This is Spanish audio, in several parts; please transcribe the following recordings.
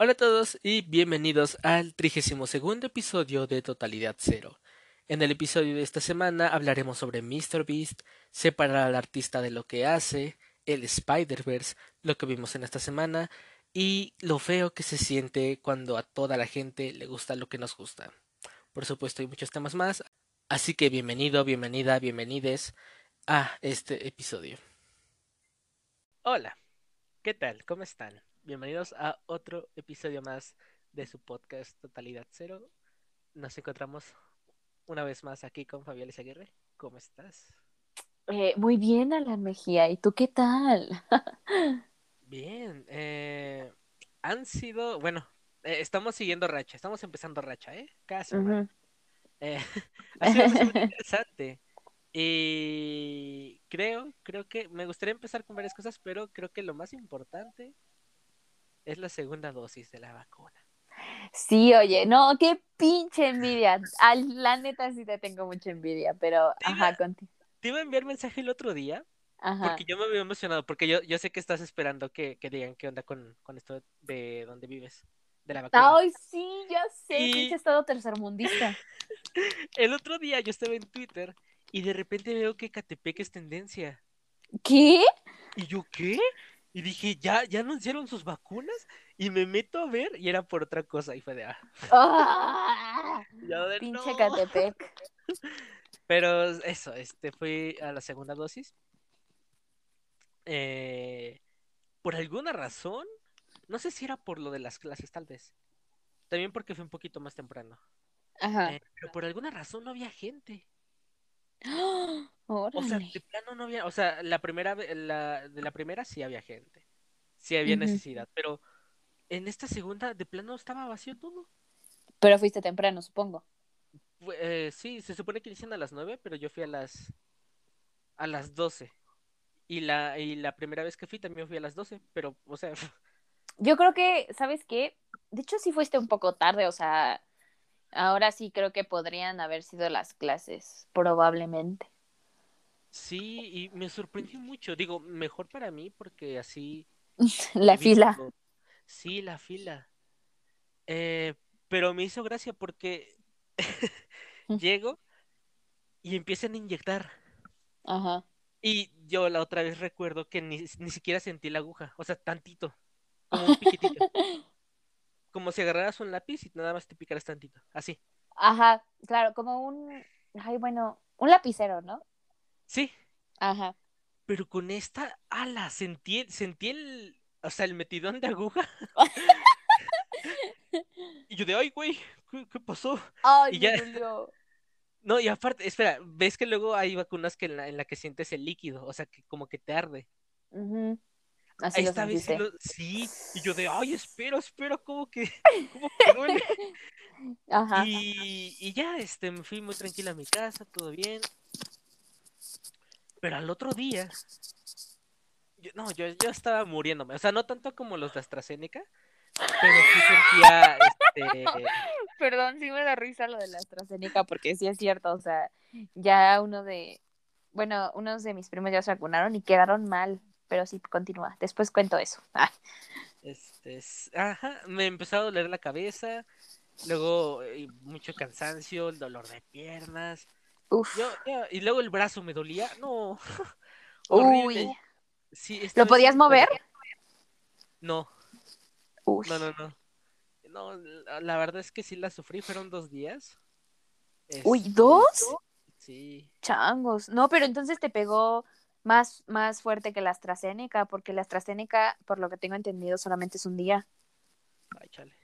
Hola a todos y bienvenidos al 32 episodio de Totalidad Cero. En el episodio de esta semana hablaremos sobre MrBeast, separar al artista de lo que hace, el Spider-Verse, lo que vimos en esta semana, y lo feo que se siente cuando a toda la gente le gusta lo que nos gusta. Por supuesto, hay muchos temas más, así que bienvenido, bienvenida, bienvenides a este episodio. Hola, ¿qué tal? ¿Cómo están? Bienvenidos a otro episodio más de su podcast Totalidad Cero. Nos encontramos una vez más aquí con Fabiola Aguirre. ¿Cómo estás? Eh, muy bien, Alan Mejía. ¿Y tú qué tal? bien. Eh, han sido, bueno, eh, estamos siguiendo racha, estamos empezando racha, ¿eh? Casi. ha sido muy interesante. Y creo, creo que me gustaría empezar con varias cosas, pero creo que lo más importante es la segunda dosis de la vacuna. Sí, oye, no, qué pinche envidia. Al, la neta sí te tengo mucha envidia, pero ajá, contigo. Te iba a enviar mensaje el otro día. Ajá. Porque yo me había emocionado, porque yo, yo sé que estás esperando que, que digan qué onda con, con, esto de dónde vives, de la vacuna. Ay, sí, ya sé, y... pinche estado tercermundista. el otro día yo estaba en Twitter y de repente veo que Catepec es tendencia. ¿Qué? ¿Y yo qué? Y dije, ¿ya, ya anunciaron sus vacunas? Y me meto a ver y era por otra cosa. Y fue de, ah. ¡Ah! Pinche Catepec. Pero eso, este fue a la segunda dosis. Eh, por alguna razón, no sé si era por lo de las clases, tal vez. También porque fue un poquito más temprano. Ajá. Eh, pero por alguna razón no había gente. ¡Ah! O sea, de plano no había, o sea, la primera, la, de la primera sí había gente, sí había necesidad, pero en esta segunda de plano estaba vacío todo. Pero fuiste temprano, supongo. Eh, sí, se supone que inician a las nueve, pero yo fui a las a las doce. Y la, y la primera vez que fui también fui a las doce, pero, o sea... Yo creo que, ¿sabes qué? De hecho sí fuiste un poco tarde, o sea, ahora sí creo que podrían haber sido las clases, probablemente. Sí, y me sorprendió mucho. Digo, mejor para mí porque así. la fila. Sí, la fila. Eh, pero me hizo gracia porque llego y empiezan a inyectar. Ajá. Y yo la otra vez recuerdo que ni, ni siquiera sentí la aguja, o sea, tantito, como un piquitito. como si agarraras un lápiz y nada más te picaras tantito, así. Ajá, claro, como un, ay, bueno, un lapicero, ¿no? Sí. Ajá. Pero con esta ala, sentí, sentí el, o sea, el metidón de aguja. y yo de, ay, güey, ¿qué, pasó? Ay, y ya... No, y aparte, espera, ves que luego hay vacunas que en la, en la que sientes el líquido, o sea, que como que te arde. Así Esta lo vez sí, lo... sí, y yo de, ay, espero, espero, como que, como que duele. Ajá. Y, y ya, este, me fui muy tranquila a mi casa, todo bien. Pero al otro día, yo, no, yo, yo estaba muriéndome. O sea, no tanto como los de AstraZeneca, pero sí sentía este. Perdón, sí me da risa lo de la AstraZeneca, porque sí es cierto. O sea, ya uno de. Bueno, unos de mis primos ya se vacunaron y quedaron mal. Pero sí, continúa. Después cuento eso. Ah. Este, ajá, me empezó a doler la cabeza. Luego, eh, mucho cansancio, el dolor de piernas. Uf. Yo, yo, y luego el brazo me dolía. No. Uy. Sí, ¿Lo podías mover? No. Uy. No, no, no. No, la verdad es que sí la sufrí, fueron dos días. Uy, ¿dos? Sí. Changos. No, pero entonces te pegó más, más fuerte que la AstraZeneca, porque la AstraZeneca, por lo que tengo entendido, solamente es un día. Ay, chale.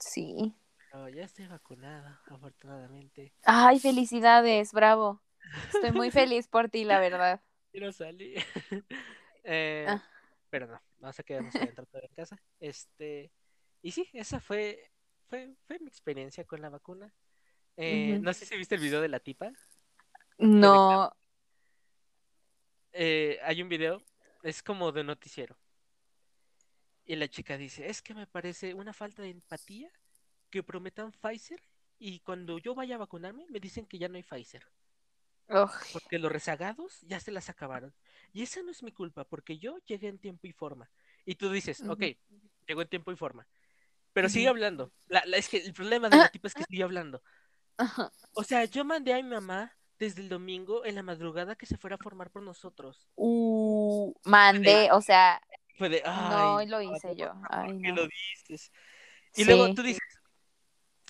Sí. Pero ya estoy vacunada, afortunadamente. Ay, felicidades, bravo. Estoy muy feliz por ti, la verdad. Quiero salir. eh, ah. Pero no, vamos a quedarnos adentro todavía en casa. Este, y sí, esa fue, fue, fue mi experiencia con la vacuna. Eh, uh -huh. No sé si viste el video de la tipa. No. Eh, hay un video, es como de noticiero. Y la chica dice, es que me parece una falta de empatía que prometan Pfizer y cuando yo vaya a vacunarme me dicen que ya no hay Pfizer. Oh. Porque los rezagados ya se las acabaron. Y esa no es mi culpa, porque yo llegué en tiempo y forma. Y tú dices, uh -huh. ok, llegó en tiempo y forma. Pero sigue hablando. La, la- es que el problema de la tipa es que sigue hablando. O sea, yo mandé a mi mamá desde el domingo en la madrugada que se fuera a formar por nosotros. Uh, mandé, o sea, Fue de, no ay, lo hice yo. Ay, ¿por qué no. lo dices? Y luego tú dices,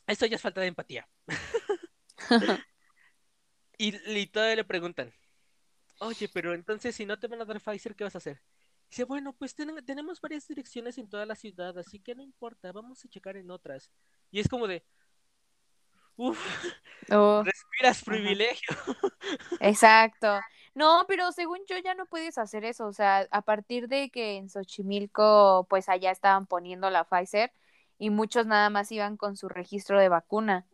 esto ya es falta de empatía. Y, y todavía le preguntan, oye, pero entonces si no te van a dar Pfizer, ¿qué vas a hacer? Dice, bueno, pues ten- tenemos varias direcciones en toda la ciudad, así que no importa, vamos a checar en otras. Y es como de, Oh, respiras privilegio. exacto. No, pero según yo ya no puedes hacer eso. O sea, a partir de que en Xochimilco, pues allá estaban poniendo la Pfizer y muchos nada más iban con su registro de vacuna.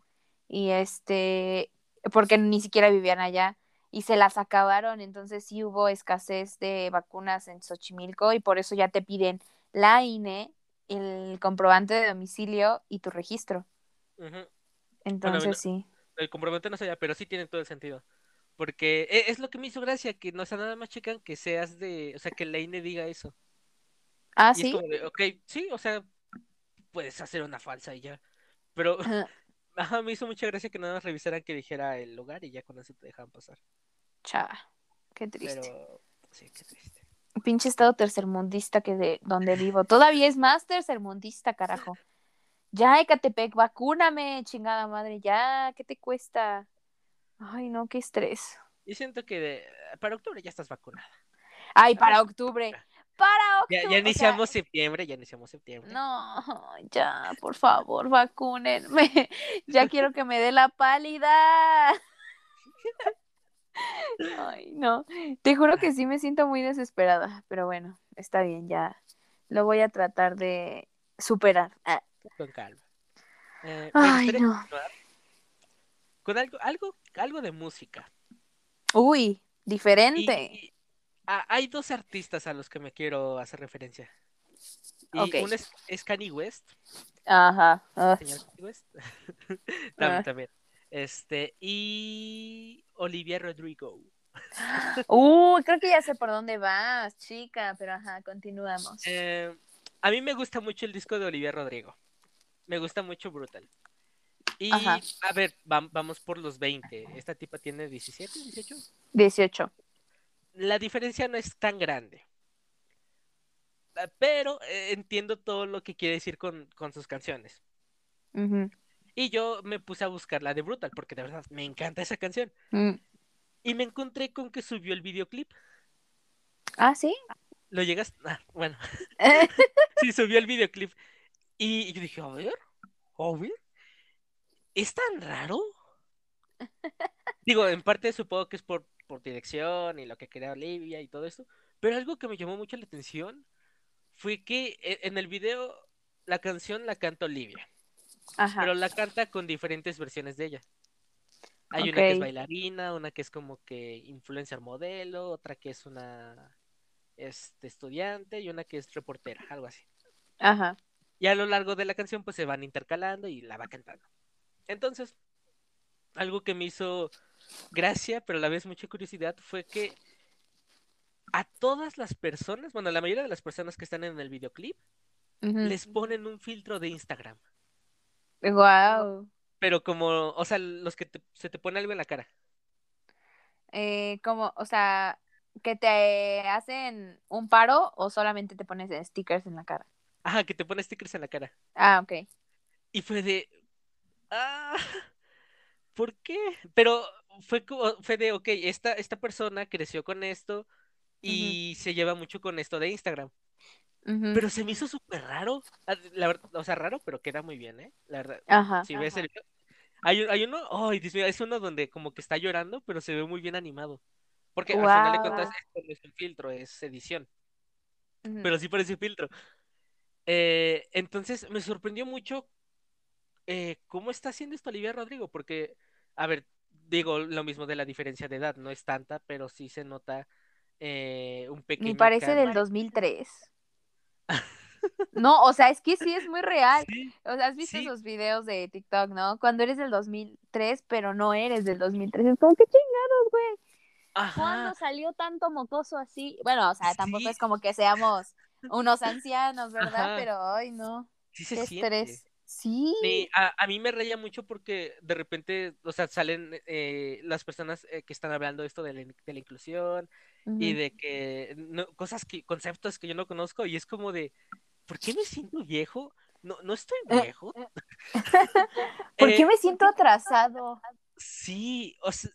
Y este, porque ni siquiera vivían allá y se las acabaron. Entonces sí hubo escasez de vacunas en Xochimilco y por eso ya te piden la INE, el comprobante de domicilio y tu registro. Entonces bueno, sí. El comprobante no sé ya, pero sí tiene todo el sentido. Porque e- es lo que me hizo gracia, que no sea nada más checan que seas de, o sea, que la INE diga eso. Ah, Y es sí. como de, ok, sí, o sea, puedes hacer una falsa y ya. Pero Ajá. ajá, me hizo mucha gracia que nada más revisaran que dijera el lugar y ya con eso te dejaban pasar. Chava, qué triste. Pero sí, qué triste. Pinche estado tercermundista que de donde vivo. Todavía es más tercermundista, carajo. Ya, Ecatepec, vacúname, chingada madre, ya, ¿qué te cuesta? Ay, no, qué estrés. Y siento que de- para octubre ya estás vacunada. Ay, para octubre. Para octubre. Ya, ya o sea, iniciamos septiembre, ya iniciamos septiembre. no, ya, por favor, vacúnenme. Ya quiero que me dé la pálida. Ay, no. Te juro que sí me siento muy desesperada, pero bueno, está bien, ya lo voy a tratar de superar. Ah. Con calma. Eh, Ay, no. con algo, algo, algo de música. Uy, diferente. y- hay dos artistas a los que me quiero hacer referencia. Y uno es, es Kanye West, Ajá. ah, señor Kanye West. También, Ah. también. Este, y Olivia Rodrigo. Uh, creo que ya sé por dónde vas, chica, pero ajá, continuamos. Eh, a mí me gusta mucho el disco de Olivia Rodrigo. Me gusta mucho Brutal. Y Ajá. a ver, vam- vamos por los 20. Esta tipa tiene 17, 18. 18. La diferencia no es tan grande. Ah, Pero eh, entiendo todo lo que quiere decir con, con sus canciones. Y yo me puse a buscar la de Brutal, porque de verdad me encanta esa canción. Mm. Y me encontré con que subió el videoclip. Ah, sí. ¿Lo llegas? Ah, bueno, sí, subió el videoclip. Y yo dije, a ver, a ver, ¿es tan raro? Digo, en parte supongo que es por, por dirección y lo que quería Olivia y todo esto. Pero algo que me llamó mucho la atención fue que e- en el video la canción la canta Olivia, Ajá. pero la canta con diferentes versiones de ella. Hay una que es bailarina, una que es como que influencer modelo, otra que es una este, estudiante y una que es reportera, algo así. Ajá. Y a lo largo de la canción pues se van intercalando y la va cantando. Entonces, algo que me hizo gracia, pero a la vez mucha curiosidad, fue que a todas las personas, bueno, la mayoría de las personas que están en el videoclip, les ponen un filtro de Instagram. Guau. Pero como, o sea, los que te- se te pone algo en la cara. Eh, como, o sea, que te hacen un paro o solamente te pones stickers en la cara. Ajá, que te pone stickers en la cara. Ah, ok. Y fue de. Ah, ¿por qué? Pero fue fue de, ok, esta, esta persona creció con esto y se lleva mucho con esto de Instagram. Pero se me hizo súper raro. Ah, La verdad, o sea, raro, pero queda muy bien, ¿eh? La verdad. Ajá. Si ves el. Hay, un- hay uno, mío, es uno donde como que está llorando, pero se ve muy bien animado. Porque al final cuentas, Guau. esto no es un filtro, es edición. Pero sí parece filtro. Eh, entonces me sorprendió mucho eh, cómo está haciendo esto Olivia Rodrigo, porque, a ver, digo lo mismo de la diferencia de edad, no es tanta, pero sí se nota eh, un pequeño Ni parece del cambio. 2003. No, o sea, es que sí es muy real. Sí, O sea, has visto Sí. esos videos de TikTok, ¿no? Cuando eres del 2003, pero no eres del 2003. Es como, qué chingados, güey. ¿Cuándo salió tanto mocoso así? Bueno, o sea, tampoco Sí. es como que seamos unos ancianos, ¿verdad? Ajá. Pero, ay, no. Sí se estrés. Sí. A, a mí me raya mucho porque de repente, o sea, salen eh, las personas eh, que están hablando esto de la, de la inclusión y de que no- cosas que, conceptos que yo no conozco y es como de, ¿por qué me siento viejo? No, no estoy Eh, viejo. ¿Por qué Eh, me siento atrasado? sí, o sea,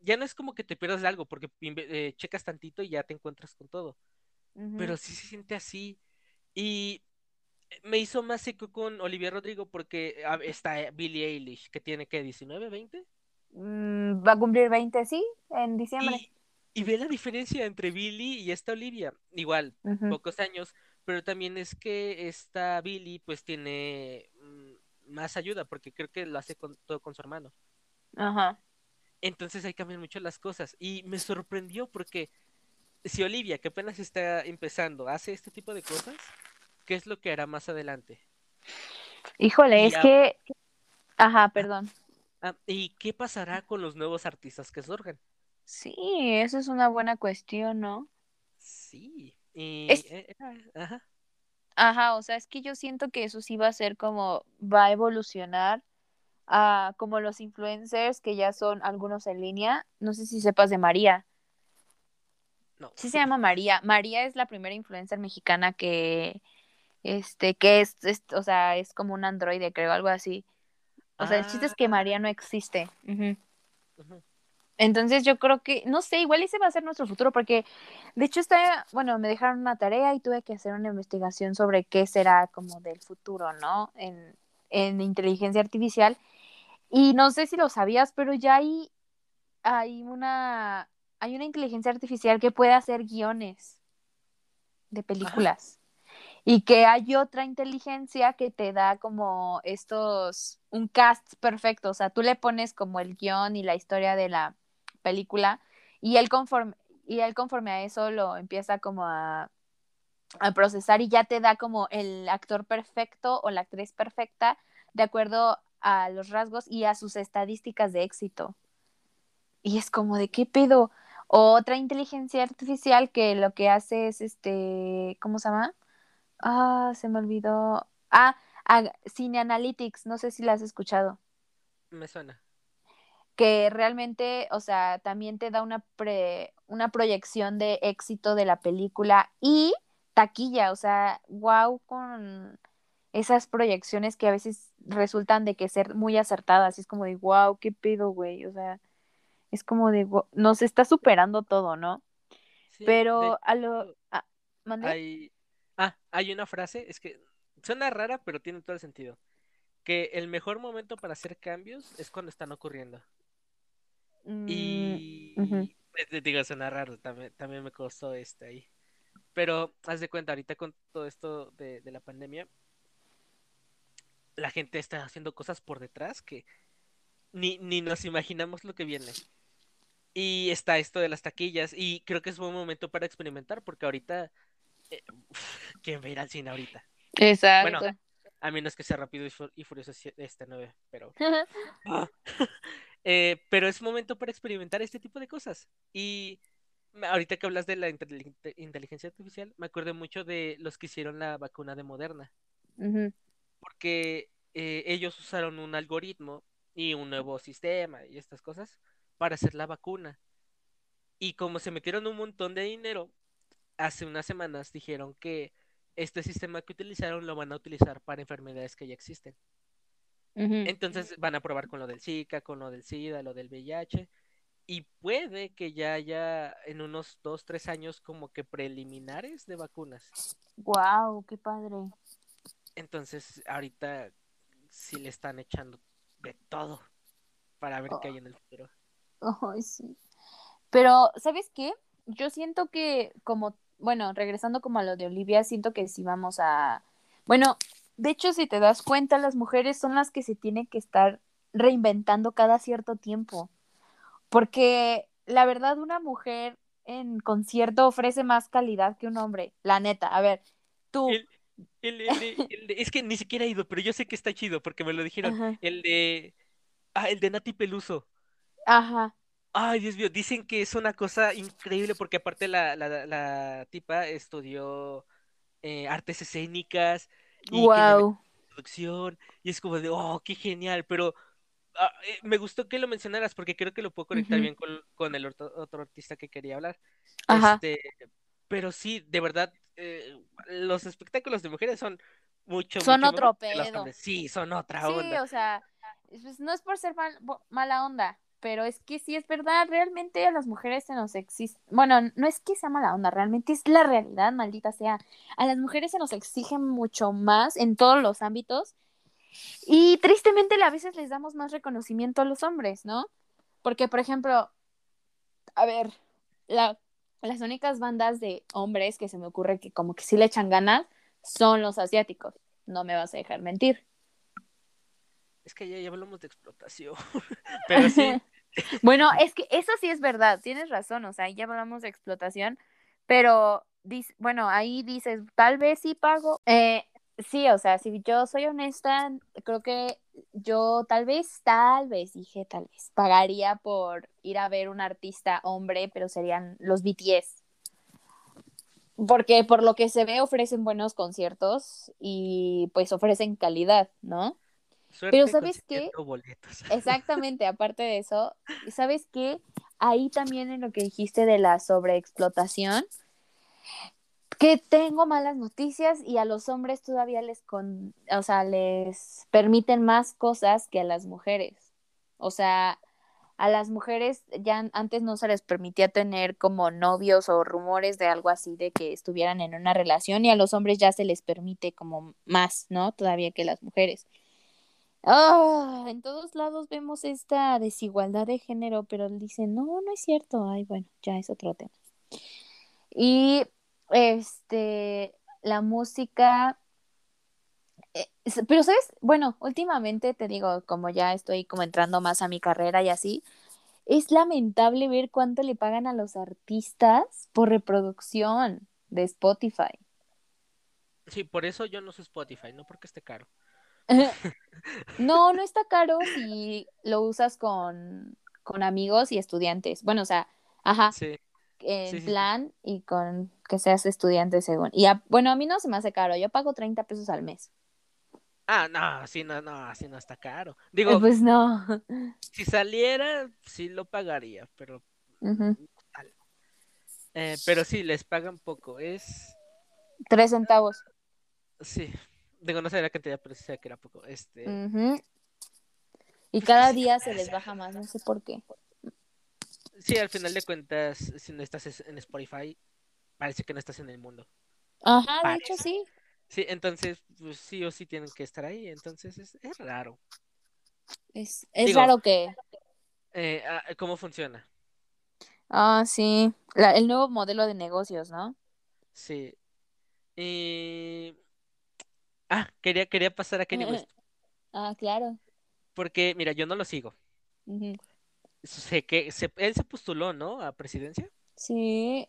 ya no es como que te pierdas de algo porque eh, checas tantito y ya te encuentras con todo, pero sí se siente así y me hizo más seco con Olivia Rodrigo porque ah, está eh, Billie Eilish que tiene que 19, 20 Mm, va a cumplir 20, sí, en diciembre. y, y ve la diferencia entre Billie y esta Olivia, igual, pocos años, pero también es que esta Billie pues tiene mm, más ayuda porque creo que lo hace con, todo con su hermano. Ajá. Entonces ahí cambian mucho las cosas. Y me sorprendió porque si Olivia, que apenas está empezando, hace este tipo de cosas, ¿qué es lo que hará más adelante? Híjole, Y, es a- que. Ajá, perdón. ah, ¿y qué pasará con los nuevos artistas que surgen? Sí, eso es una buena cuestión, ¿no? Sí. Y, Es- eh, ajá. Ajá, o sea, es que yo siento que eso sí va a ser como, va a evolucionar a como los influencers que ya son algunos en línea. No sé si sepas de María. No. Sí se llama María. María es la primera influencer mexicana que, este, que es, es- o sea, es como un androide, creo, algo así. O sea, el chiste es que María no existe. Entonces yo creo que, no sé, igual ese va a ser nuestro futuro, porque de hecho está, bueno, me dejaron una tarea y tuve que hacer una investigación sobre qué será como del futuro, ¿no? En, en inteligencia artificial. Y no sé si lo sabías, pero ya hay, hay una, hay una inteligencia artificial que puede hacer guiones de películas. Y que hay otra inteligencia que te da como estos, un cast perfecto, o sea, tú le pones como el guion y la historia de la película y él conforme, y él conforme a eso lo empieza como a, a procesar y ya te da como el actor perfecto o la actriz perfecta de acuerdo a los rasgos y a sus estadísticas de éxito. Y es como de qué pedo. Otra inteligencia artificial que lo que hace es este, ¿cómo se llama? Ah, se me olvidó. Ah, ah, Cine Analytics, no sé si la has escuchado. Me suena. Que realmente, o sea, también te da una, pre, una proyección de éxito de la película y taquilla, o sea, wow con esas proyecciones que a veces resultan de que ser muy acertadas. Y es como de, wow, qué pedo, güey. O sea, es como de, nos está superando todo, ¿no? Sí, de Pero a lo... ah, hay. Ah, hay una frase, es que suena rara, pero tiene todo el sentido. Que el mejor momento para hacer cambios es cuando están ocurriendo. Mm, Y te digo, suena raro, también, también me costó este ahí. Pero haz de cuenta, ahorita con todo esto de, de la pandemia, la gente está haciendo cosas por detrás que ni, ni nos imaginamos lo que viene. Y está esto de las taquillas, y creo que es buen momento para experimentar, porque ahorita, eh, uf, ¿quién va a ir al cine ahorita? Exacto. Bueno, a menos que sea rápido y, Fu- y furioso este 9, pero... Ah. Eh, pero es momento para experimentar este tipo de cosas. Y ahorita que hablas de la inteligen- inteligencia artificial, me acuerdo mucho de los que hicieron la vacuna de Moderna, porque eh, ellos usaron un algoritmo y un nuevo sistema y estas cosas para hacer la vacuna. Y como se metieron un montón de dinero, hace unas semanas dijeron que este sistema que utilizaron lo van a utilizar para enfermedades que ya existen. Entonces van a probar con lo del Zika, con lo del SIDA, lo del VIH. Y puede que ya haya en unos dos, tres años como que preliminares de vacunas. Wow, qué padre. Entonces ahorita sí le están echando de todo para ver qué hay en el futuro. Ay, sí. Pero, ¿sabes qué? Yo siento que como, bueno, regresando como a lo de Olivia, siento que sí vamos a, bueno, de hecho, si te das cuenta, las mujeres son las que se tienen que estar reinventando cada cierto tiempo. Porque la verdad, una mujer en concierto ofrece más calidad que un hombre. La neta, a ver, tú. El, el- el es que ni siquiera he ido, pero yo sé que está chido porque me lo dijeron. Ajá. El de. Ah, el de Nati Peluso. Ajá. Ay, Dios mío, dicen que es una cosa increíble porque aparte la, la, la tipa estudió eh, artes escénicas y Wow. producción y es como de, oh, qué genial, pero ah, eh, me gustó que lo mencionaras porque creo que lo puedo conectar bien con, con el otro, otro artista que quería hablar. Ajá. Este, pero sí, de verdad, eh, los espectáculos de mujeres son mucho, Son mucho otro pedo. Sí, son otra Sí, onda. o sea, pues no es por ser mal- mala onda, pero es que sí es verdad, realmente a las mujeres se nos exige, bueno, no es que sea mala onda, realmente es la realidad, maldita sea. A las mujeres se nos exige mucho más en todos los ámbitos y tristemente a veces les damos más reconocimiento a los hombres, ¿no? Porque, por ejemplo, a ver, la- las únicas bandas de hombres que se me ocurre que como que sí le echan ganas son los asiáticos, no me vas a dejar mentir. Es que ya, ya hablamos de explotación. Pero sí, Bueno, es que eso sí es verdad, tienes razón, o sea, ya hablamos de explotación, pero bueno, ahí dices, tal vez sí pago. Eh, sí, o sea, si yo soy honesta, creo que yo tal vez, tal vez, dije tal vez, pagaría por ir a ver un artista hombre, pero serían los BTS. Porque por lo que se ve ofrecen buenos conciertos y pues ofrecen calidad, ¿no? Suerte Pero ¿sabes qué? boletos. Exactamente, aparte de eso, ¿sabes qué? Ahí también en lo que dijiste de la sobreexplotación, que tengo malas noticias y a los hombres todavía les con, o sea, les permiten más cosas que a las mujeres. O sea, a las mujeres ya antes no se les permitía tener como novios o rumores de algo así de que estuvieran en una relación y a los hombres ya se les permite como más, ¿no? Todavía que las mujeres. Ah, en todos lados vemos esta desigualdad de género, pero dicen, no, no es cierto. Ay, bueno, ya es otro tema. Y este, la música, eh, pero sabes, bueno, últimamente te digo, como ya estoy como entrando más a mi carrera y así, es lamentable ver cuánto le pagan a los artistas por reproducción de Spotify. Sí, por eso yo no uso Spotify, no porque esté caro. No, no está caro si lo usas con, con amigos y estudiantes. Bueno, o sea, ajá, Sí, en sí, sí, sí. plan y con que seas estudiante según. Y a- bueno, a mí no se me hace caro, yo pago 30 pesos al mes. Ah, no, sí, no, no, así no está caro. Eh, Digo, pues no. si saliera, sí lo pagaría, pero, eh, pero sí, les pagan poco. Es, Tres centavos. sí, digo, no sé la cantidad, pero sí sé que era poco. Este. Y Pues cada día se les baja más, no sé por qué. sí, al final de cuentas, si no estás es- en Spotify, parece que no estás en el mundo. Ajá, de hecho sí. Sí, entonces, pues sí o sí tienen que estar ahí, entonces es, es raro. Es, es Digo- raro que... Eh, ah, ¿cómo funciona? Ah, sí. La- el nuevo modelo de negocios, ¿no? Sí. Y... Ah, quería, quería pasar a Kanye West, Ah, claro. porque, mira, yo no lo sigo. Sé que se- él se postuló, ¿no? A presidencia. Sí.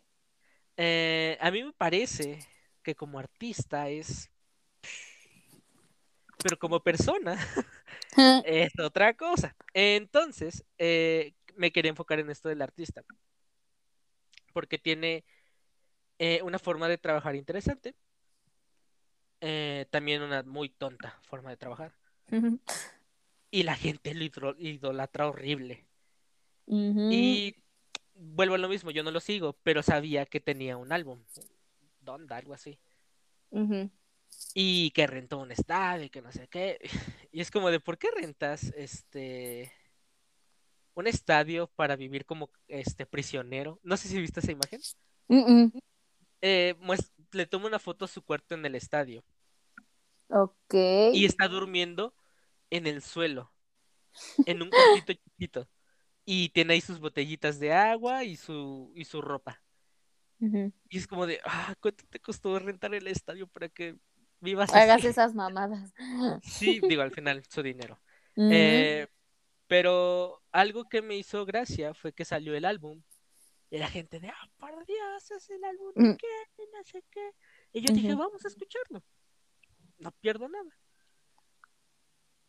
Eh, a mí me parece que como artista es... Pero como persona es otra cosa. Entonces, eh, me quería enfocar en esto del artista. Porque tiene eh, una forma de trabajar interesante. Eh, también una muy tonta forma de trabajar. Y la gente lo idolatra horrible. Y vuelvo a lo mismo, yo no lo sigo, pero sabía que tenía un álbum. Donda, algo así. Y que rentó un estadio y que no sé qué. Y es como de, ¿por qué rentas este un estadio para vivir como este prisionero? No sé si viste esa imagen. Eh, muest- le toma una foto a su cuarto en el estadio Ok. y está durmiendo en el suelo, en un cuartito chiquito. Y tiene ahí sus botellitas de agua y su, y su ropa. Y es como de, ah, ¿cuánto te costó rentar el estadio para que vivas Hagas así? esas mamadas. Sí, digo, al final su dinero. Eh, pero algo que me hizo gracia fue que salió el álbum y la gente de, ah, por Dios, es el álbum de Mm. qué, no sé qué. Y yo dije, vamos a escucharlo. No pierdo nada.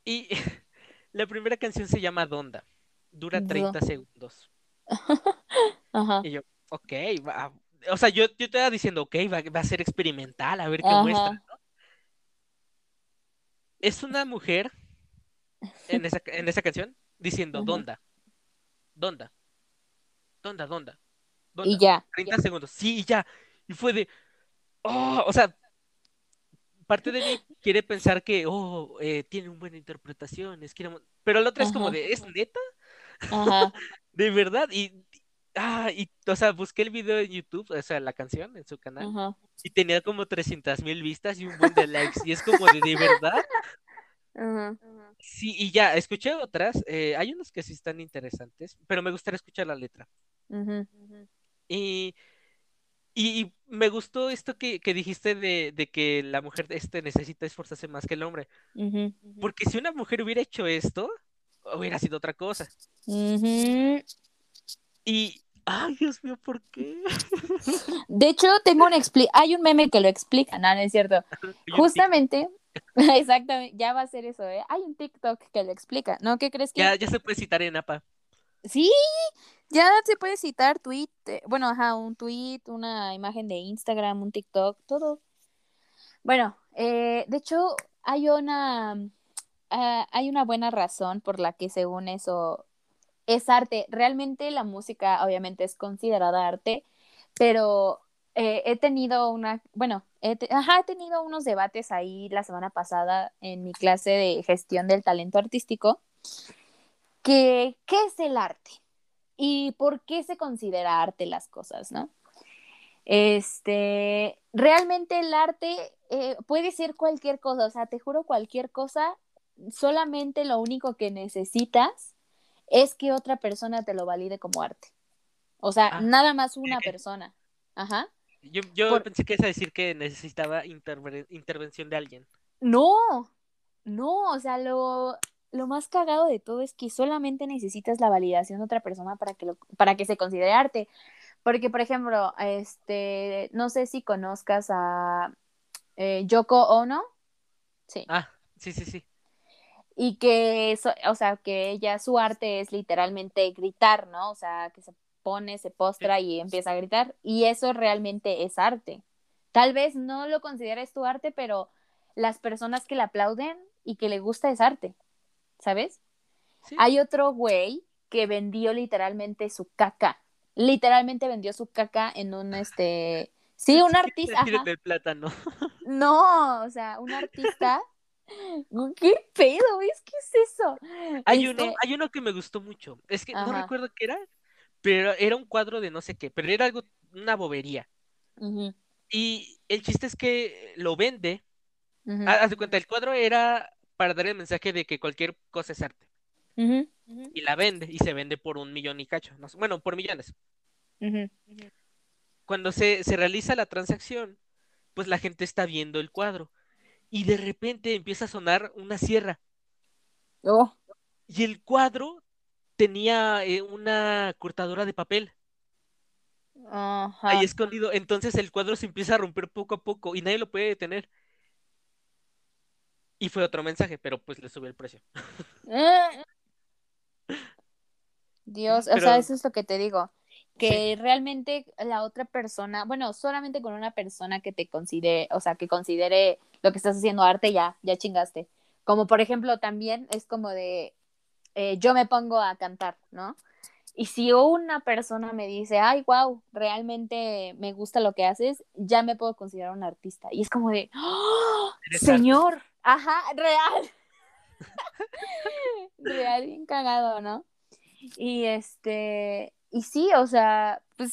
Y la primera canción se llama Donda. Dura Do- 30 segundos. Ajá. Y yo, ok, va. O sea, yo, yo te estaba diciendo, ok, va, va a ser experimental, a ver qué muestra. Ajá. es una mujer en esa, en esa canción diciendo Ujú. ¿Donda? ¿Donda? ¿Donda? ¿Donda? Y ya. 30 segundos. Sí, y ya. Y fue de. Oh, o sea, parte de mí quiere pensar que, oh, eh, tiene una buena interpretación, es que- pero la otra es como Ajá. de, ¿es neta? Ajá. De verdad. Y, ah, y, o sea, busqué el video en YouTube, o sea, la canción en su canal, Ajá. y tenía como 300 mil vistas y un buen de likes. Y es como de, ¿de verdad? Ajá. Sí, y ya, escuché otras, eh, hay unas que sí están interesantes, pero me gustaría escuchar la letra. Ujú. Y, y, y me gustó esto que, que dijiste de, de que la mujer este necesita esforzarse más que el hombre. Porque si una mujer hubiera hecho esto, hubiera sido otra cosa. Y, ay, Dios mío, ¿por qué? De hecho, tengo un expli hay un meme que lo explica, no, no es cierto. Justamente, exactamente, ya va a ser eso, ¿eh? Hay un TikTok que lo explica, ¿no? ¿Qué crees que? Ya, ya se puede citar en APA. Sí, ya se puede citar tweet, eh, bueno, ajá, un tweet, una imagen de Instagram, un TikTok, todo. Bueno, eh, de hecho, hay una, ah, hay una buena razón por la que según eso es arte. Realmente la música obviamente es considerada arte, pero eh, he tenido una, bueno, he, ajá, he tenido unos debates ahí la semana pasada en mi clase de gestión del talento artístico, que qué es el arte y por qué se considera arte las cosas, ¿no? Este, realmente el arte eh, puede ser cualquier cosa, o sea, te juro cualquier cosa, solamente lo único que necesitas es que otra persona te lo valide como arte. O sea, Ah. nada más una persona. Ajá. Yo, yo Por- pensé que a decir que necesitaba interve- intervención de alguien. No, no, o sea, lo, lo más cagado de todo es que solamente necesitas la validación de otra persona para que, lo, para que se considere arte. Porque, por ejemplo, este, no sé si conozcas a eh, Yoko Ono. Sí. Ah, sí, sí, sí. Y que, so- o sea, que ella, su arte es literalmente gritar, ¿no? O sea, que se pone, se postra y empieza a gritar. Y eso realmente es arte. Tal vez no lo consideres tu arte, pero las personas que le aplauden y que le gusta es arte, ¿sabes? Sí. Hay otro güey que vendió literalmente su caca. Literalmente vendió su caca en un, este... Sí, un artista. ajá. del plátano. No, o sea, un artista. ¿Qué pedo? ¿Ves qué es eso? Hay Este, uno, hay uno que me gustó mucho. Es que no recuerdo qué era, pero era un cuadro de no sé qué, pero era algo, una bobería. Y el chiste es que lo vende. Ah, Haz de cuenta, el cuadro era para dar el mensaje de que cualquier cosa es arte. Y la vende, y se vende por un millón y cacho. no sé, bueno, por millones. Cuando se, se realiza la transacción, pues la gente está viendo el cuadro. Y de repente empieza a sonar una sierra. Oh, Y el cuadro tenía eh, una cortadora de papel ajá. ahí escondido. Entonces el cuadro se empieza a romper poco a poco y nadie lo puede detener. Y fue otro mensaje, pero pues le subió el precio. Ah. Dios, o sea, eso es lo que te digo. Que realmente la otra persona, bueno, solamente con una persona que te considere, o sea, que considere lo que estás haciendo arte, ya, ya chingaste. Como por ejemplo, también es como de, eh, yo me pongo a cantar, ¿no? Y si una persona me dice, ay, wow, realmente me gusta lo que haces, ya me puedo considerar un artista. Y es como de, ¡Oh, arte. Ajá, real. real, bien cagado, ¿no? Y este, y sí, o sea, pues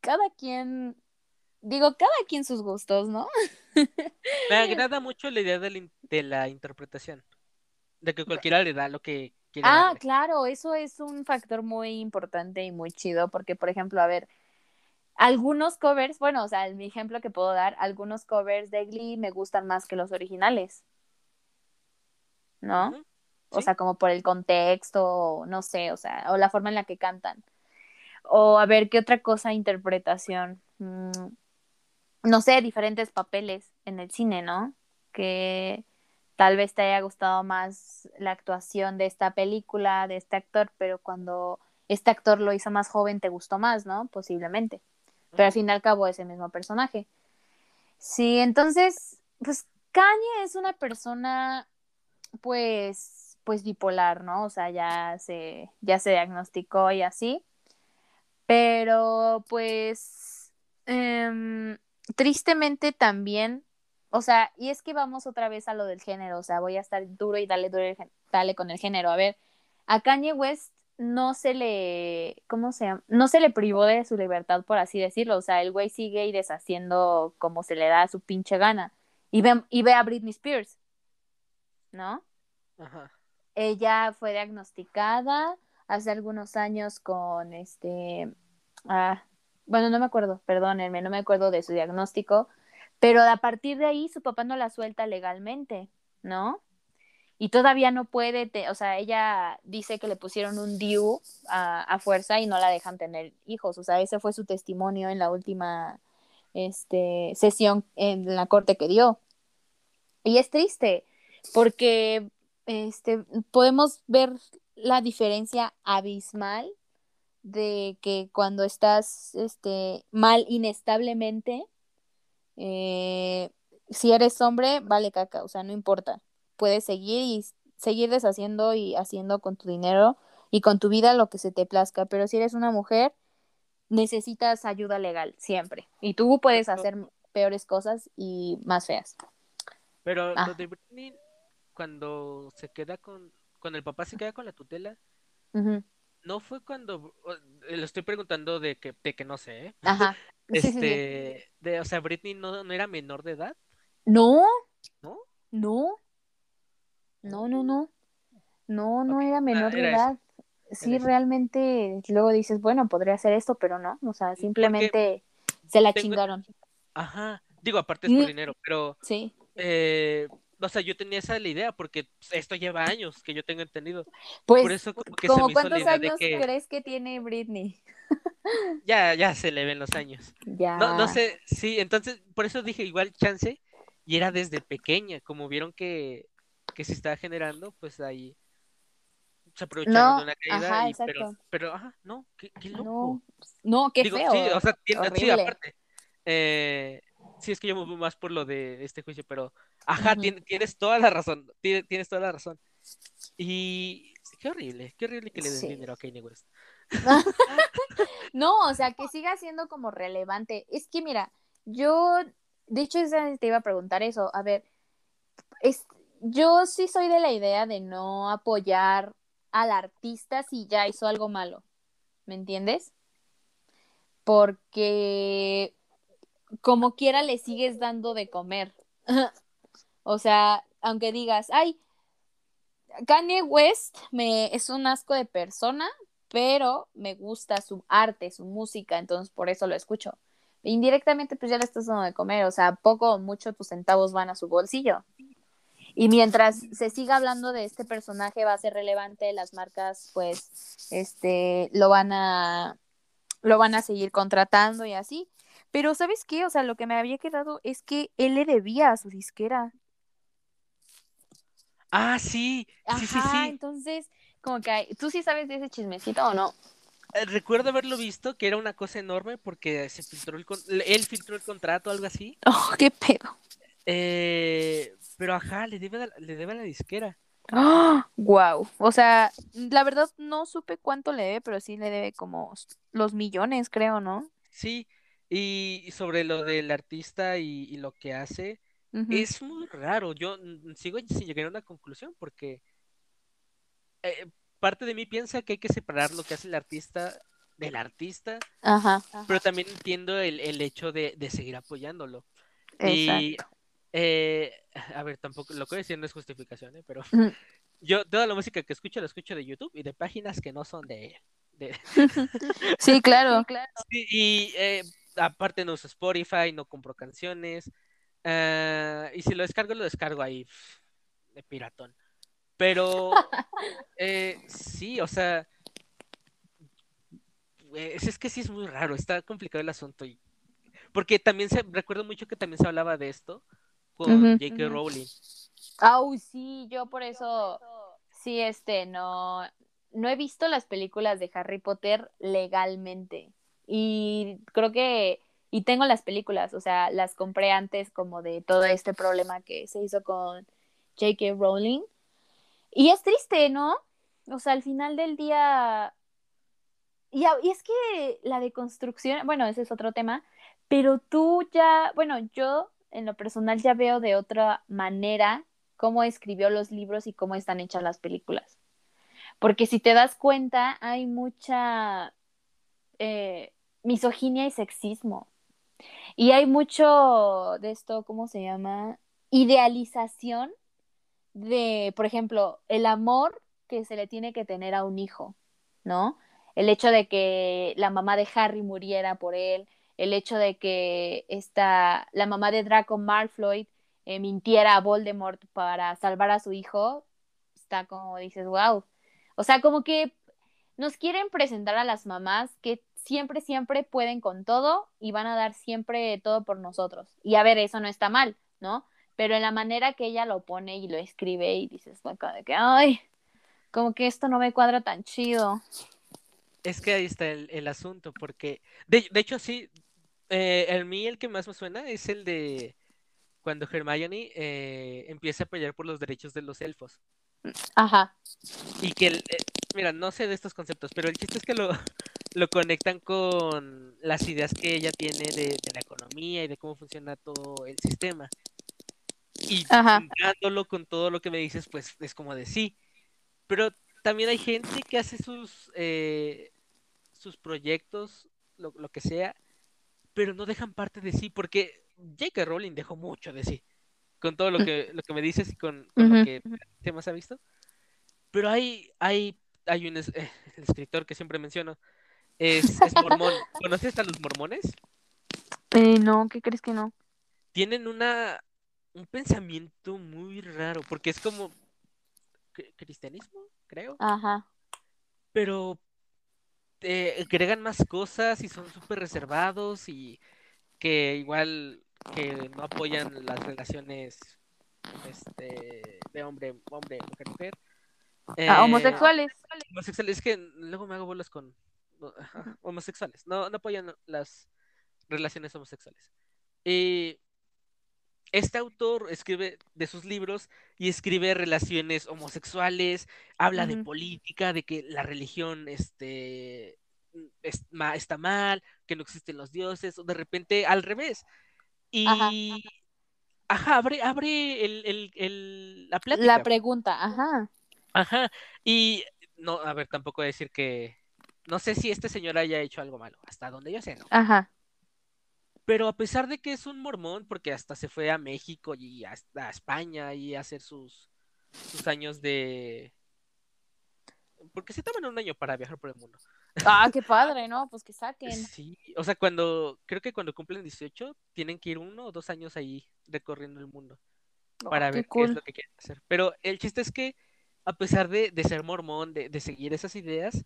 cada quien, digo, cada quien sus gustos, ¿no? Me agrada mucho la idea de la, de la interpretación. De que cualquiera le da lo que quiere Ah, darle. claro, eso es un factor muy importante y muy chido, porque, por ejemplo, a ver, algunos covers, bueno, o sea, mi ejemplo que puedo dar, algunos covers de Glee me gustan más que los originales, ¿no? O Sí. sea, como por el contexto, o no sé, o sea, o la forma en la que cantan. O a ver, ¿qué otra cosa? Interpretación. Mm, no sé, diferentes papeles en el cine, ¿no? Que tal vez te haya gustado más la actuación de esta película, de este actor, pero cuando este actor lo hizo más joven te gustó más, ¿no? Posiblemente. Pero al fin y al cabo es el mismo personaje. Sí, entonces, pues Kanye es una persona pues, pues bipolar, ¿no? O sea, ya se, ya se diagnosticó y así. Pero, pues, em, tristemente también, o sea, y es que vamos otra vez a lo del género, o sea, voy a estar duro y dale, duro, dale con el género. A ver, a Kanye West no se le, ¿cómo se? No se le privó de su libertad, por así decirlo. O sea, el güey sigue y deshaciendo como se le da a su pinche gana. Y ve, y ve a Britney Spears, ¿no? Ajá. Ella fue diagnosticada hace algunos años con este, ah, bueno, no me acuerdo, perdónenme, no me acuerdo de su diagnóstico, pero a partir de ahí su papá no la suelta legalmente, ¿no? y todavía no puede, o sea, ella dice que le pusieron un DIU a, a, fuerza y no la dejan tener hijos, o sea, ese fue su testimonio en la última este, sesión en la corte que dio. Y es triste, porque este, podemos ver la diferencia abismal de que cuando estás este, mal inestablemente, eh, si eres hombre, vale caca, o sea, no importa puedes seguir y seguir deshaciendo y haciendo con tu dinero y con tu vida lo que se te plazca, pero si eres una mujer, necesitas ayuda legal siempre y tú puedes hacer peores cosas y más feas. Pero ah. lo de Britney, cuando se queda con, cuando el papá se queda con la tutela, no fue cuando, le estoy preguntando de que, de que no sé, ¿eh? Ajá. este, De, o sea, Britney no, no era menor de edad. No. ¿No? No. No, no, no. No, no era menor de edad. Sí, realmente luego dices, bueno, podría hacer esto, pero no. O sea, simplemente se la chingaron. Ajá. Digo, aparte es por dinero, pero. Sí. Eh, o sea, yo tenía esa la idea porque esto lleva años que yo tengo entendido. Pues, por eso como que se me ¿cuántos años crees que tiene Britney? ya, ya se le ven los años. Ya. No, no sé, sí, entonces, por eso dije igual chance, y era desde pequeña, como vieron que que se está generando, pues ahí se aprovecharon de una caída. y, pero, pero, ajá, no, qué, qué loco. No, qué feo. Sí, o sea, tiene, sí, aparte. Eh, sí, es que yo me voy más por lo de este juicio, pero, ajá, tienes, toda la razón, tienes, tienes, toda la razón. Y qué horrible, qué horrible que le den dinero a Kanye West. no, o sea, que siga siendo como relevante. Es que mira, yo, de hecho, te iba a preguntar eso. A ver, es, yo sí soy de la idea de no apoyar al artista si ya hizo algo malo. ¿Me entiendes? Porque como quiera le sigues dando de comer. o sea, aunque digas, ay, Kanye West me es un asco de persona, pero me gusta su arte, su música, entonces por eso lo escucho. Indirectamente, pues ya le estás dando de comer, o sea, poco o mucho tus centavos van a su bolsillo. Y mientras se siga hablando de este personaje va a ser relevante, las marcas pues este lo van a lo van a seguir contratando y así. Pero ¿sabes qué? O sea, lo que me había quedado es que él le debía a su disquera. Ah, sí. Sí, sí, sí. entonces, como que tú sí sabes de ese chismecito o no? Eh, recuerdo haberlo visto, que era una cosa enorme porque se filtró el él filtró el contrato, algo así. Oh, qué pedo. Eh, pero ajá, le debe, a, le debe a la disquera. ¡Ah! Wow. O sea, la verdad no supe cuánto le debe, pero sí le debe como los millones, creo, ¿no? Sí, y sobre lo del artista y, lo que hace, es muy raro. Yo sigo sin llegar a una conclusión porque eh, parte de mí piensa que hay que separar lo que hace el artista del artista, ajá, pero también entiendo el, el hecho de, de seguir apoyándolo. Exacto. Eh, a ver, tampoco lo que voy a decir no es justificación, ¿eh? pero yo toda la música que escucho la escucho de YouTube y de páginas que no son de él. sí, claro. y eh, aparte no uso Spotify, no compro canciones. Eh, y si lo descargo, lo descargo ahí de piratón. Pero eh, sí, o sea, es, es, que sí es muy raro, está complicado el asunto. Y, porque también se, recuerdo mucho que también se hablaba de esto con J.K. Rowling. Ah, sí, yo por eso, sí, este, no, no he visto las películas de Harry Potter legalmente. Y creo que, y tengo las películas, o sea, las compré antes como de todo este problema que se hizo con J.K. Rowling. Y es triste, ¿no? O sea, al final del día... Y, es que la deconstrucción, bueno, ese es otro tema, pero tú ya, bueno, yo en lo personal ya veo de otra manera cómo escribió los libros y cómo están hechas las películas. Porque si te das cuenta, hay mucha eh, misoginia y sexismo. Y hay mucho de esto, ¿cómo se llama? Idealización de, por ejemplo, el amor que se le tiene que tener a un hijo, ¿no? El hecho de que la mamá de Harry muriera por él, el hecho de que esta, la mamá de Draco Malfoy eh, mintiera a Voldemort para salvar a su hijo, está como dices, wow. O sea, como que nos quieren presentar a las mamás que siempre, siempre pueden con todo y van a dar siempre todo por nosotros. Y a ver, eso no está mal, ¿no? Pero en la manera que ella lo pone y lo escribe y dices, de que, ay, como que esto no me cuadra tan chido. Es que ahí está el, asunto, porque, de, de hecho, sí, eh, el mí el que más me suena es el de cuando Hermione eh, empieza a pelear por los derechos de los elfos. Ajá. Y que, eh, mira, no sé de estos conceptos, pero el chiste es que lo, lo conectan con las ideas que ella tiene de, la economía y de cómo funciona todo el sistema. Y dándolo con todo lo que me dices, pues es como de sí. Pero también hay gente que hace sus, sus proyectos, lo, lo que sea, pero no dejan parte de sí, porque J.K. Rowling dejó mucho de sí, con todo lo mm. que, lo que me dices y con, lo que temas ha visto. Pero hay, hay, hay un eh, escritor que siempre menciono, es, es mormón. ¿Conoces a los mormones? Eh, no, ¿qué crees que no? Tienen una un pensamiento muy raro, porque es como cristianismo, creo. Ajá. Pero eh, agregan más cosas y son súper reservados y que igual que no apoyan las relaciones este, de hombre, hombre, mujer, mujer. Ah, homosexuales. Homosexuales, es que luego me hago bolas con homosexuales, no, no apoyan las relaciones homosexuales. Y este autor escribe de sus libros y escribe relaciones homosexuales, habla de política, de que la religión este, está mal, que no existen los dioses, o de repente al revés. Y ajá, abre, abre el, el, la plática. La pregunta, ajá. Ajá. Y no, a ver, tampoco decir que. No sé si este señor haya hecho algo malo, hasta donde yo sé, ¿no? Ajá. Pero a pesar de que es un mormón, porque hasta se fue a México y hasta a España y a hacer sus, sus años de. Porque se toman un año para viajar por el mundo. Ah, qué padre, ¿no? Pues que saquen. Sí, o sea, cuando, creo que cuando cumplen 18, tienen que ir uno o dos años ahí recorriendo el mundo oh, para ver qué es lo que quieren hacer. Pero el chiste es que, a pesar de, de ser mormón, de, de, seguir esas ideas,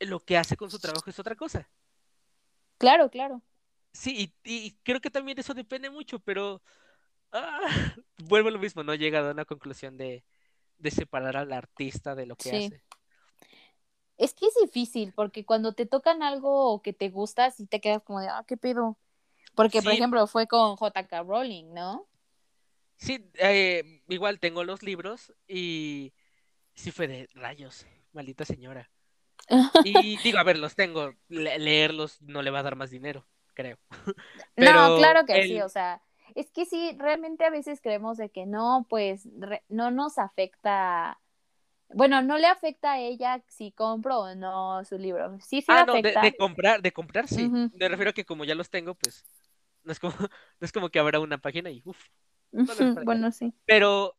lo que hace con su trabajo es otra cosa. Claro, claro. Sí, y, creo que también eso depende mucho, pero ah, vuelvo a lo mismo, no he llegado a una conclusión de, separar al artista de lo que hace. Es que es difícil, porque cuando te tocan algo que te gusta, sí te quedas como de, ah, qué pedo. Porque, por ejemplo, fue con JK Rowling, ¿no? Sí, eh, igual tengo los libros y sí fue de rayos, maldita señora. Y digo, a ver, los tengo, leerlos no le va a dar más dinero creo. no, claro que sí, o sea, es que sí, realmente a veces creemos de que no, pues no nos afecta, bueno, no le afecta a ella si compro o no su libro. Sí, sí ah, no, De, comprar, de comprar sí. Me refiero a que como ya los tengo, pues no es como, no es como que habrá una página y uff. bueno, sí. Pero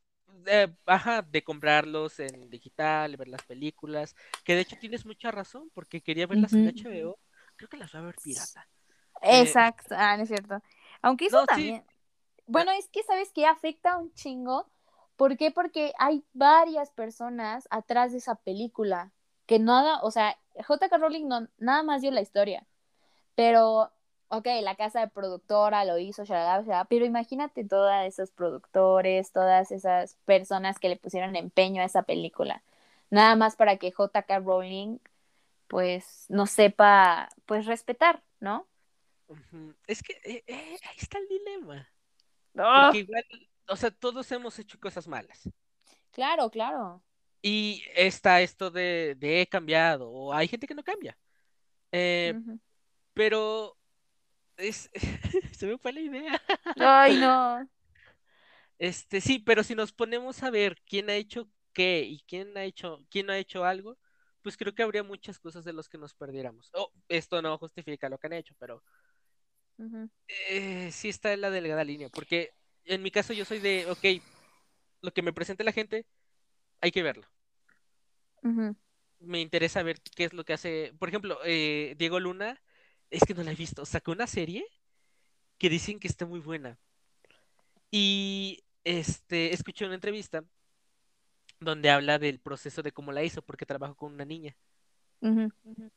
eh, ajá, de comprarlos en digital, ver las películas, que de hecho tienes mucha razón, porque quería verlas en HBO, creo que las va a ver pirata. Eh, Exacto, ah, no es cierto. Aunque eso también. Bueno, es que sabes que afecta un chingo. ¿Por qué? Porque hay varias personas atrás de esa película que nada, o sea, J.K. Rowling no, nada más dio la historia. Pero, ok, la casa de productora lo hizo, pero imagínate todos esos productores, todas esas personas que le pusieron empeño a esa película. Nada más para que J.K. Rowling, pues, no sepa, pues, respetar, ¿no? Es que eh, eh, ahí está el dilema. Porque igual, o sea, todos hemos hecho cosas malas. Claro, claro. Y está esto de, de he cambiado, o hay gente que no cambia. Eh, pero es, se me fue la idea. Ay, no. Este, sí, pero si nos ponemos a ver quién ha hecho qué y quién ha hecho, quién no ha hecho algo, pues creo que habría muchas cosas de los que nos perdiéramos. Oh, esto no justifica lo que han hecho, pero eh, sí está en la delgada línea, porque en mi caso yo soy de, ok, lo que me presente la gente, hay que verlo. Me interesa ver qué es lo que hace. Por ejemplo, eh, Diego Luna, es que no la he visto, sacó una serie que dicen que está muy buena. Y este, escuché una entrevista donde habla del proceso de cómo la hizo, porque trabajó con una niña.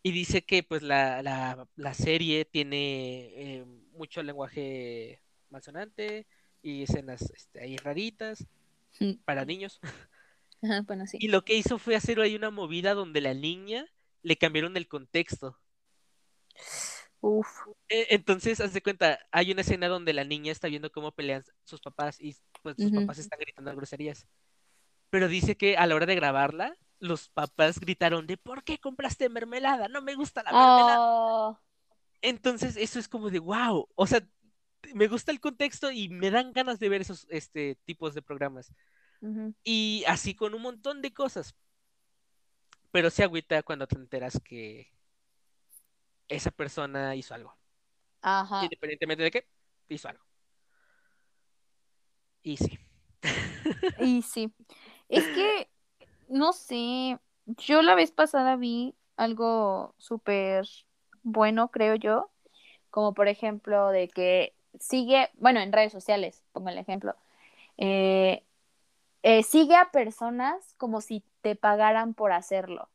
Y dice que pues la, la, la serie tiene eh, mucho lenguaje malsonante y escenas este, ahí raritas para niños. Ajá, bueno, sí. Y lo que hizo fue hacer ahí una movida donde la niña le cambiaron el contexto. Uf. E- Entonces, haz de cuenta, hay una escena donde la niña está viendo cómo pelean sus papás y pues sus papás están gritando groserías. Pero dice que a la hora de grabarla, los papás gritaron de ¿por qué compraste mermelada? No me gusta la mermelada. Oh, Entonces, eso es como de wow. O sea, me gusta el contexto y me dan ganas de ver esos este, tipos de programas. Y así con un montón de cosas. Pero se agüita cuando te enteras que esa persona hizo algo. Ajá. Independientemente de qué, hizo algo. Y sí. Y sí. Es que, no sé, yo la vez pasada vi algo súper bueno, creo yo, como por ejemplo de que sigue, bueno, en redes sociales, pongo el ejemplo, eh, eh, sigue a personas como si te pagaran por hacerlo,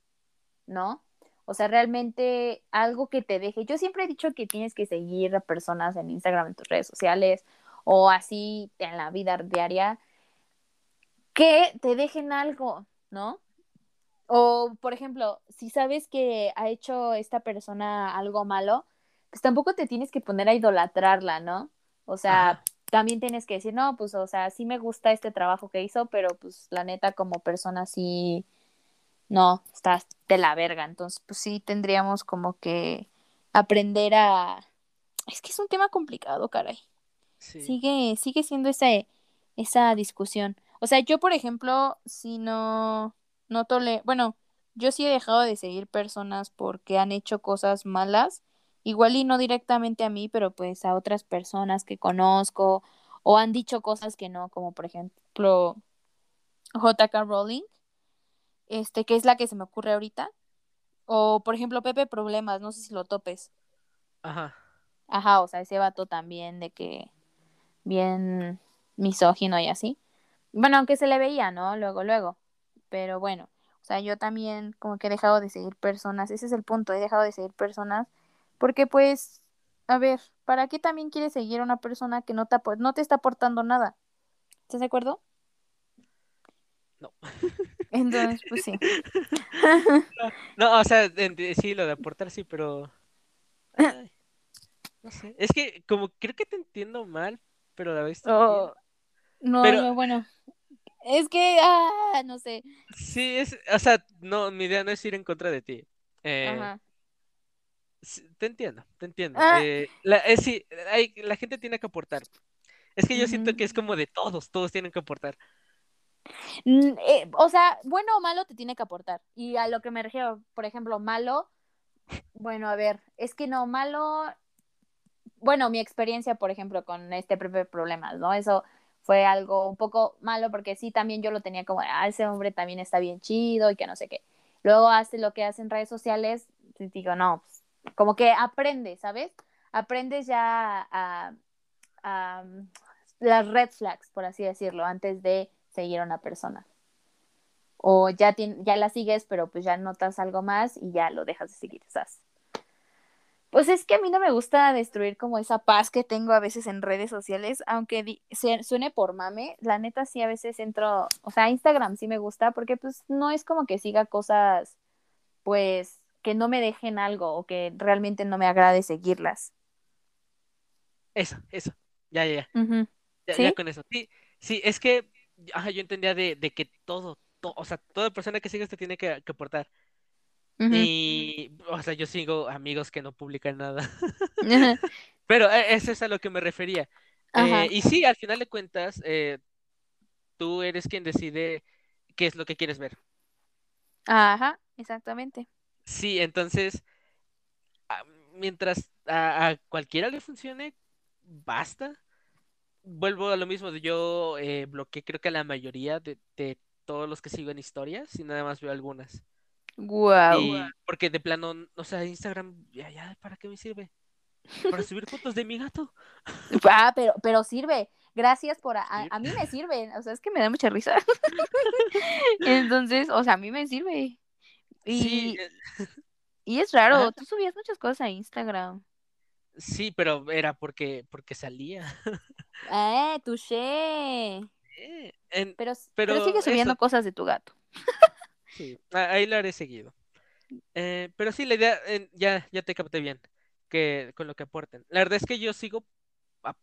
¿no? O sea, realmente algo que te deje. Yo siempre he dicho que tienes que seguir a personas en Instagram, en tus redes sociales o así en la vida diaria que te dejen algo, ¿no? O, por ejemplo, si sabes que ha hecho esta persona algo malo, pues tampoco te tienes que poner a idolatrarla, ¿no? O sea, Ajá. también tienes que decir, no, pues, o sea, sí me gusta este trabajo que hizo, pero pues la neta como persona sí, no, estás de la verga. Entonces, pues sí tendríamos como que aprender a... Es que es un tema complicado, caray. Sí. Sigue, sigue siendo esa, esa discusión. O sea, yo, por ejemplo, si no, no tole, bueno, yo sí he dejado de seguir personas porque han hecho cosas malas, igual y no directamente a mí, pero pues a otras personas que conozco o han dicho cosas que no, como por ejemplo JK Rowling, este, que es la que se me ocurre ahorita, o por ejemplo Pepe Problemas, no sé si lo topes. Ajá. Ajá, o sea, ese vato también de que bien misógino y así. Bueno, aunque se le veía, ¿no? Luego, luego. Pero bueno, o sea, yo también como que he dejado de seguir personas, ese es el punto, he dejado de seguir personas porque pues, a ver, ¿para qué también quieres seguir a una persona que no te, no te está aportando nada? ¿Estás de acuerdo? No. Entonces, pues sí. No, o sea, sí, lo de aportar sí, pero. ay, no sé. Es que como creo que te entiendo mal, pero a la vez. Oh, no, Pero- no, bueno. Es que, ah, no sé. Sí, es, o sea, no, mi idea no es ir en contra de ti. Eh, Ajá. te entiendo, te entiendo. Ah. Eh, la, eh, sí, hay- la gente tiene que aportar. Es que yo siento que es como de todos, todos tienen que aportar. Mm, eh, o sea, bueno o malo te tiene que aportar. Y a lo que me refiero, por ejemplo, malo, bueno, a ver, es que no, malo, bueno, mi experiencia, por ejemplo, con este Pepe Problemas, ¿no? Eso fue algo un poco malo porque sí, también yo lo tenía como, ah, ese hombre también está bien chido y que no sé qué. Luego hace lo que hace en redes sociales, digo, no, pues, como que aprendes, ¿sabes? Aprendes ya a, um, las red flags, por así decirlo, antes de seguir a una persona. O ya, ya la sigues, pero pues ya notas algo más y ya lo dejas de seguir, ¿sabes? Pues es que a mí no me gusta destruir como esa paz que tengo a veces en redes sociales, aunque suene por mame, la neta sí a veces entro, o sea, Instagram sí me gusta porque pues no es como que siga cosas pues que no me dejen algo o que realmente no me agrade seguirlas. Eso, eso. Ya, ya, ya. Ya, ¿Sí? ya con eso. Sí, sí, es que ajá, yo entendía de, de que todo, to- o sea, toda persona que sigas te tiene que, que aportar. Y, o sea, yo sigo amigos que no publican nada. Pero eh, eso es a lo que me refería. Eh, y sí, al final de cuentas, eh, tú eres quien decide qué es lo que quieres ver. Ajá, exactamente. Sí, entonces, mientras a, a cualquiera le funcione, basta. Vuelvo a lo mismo, yo eh, bloqueé creo que a la mayoría de, de todos los que sigo en historias y nada más veo algunas. Wow. Y porque de plano, o sea, Instagram, ya, ya, ¿para qué me sirve? Para subir fotos de mi gato. Ah, pero, pero sirve. Gracias por... A, a- mí me sirve. O sea, es que me da mucha risa. Entonces, o sea, a mí me sirve. Y, Sí, eh, y es raro. Ajá. Tú subías muchas cosas a Instagram. Sí, pero era porque, porque salía. Eh, touché. Eh, en- Pero, pero, Pero sigue subiendo eso- cosas de tu gato. sí, ahí lo haré seguido. Eh, pero sí, la idea, eh, ya, ya te capté bien, que con lo que aporten. La verdad es que yo sigo, a-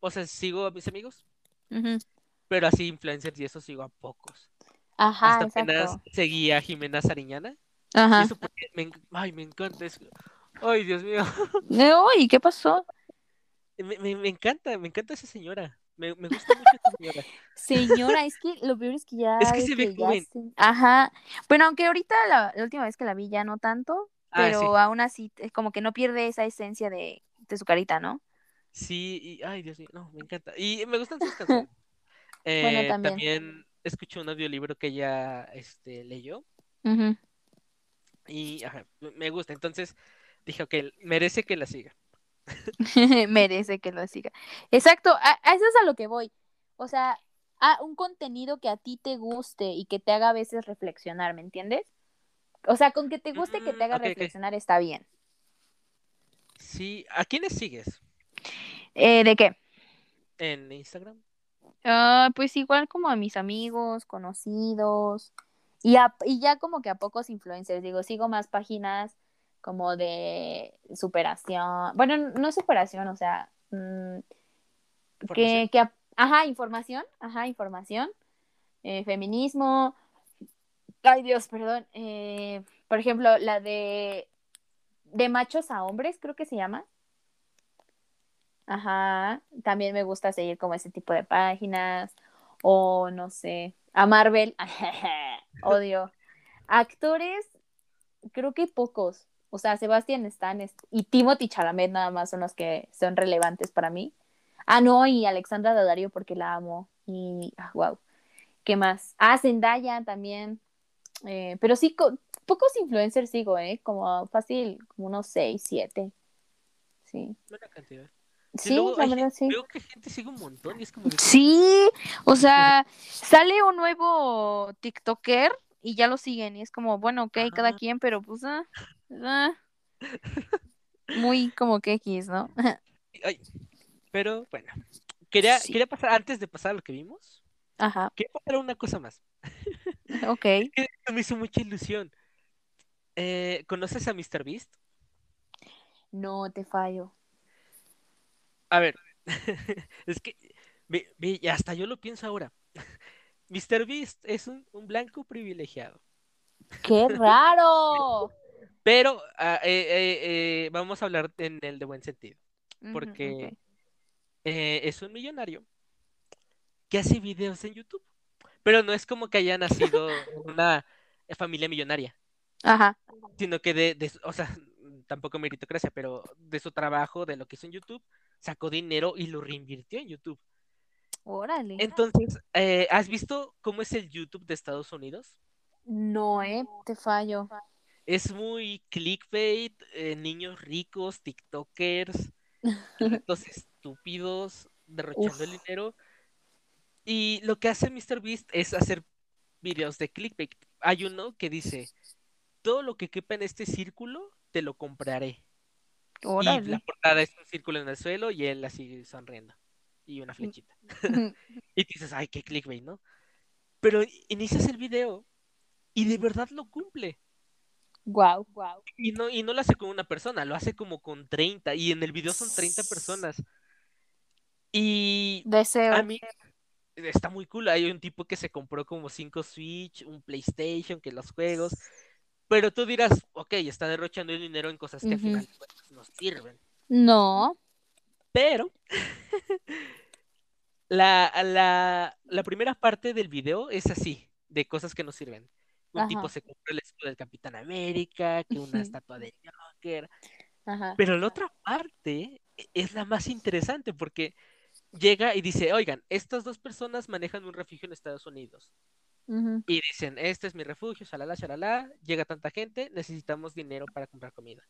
o sea, sigo a mis amigos, pero así influencers y eso sigo a pocos. Ajá, Hasta apenas exacto. seguí a Jimena Sariñana. Y Ajá. eso porque me, ay, me encanta eso. Ay, Dios mío. Uy, ¿qué pasó? Me, me- me encanta, me encanta esa señora. Me, me gusta mucho esa señora. Señora, es que lo peor es que ya. Es que se ve joven. se- Ajá. Bueno, aunque ahorita la, la última vez que la vi ya no tanto, Ah, pero sí. aún así eh, como que no pierde esa esencia de, de su carita, ¿no? Sí, y, ay, Dios mío, no, me encanta. Y me gustan sus canciones. Bueno, Eh, también. también escuché un audiolibro que ella este, leyó Ujú. y ajá, me gusta. Entonces dije, ok, merece que la siga. Merece que lo siga. Exacto, a, a eso es a lo que voy. O sea, a un contenido que a ti te guste y que te haga a veces reflexionar, ¿me entiendes? O sea, con que te guste que te Mm, haga reflexionar está bien. Sí, ¿a quiénes sigues? Eh, ¿De qué? ¿En Instagram? Ah, pues igual como a mis amigos, conocidos y, a- y ya como que a pocos influencers, digo, sigo más páginas como de superación, bueno, no superación, o sea, mm, que, que, ajá, información, ajá, información, eh, feminismo, ay Dios, perdón, eh, por ejemplo, la de, de machos a hombres, creo que se llama. Ajá, también me gusta seguir como ese tipo de páginas, o no sé, a Marvel, odio. Actores, creo que pocos, o sea, Sebastián Stan y Timothy Chalamet nada más son los que son relevantes para mí. Ah, no, y Alexandra Daddario porque la amo, y, ah, wow, ¿qué más? Ah, Zendaya también, eh, pero sí, co- pocos influencers sigo, ¿eh? Como fácil, como unos seis, siete, sí. Buena cantidad. Sí, luego la verdad, gente- sí. Veo que gente sigue un montón y es como Sí, o sea, sale un nuevo TikToker y ya lo siguen y es como, bueno, ok, cada Ajá. quien, pero pues, ah, ah, muy como que X, ¿no? ay, pero bueno, quería, Sí. quería pasar, antes de pasar a lo que vimos, Ajá, quería pasar una cosa más. ok. me hizo mucha ilusión. Eh, ¿conoces a Mr. Beast? No te fallo. A ver, es que hasta yo lo pienso ahora. Mr. Beast es un, un blanco privilegiado, ¡Qué raro! pero ah, eh, eh, eh, vamos a hablar en el de buen sentido, porque es un millonario que hace videos en YouTube, pero no es como que haya nacido una familia millonaria, Ajá, sino que de, o sea, tampoco meritocracia, pero de su trabajo, de lo que hizo en YouTube, sacó dinero y lo reinvirtió en YouTube. Órale. Entonces, eh, ¿has visto cómo es el YouTube de Estados Unidos? No, eh, te fallo. Es muy clickbait, eh, niños ricos, TikTokers, retos estúpidos, derrochando el dinero. Y lo que hace MrBeast es hacer videos de clickbait. Hay uno que dice, todo lo que quepa en este círculo, te lo compraré. Y la portada es un círculo en el suelo y él así sonriendo. Y una flechita. Y dices, ay, qué clickbait, ¿no? Pero inicias el video y de verdad lo cumple. Wow, wow. Y no, y no lo hace con una persona, lo hace como con 30. Y en el video son 30 personas. Y a Deseo. mí, está muy cool. Hay un tipo que se compró como cinco Switch, un PlayStation, que los juegos. Pero tú dirás, ok, está derrochando el dinero en cosas que al Ujú. final pues, no sirven. No. Pero la, la, la primera parte del video es así, de cosas que no sirven. Un tipo se compró el escudo del Capitán América, que una estatua de Joker. Ajá. Pero la otra parte es la más interesante porque llega y dice, oigan, estas dos personas manejan un refugio en Estados Unidos. Y dicen, este es mi refugio, shalala, shalala, llega tanta gente, necesitamos dinero para comprar comida.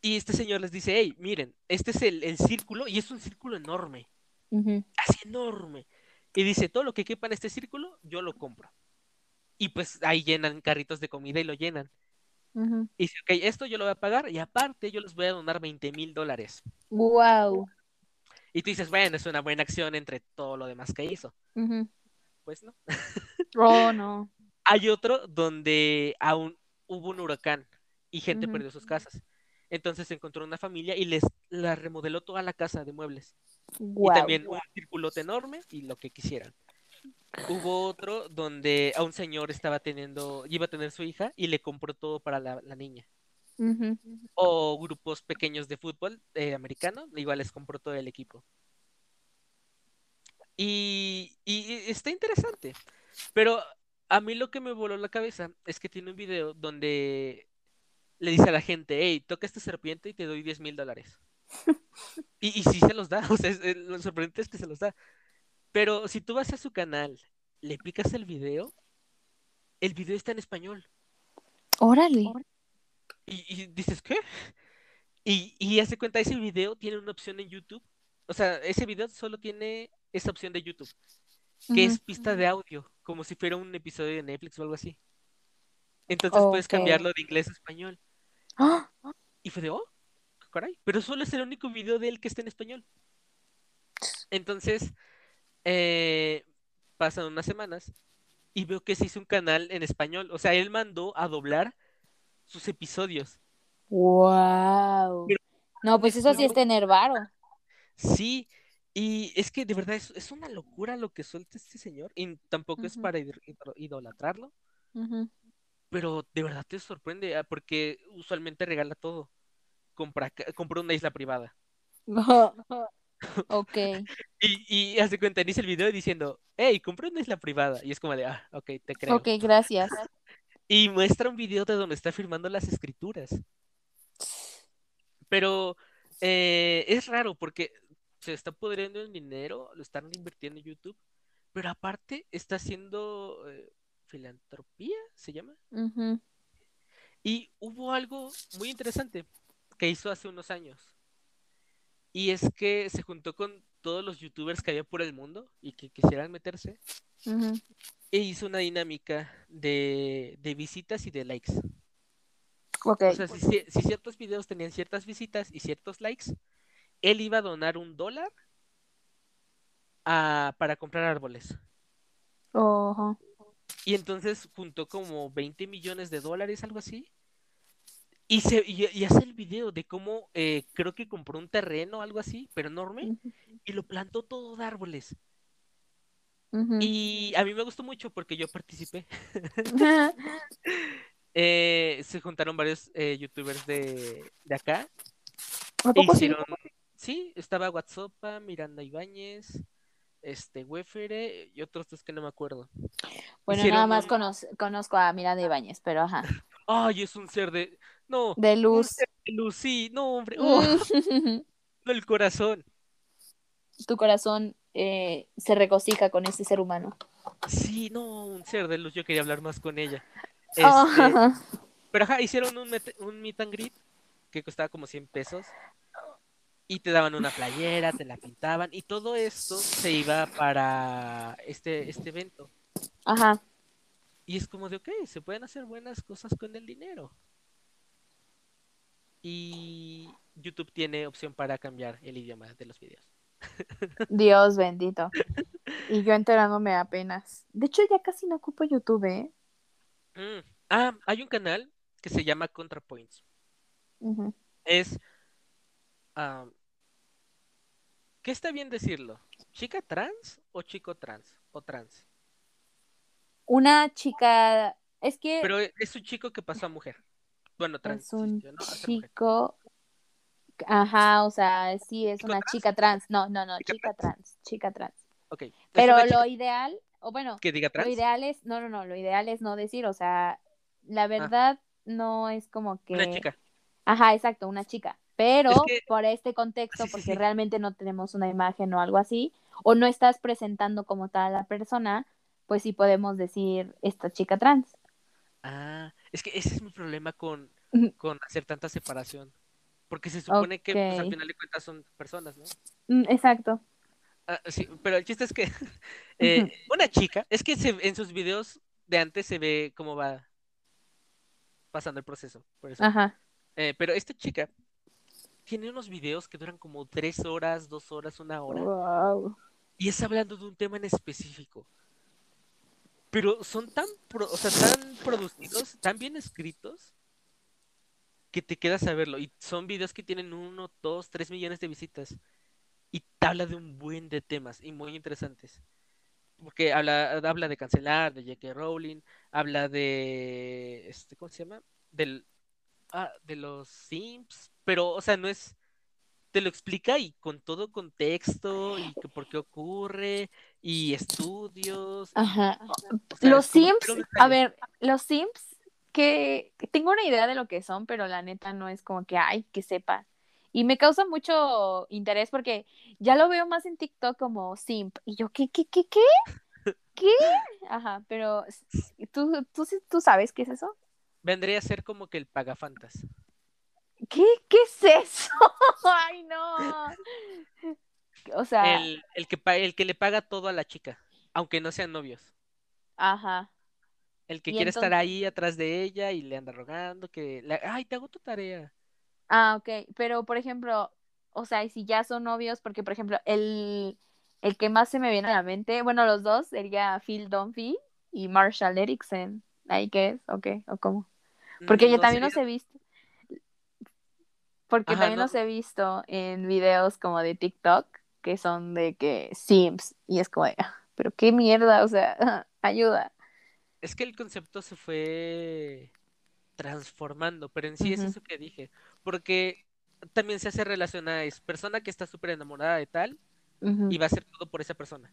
Y este señor les dice, hey, miren, este es el, el círculo y es un círculo enorme, Ujú. así enorme. Y dice, todo lo que quepa en este círculo, yo lo compro. Y pues ahí llenan carritos de comida y lo llenan. Y dice, ok, esto yo lo voy a pagar y aparte yo les voy a donar 20 mil dólares. Guau. Y tú dices, bueno, es una buena acción entre todo lo demás que hizo. Pues no. Oh, no. Hay otro donde aún hubo un huracán y gente perdió sus casas. Entonces encontró una familia y les la remodeló toda la casa de muebles. Y también un circulote enorme y lo que quisieran. Hubo otro donde a un señor estaba teniendo, iba a tener su hija y le compró todo para la, la niña. O grupos pequeños de fútbol eh, americano, igual les compró todo el equipo. Y, y- y está interesante. Pero a mí lo que me voló la cabeza es que tiene un video donde le dice a la gente, hey, toca esta serpiente y te doy 10 mil dólares. Y, y sí se los da, o sea, es- es- lo sorprendente es que se los da. Pero si tú vas a su canal, le picas el video, el video está en español. Órale. Y, y dices, ¿qué? Y, y hace cuenta, ese video tiene una opción en YouTube. O sea, ese video solo tiene esa opción de YouTube, que es pista de audio, como si fuera un episodio de Netflix o algo así. Entonces puedes cambiarlo de inglés a español. ¡Ah! Y fue de, oh, qué caray. Pero solo es el único video de él que está en español. Entonces, eh, pasan unas semanas y veo que se hizo un canal en español. O sea, él mandó a doblar sus episodios. Wow. Pero- No, pues eso sí es tener varo. Sí, y es que de verdad es, es una locura lo que suelta este señor. Y tampoco es para id- id- idolatrarlo, Ujú. Pero de verdad te sorprende, ah, porque usualmente regala todo. Compra, compra una isla privada. Ok. Y, y hace cuenta, inicia el video diciendo, hey, compré una isla privada. Y es como de, ah, ok, te creo. Ok, gracias. Y muestra un video de donde está firmando las escrituras. Pero eh, es raro porque se está pudriendo el dinero, lo están invirtiendo en YouTube, pero aparte está haciendo eh, filantropía, se llama. Y hubo algo muy interesante que hizo hace unos años. Y es que se juntó con todos los youtubers que había por el mundo y que quisieran meterse. Ujú. E hizo una dinámica de, de visitas y de likes. Ok. O sea, si, ciertos videos tenían ciertas visitas y ciertos likes, él iba a donar un dólar a- para comprar árboles. Ojo. Y entonces juntó como 20 millones de dólares, algo así. Y, se, y, y hace el video de cómo eh, creo que compró un terreno, algo así, pero enorme, y lo plantó todo de árboles. Y a mí me gustó mucho porque yo participé. Eh, se juntaron varios eh, youtubers de, de acá. ¿A poco sí? hicieron, sí, estaba WhatsApp, Miranda Ibáñez, este, Wefere y otros dos que no me acuerdo. Bueno, hicieron nada más un- conoz- conozco a Miranda Ibáñez, pero ajá. Ay, es un ser de. No, De un luz. ser de luz, sí, no, hombre. Oh, el corazón. Tu corazón eh, se regocija con ese ser humano. Sí, no, un ser de luz. Yo quería hablar más con ella. Este, Ah. Pero ajá, hicieron un, un meet and greet que costaba como 100 pesos. Y te daban una playera, te la pintaban. Y todo esto se iba para este, este evento. Ajá. Y es como de, ok, se pueden hacer buenas cosas con el dinero. Y YouTube tiene opción para cambiar el idioma de los videos. Dios bendito. Y yo enterándome apenas. De hecho, ya casi no ocupo YouTube, ¿eh? Mm, Ah, hay un canal que se llama ContraPoints. Ujú. Es... ah, ¿Qué está bien decirlo? ¿Chica trans o chico trans o trans. Una chica, es que Pero es un chico que pasó a mujer. Bueno, trans. es un chico, ajá, o sea, sí es ¿Chico una trans? chica trans, no, no, no, ¿Chica chica trans, chica trans. Ok. Pero lo ideal, o bueno, que diga lo trans. ideal es, no, no, no, lo ideal es no decir, o sea, la verdad no es como que, Ah. Una chica. ajá, exacto, una chica, pero Es que- por este contexto, sí, porque sí. realmente no tenemos una imagen o algo así, o no estás presentando como tal a la persona, pues sí podemos decir esta chica trans. Ah, es que ese es mi problema con, con hacer tanta separación. Porque se supone que pues, al final de cuentas son personas, ¿no? Mm, Exacto. Ah, sí, pero el chiste es que eh, una chica, es que se- en sus videos de antes se ve cómo va pasando el proceso. Por eso. Ajá. Eh, pero esta chica tiene unos videos que duran como tres horas, dos horas, una hora. Wow. Y es hablando de un tema en específico. Pero son tan, pro- o sea, tan producidos, tan bien escritos, que te quedas a verlo. Y son videos que tienen uno, dos, tres millones de visitas. Y te habla de un buen de temas y muy interesantes. Porque habla, habla de cancelar, de J.K. Rowling, habla de, este, ¿cómo se llama? Del, ah, de los Sims, pero, o sea, no es, te lo explica y con todo contexto y que por qué ocurre y estudios. y, Ajá. o sea, Los como Sims, a ver, los Sims que tengo una idea de lo que son, pero la neta no es como que, ay, que sepa. Y me causa mucho interés porque ya lo veo más en TikTok como simp. Y yo, ¿qué, qué, qué, qué? ¿Qué? Ajá, pero ¿tú, tú, tú sabes qué es eso? Vendría a ser como que el pagafantas. ¿Qué, qué es eso? Ay, no. O sea, El, el que, el que le paga todo a la chica, aunque no sean novios. ajá. El que quiere estar ahí atrás de ella y le anda rogando que, le- ay, te hago tu tarea. Ah, ok. Pero, por ejemplo, o sea, y si ya son novios, porque, por ejemplo, el, el que más se me viene a la mente, bueno, los dos sería Phil Dunphy y Marshall Erickson. ¿Ahí qué es? ¿O qué? ¿O cómo? Porque yo también los he visto. Porque Ajá, también no. los he visto en videos como de TikTok, que son de que Sims, y es como, de, "Ah, pero qué mierda, o sea, ayuda. Es que el concepto se fue transformando, pero en sí es eso que dije, porque también se hace relación a es persona que está súper enamorada de tal y va a hacer todo por esa persona.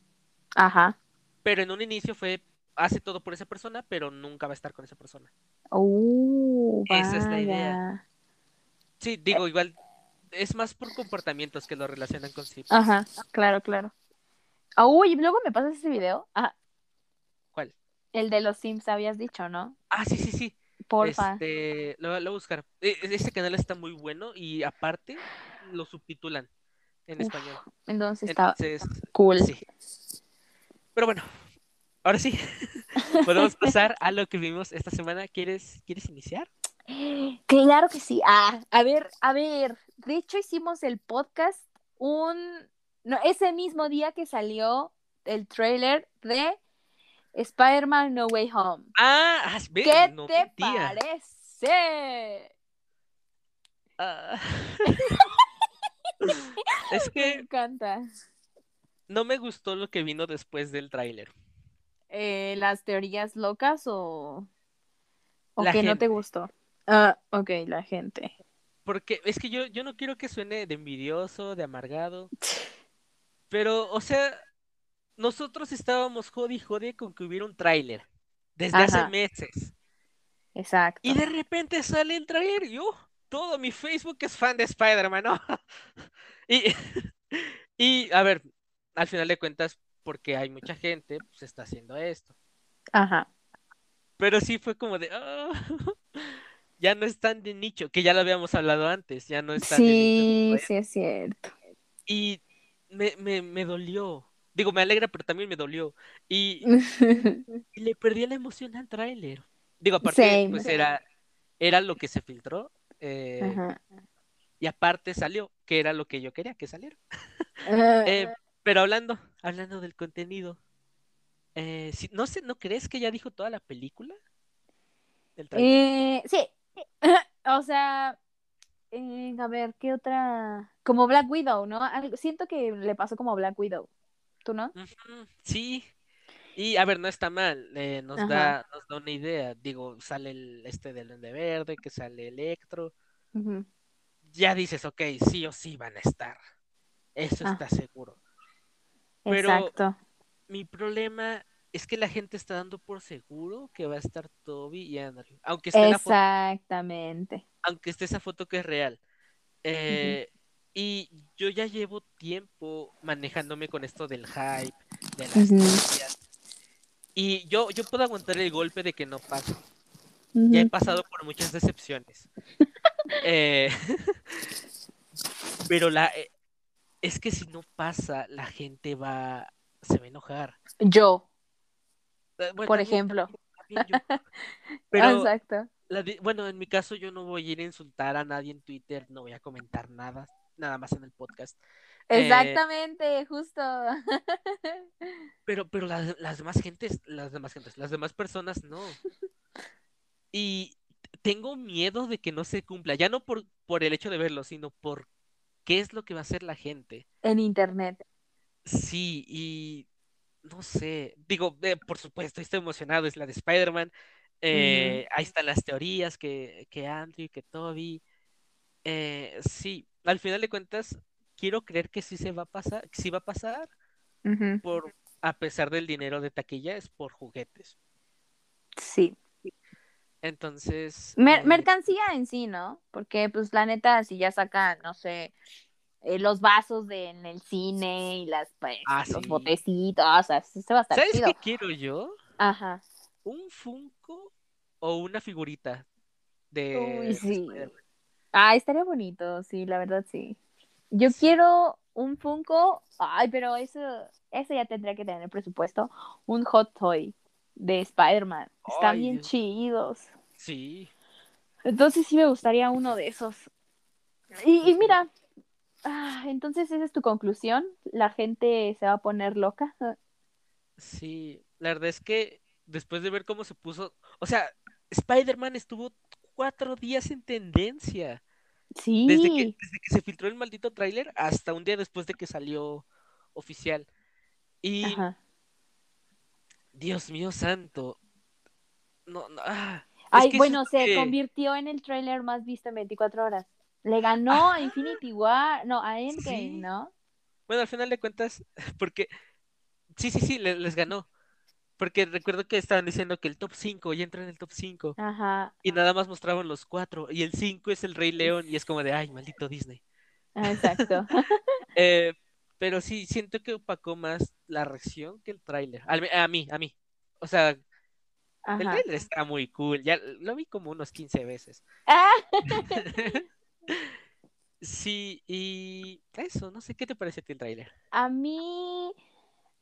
Ajá. Pero en un inicio fue, hace todo por esa persona, pero nunca va a estar con esa persona. Uh, Esa es la idea. Sí, digo, igual es más por comportamientos que lo relacionan con sí. Ajá, claro, claro. Ah, uy, luego me pasas ese video. Ah, ¿Cuál? el de los Sims habías dicho, ¿no? Ah, sí, sí, sí. Porfa. Este, lo, lo voy a buscar. Este canal está muy bueno y aparte lo subtitulan en Uf, español. Entonces está Entonces, cool. sí. Pero bueno, ahora sí, podemos pasar a lo que vimos esta semana. ¿Quieres, ¿quieres iniciar? Claro que sí. Ah, a ver, a ver. De hecho, hicimos el podcast un. No, ese mismo día que salió el trailer de Spider-Man No Way Home. Ah, ¿Qué no te mentía. parece? Ah. Es Me que encanta. no me gustó lo que vino después del tráiler. Eh, ¿Las teorías locas o, o La que no te gustó? Ah, ok, la gente. Porque es que yo, yo no quiero que suene de envidioso, de amargado. Pero, o sea, nosotros estábamos jode y jode con que hubiera un tráiler. Desde hace meses. Exacto. Y de repente sale el tráiler y oh, todo mi Facebook es fan de Spider-Man, ¿no? Y, y, a ver, al final de cuentas, porque hay mucha gente, pues está haciendo esto. Ajá. Pero sí fue como de, "Ah, ya no es tan de nicho, que ya lo habíamos hablado antes, ya no es tan de nicho. Sí, sí es cierto. Y me, me, me dolió. Digo, me alegra, pero también me dolió. Y, y le perdí la emoción al tráiler. Digo, aparte, pues era, era lo que se filtró. eh, Ajá. y aparte salió, que era lo que yo quería que saliera. Ah, Eh, pero hablando, hablando del contenido, eh, si- no sé, ¿no crees que ya dijo toda la película? Eh, sí. O sea, eh, a ver, ¿qué otra? Como Black Widow, ¿no? Algo- siento que le pasó como Black Widow. ¿Tú no? Sí, y a ver, no está mal, eh, nos Ajá. da, nos da una idea. Digo, sale el este del Duende Verde, que sale Electro. Ya dices, ok, sí o sí van a estar. Eso Ah, está seguro. Pero exacto. mi problema es que la gente está dando por seguro que va a estar Toby y Andrew. Aunque esté la foto, Exactamente. aunque esté esa foto que es real. Eh, y yo ya llevo tiempo manejándome con esto del hype, de las teorías. Y yo, yo puedo aguantar el golpe de que no pase. Ya he pasado por muchas decepciones. Eh, pero la, eh, es que si no pasa, la gente va, se va a enojar. Yo, Bueno, por ejemplo. también yo. Pero, Exacto. la bueno, en mi caso yo no voy a ir a insultar a nadie en Twitter, no voy a comentar nada, nada más en el podcast. Eh, Exactamente, justo. pero, pero las, las demás gentes, las demás gentes, las demás personas no. Y tengo miedo de que no se cumpla, ya no por, por el hecho de verlo, sino por qué es lo que va a hacer la gente. En internet. Sí, y no sé, digo, eh, por supuesto, estoy emocionado, es la de Spider-Man. Eh, ahí están las teorías que, que Andrew, que Toby. eh, sí, al final de cuentas, quiero creer que sí se va a pasar, sí va a pasar, por, a pesar del dinero de taquilla, es por juguetes. Sí. Entonces, Mer- eh, mercancía en sí, ¿no? Porque, pues, la neta, si ya sacan, no sé, eh, los vasos de, en el cine y las, pues, ah, los sí. botecitos, o sea, se va a estar ¿Sabes qué quiero yo? Ajá. ¿Un Funko o una figurita de, sí. Ah, estaría bonito, sí, la verdad, sí. Yo Sí. quiero un Funko, ay, pero eso, eso ya tendría que tener presupuesto, un Hot Toy de Spider-Man. Están Ay, bien Dios. chidos. Sí. Entonces sí me gustaría uno de esos. Y, mira, ah, entonces esa es tu conclusión. La gente se va a poner loca. Sí, la verdad es que después de ver cómo se puso, o sea, Spider-Man estuvo cuatro días en tendencia, desde que, Sí, desde que se filtró el maldito tráiler hasta un día después de que salió oficial. Y, ajá. Dios mío santo, no, no, ah, Ay, es bueno, se que, convirtió en el tráiler más visto en 24 horas. Le ganó a Infinity War, no, a Endgame, sí, ¿no? bueno, al final de cuentas, porque, sí, sí, sí, le- les, ganó, porque recuerdo que estaban diciendo que el top 5 ya entra en el top 5 Ajá, y nada más mostraban los cuatro, y el 5 es el Rey León, y es como de, ay, maldito Disney. ah, exacto. Eh, pero sí, siento que opacó más la reacción que el tráiler. A mí, a mí. O sea, el tráiler está muy cool. Ya lo vi como unos 15 veces. Ah, Sí, y eso, no sé, ¿qué te parece a ti el tráiler? a mí,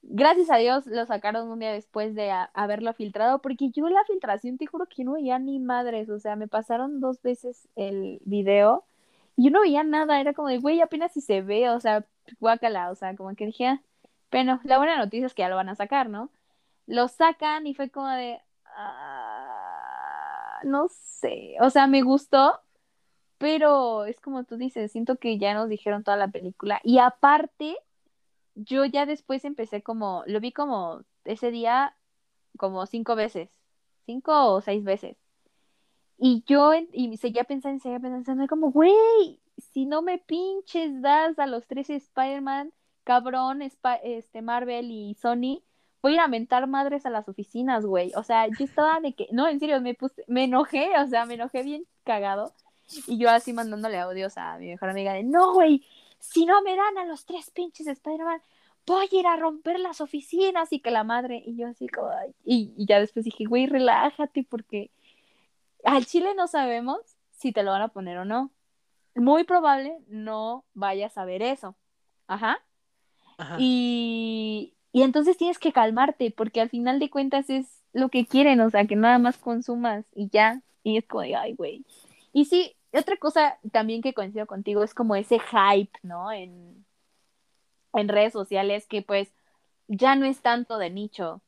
gracias a Dios, lo sacaron un día después de haberlo filtrado, porque yo la filtración, te juro que no veía ni madres, o sea, me pasaron dos veces el video y yo no veía nada, era como de, güey, apenas si se ve, o sea, guácala, o sea, como que dije, ah, bueno, la buena noticia es que ya lo van a sacar, ¿no? Lo sacan y fue como de, ah, no sé, o sea, me gustó, pero es como tú dices, siento que ya nos dijeron toda la película y aparte yo ya después empecé como, lo vi como ese día como cinco veces, cinco o seis veces. Y yo y seguía pensando, seguía pensando, como, güey, si no me pinches das a los tres Spider-Man, cabrón, este, Marvel y Sony, voy a ir a mentar madres a las oficinas, güey. O sea, yo estaba de que, no, en serio, me puse, me enojé, o sea, me enojé bien cagado. Y yo así mandándole audios a mi mejor amiga de, no, güey, si no me dan a los tres pinches Spider-Man, voy a ir a romper las oficinas y que la madre. Y yo así como, y ya después dije, güey, relájate porque al Chile no sabemos si te lo van a poner o no. Muy probable no vayas a ver eso. Ajá. Ajá, Y, y entonces tienes que calmarte porque al final de cuentas es lo que quieren, o sea, que nada más consumas y ya. Y es como de, ay, güey. Y sí, otra cosa también que coincido contigo es como ese hype, ¿no? En, en redes sociales que pues ya no es tanto de nicho.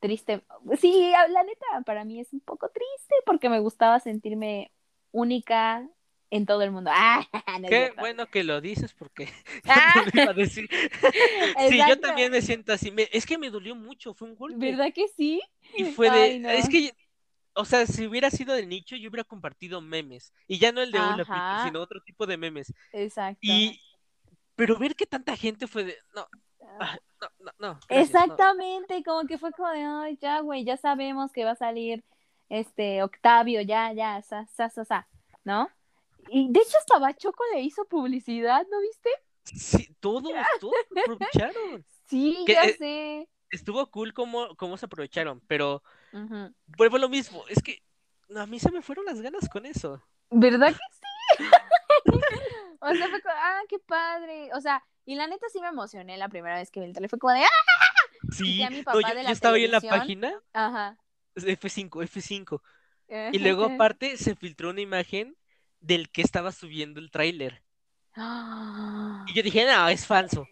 Triste. Sí, la neta, para mí es un poco triste porque me gustaba sentirme única en todo el mundo. Ah, no Qué bueno que lo dices porque yo Ah. te lo iba a decir. Sí, yo también me siento así. Me- es que me dolió mucho, fue un golpe. ¿Verdad que sí? Y fue de, no. es que, o sea, si hubiera sido de nicho, yo hubiera compartido memes. Y ya no el de Ajá. sino otro tipo de memes. Exacto. Y, pero ver que tanta gente fue de, no, ah, no, no, no. gracias, no". Exactamente, como que fue como de, ay, ya, güey, ya sabemos que va a salir este Octavio, ya, ya, sa, sa, sa, sa, ¿no? Y de hecho hasta Bachoco le hizo publicidad, ¿no viste? Sí, todos, todos aprovecharon. Sí, Que, ya eh, sé. Estuvo cool cómo, cómo se aprovecharon, pero Ujú. vuelvo a lo mismo. Es que a mí se me fueron las ganas con eso. ¿Verdad que sí? o sea, fue como, ah, qué padre. O sea, y la neta sí me emocioné la primera vez que vi el teléfono. Fue como de, ah, Sí, mi no, papá yo, de yo estaba ahí en la página, ajá. F5, F5. Y luego aparte se filtró una imagen del que estaba subiendo el tráiler. Ah, Y yo dije, no, es falso.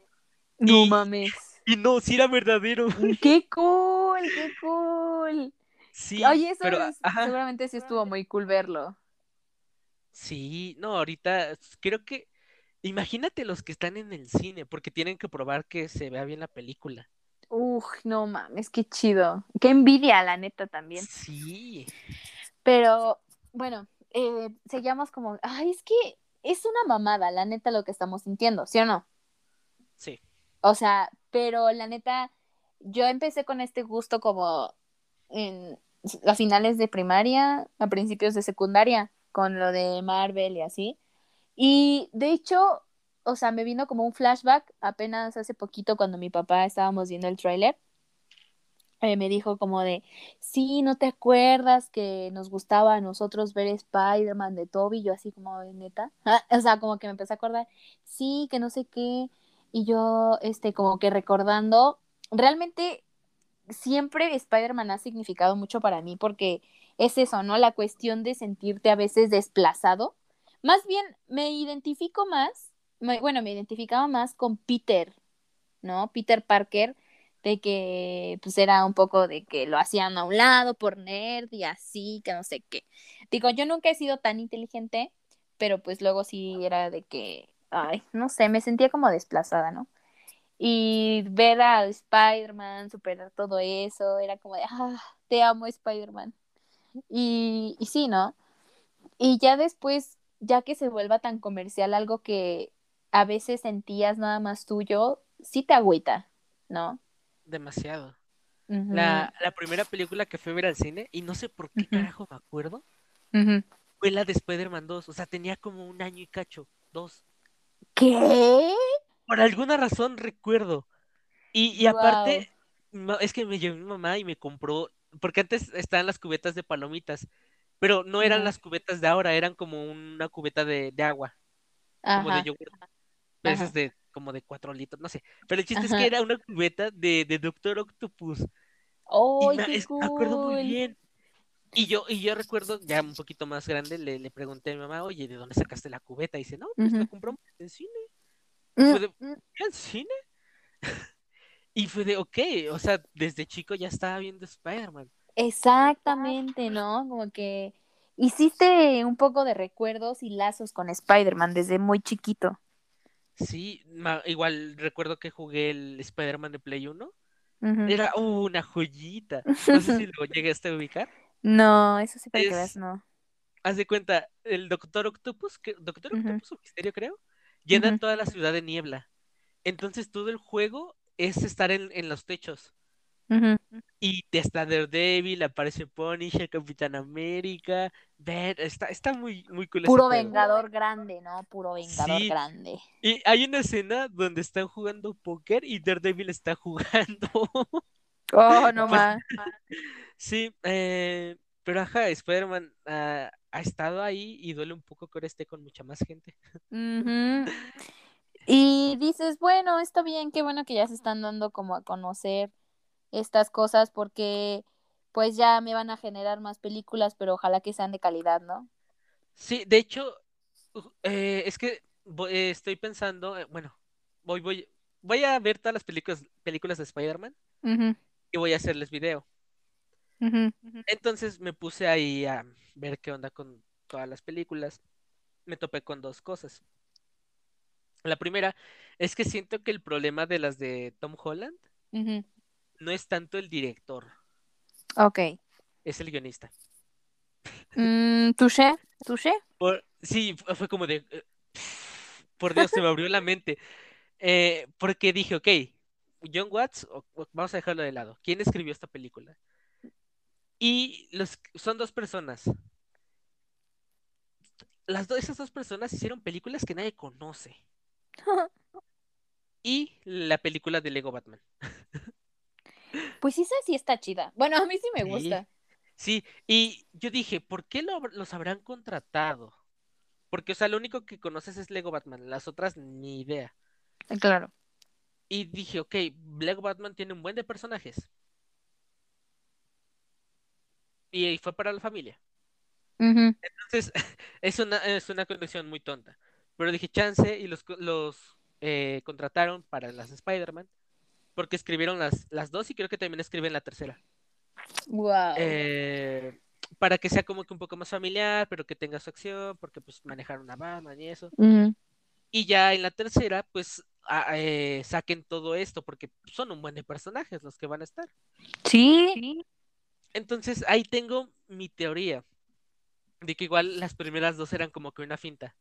No y- mames. Y no, sí era verdadero. ¡Qué cool! ¡Qué cool! Sí, Oye, eso pero, es- seguramente sí estuvo muy cool verlo. sí, no, ahorita creo que, imagínate los que están en el cine, porque tienen que probar que se vea bien la película. Uf, no mames, qué chido. Qué envidia, la neta, también. Sí, Pero, bueno, eh, seguíamos como, ay, es que es una mamada, la neta, lo que estamos sintiendo, ¿sí o no? sí, O sea, pero la neta, yo empecé con este gusto como en a finales de primaria, a principios de secundaria, con lo de Marvel y así. Y de hecho, o sea, me vino como un flashback apenas hace poquito cuando mi papá estábamos viendo el tráiler. Eh, me dijo como de, sí, ¿no te acuerdas que nos gustaba a nosotros ver Spider-Man de Toby? Yo así como neta. Ah, o sea, como que me empecé a acordar, sí, que no sé qué. Y yo, este, como que recordando, realmente siempre Spider-Man ha significado mucho para mí porque es eso, ¿no? La cuestión de sentirte a veces desplazado. Más bien, me identifico más, bueno, me identificaba más con Peter, ¿no? Peter Parker, de que pues era un poco de que lo hacían a un lado por nerd y así, que no sé qué. Digo, yo nunca he sido tan inteligente, pero pues luego sí era de que, ay, no sé, me sentía como desplazada, ¿no? Y ver a Spider-Man, superar todo eso, era como de, ah, te amo Spider-Man. Y, y sí, ¿no? Y ya después, ya que se vuelva tan comercial, algo que a veces sentías nada más tuyo, sí te agüita, ¿no? Demasiado. La, la primera película que fui a ver al cine, y no sé por qué carajo me acuerdo, fue la de Spider-Man 2. O sea, tenía como un año y cacho, dos. ¿Qué? Por alguna razón recuerdo. Y, y aparte, es que me llevó mi mamá y me compró, porque antes estaban las cubetas de palomitas, pero no eran las cubetas de ahora, eran como una cubeta de, de agua, como de yogur. Ajá. de como de cuatro litros, no sé. Pero el chiste es que era una cubeta de, de Doctor Octopus. Y ¡Ay, me, qué es- me acuerdo muy bien. Y yo, y yo recuerdo, ya un poquito más grande, le, le pregunté a mi mamá, oye, ¿de dónde sacaste la cubeta? Y dice, no, pues la Ujú. compramos en cine. Mm, Fue de, mm, ¿en cine? Y fue de, ok, o sea, desde chico ya estaba viendo Spider-Man. Exactamente, ¿no? Como que hiciste un poco de recuerdos y lazos con Spider-Man desde muy chiquito. Sí, igual recuerdo que jugué el Spider-Man de Play 1. Ujú. Era uh, una joyita. No sé si lo llegaste a ubicar. No, eso sí para que Es- veas, no. Haz de cuenta, el Doctor Octopus, que, Doctor. Octopus o Misterio creo, llenan Ujú. toda la ciudad de niebla. Entonces todo el juego es estar en, en los techos. Y está Daredevil, aparece Punisher, Capitán América. Está, está muy, muy cool ese Puro juego. vengador grande, ¿no? Puro vengador Sí. grande. Y hay una escena donde están jugando póker y Daredevil está jugando. Oh, no más. Sí, eh, pero ajá, Spider-Man ah, ha estado ahí y duele un poco que ahora esté con mucha más gente. Y dices, bueno, está bien, qué bueno que ya se están dando como a conocer estas cosas porque pues ya me van a generar más películas, pero ojalá que sean de calidad, ¿no? Sí, de hecho, eh, es que eh, estoy pensando, eh, bueno, voy, voy, voy a ver todas las películas, películas de Spider-Man y voy a hacerles video. Entonces me puse ahí a ver qué onda con todas las películas. me topé con dos cosas. La primera es que siento que el problema de las de Tom Holland. No es tanto el director, Ok. es el guionista. Mm, ¿Touché? ¿Touché? Por- sí, fu- fue como de... eh, Por Dios, se me abrió la mente. Eh, porque dije, ok, John Watts, o- o- vamos a dejarlo de lado. ¿Quién escribió esta película? Y los, son dos personas. Las esas dos personas hicieron películas que nadie conoce. Y la película de Lego Batman. Pues esa sí está chida. Bueno, a mí sí me Sí. gusta. Sí, y yo dije, ¿por qué lo los habrán contratado? Porque, o sea, lo único que conoces es Lego Batman, las otras ni idea. Claro. Y dije, ok, Lego Batman tiene un buen de personajes. Y fue para la familia. Entonces, es una, es una conexión muy tonta. Pero dije, chance, y los, los eh, contrataron para las Spider-Man. Porque escribieron las, las dos y creo que también escriben la tercera. Wow. Eh, para que sea como que un poco más familiar, pero que tenga su acción, porque pues manejaron a Batman y eso. Y ya en la tercera, pues a- eh, saquen todo esto, porque son un buen de personajes los que van a estar. Sí. Entonces ahí tengo mi teoría de que igual las primeras dos eran como que una finta.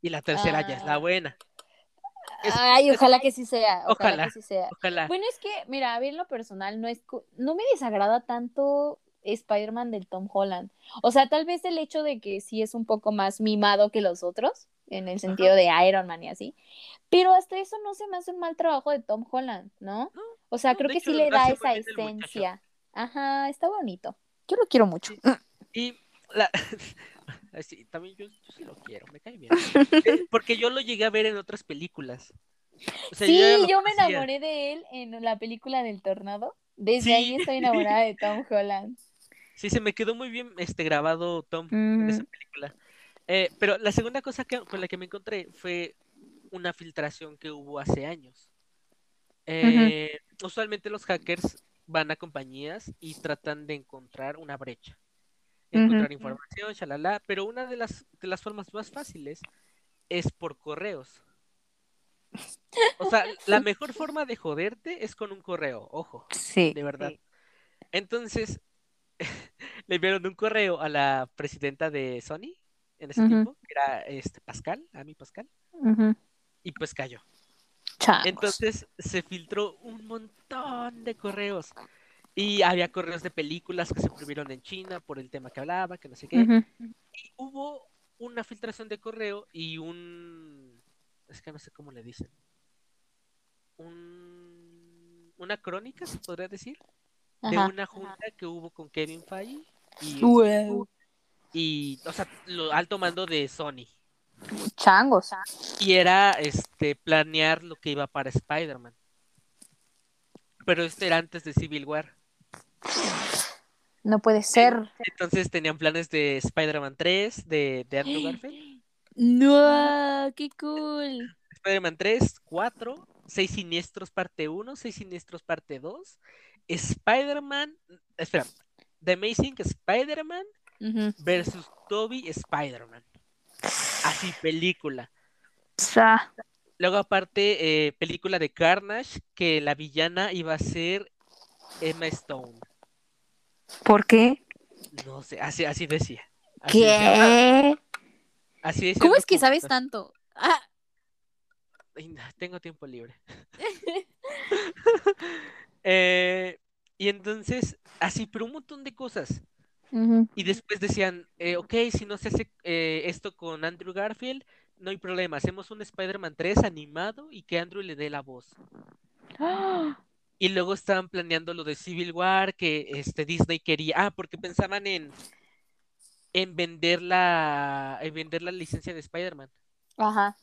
Y la tercera ya es la Ah. buena. Es- Ay, ojalá que sí sea. Ojalá, Ojalá. que sí sea. Ojalá. Bueno, es que, mira, a ver, lo personal, no es no me desagrada tanto Spider-Man del Tom Holland. O sea, tal vez el hecho de que sí es un poco más mimado que los otros, en el sentido de Iron Man y así. Pero hasta eso no se me hace un mal trabajo de Tom Holland, ¿no? No, O sea, no, creo que hecho, sí le da esa esencia. Ajá, está bonito. Yo lo quiero mucho. Y la... Así, también yo, yo sí lo quiero, me cae bien. Eh, Porque yo lo llegué a ver en otras películas. O sea, Sí, yo me enamoré de él en la película del tornado. Desde Sí. ahí estoy enamorada de Tom Holland. Sí, se me quedó muy bien este grabado Tom en esa película. Eh, pero la segunda cosa que, con la que me encontré fue una filtración que hubo hace años. Eh, Usualmente los hackers van a compañías y tratan de encontrar una brecha, encontrar información, shalala, pero una de las, de las formas más fáciles es por correos. O sea, la mejor forma de joderte es con un correo, ojo, Sí. de verdad. Entonces, le enviaron un correo a la presidenta de Sony en ese Ujú. tiempo, que era este Pascal, a mi Pascal, y pues cayó. Changos. Entonces se filtró un montón de correos. Y había correos de películas que se prohibieron en China por el tema que hablaba, que no sé qué. Y hubo una filtración de correo y un... Es que no sé cómo le dicen. Un... Una crónica, se podría decir, de una junta que hubo con Kevin Feige y, Wow. y o sea, lo alto mando de Sony. Changos. Y era este planear lo que iba para Spider-Man. Pero este era antes de Civil War. No puede ser. Entonces tenían planes de Spider-Man 3, de, de Andrew Garfield. No, qué cool. Spider-Man 3, 4, 6 siniestros parte 1, 6 siniestros parte 2. Spider-Man, espera, The Amazing Spider-Man Ujú. versus Toby Spider-Man. Así, película. Sa- Luego aparte, eh, película de Carnage, que la villana iba a ser Emma Stone. ¿Por qué? No sé, así, así decía. Así decía, ¿Qué? así decía ¿Cómo es que sabes tanto? Ah, Tengo tiempo libre. Eh, y entonces, así, pero un montón de cosas. Y después decían, eh, ok, si no se hace eh, esto con Andrew Garfield, no hay problema. Hacemos un Spider-Man 3 animado y que Andrew le dé la voz. Ah, Y luego estaban planeando lo de Civil War, que este Disney quería. Ah, porque pensaban en, en vender la, en vender la licencia de Spider-Man. Ajá.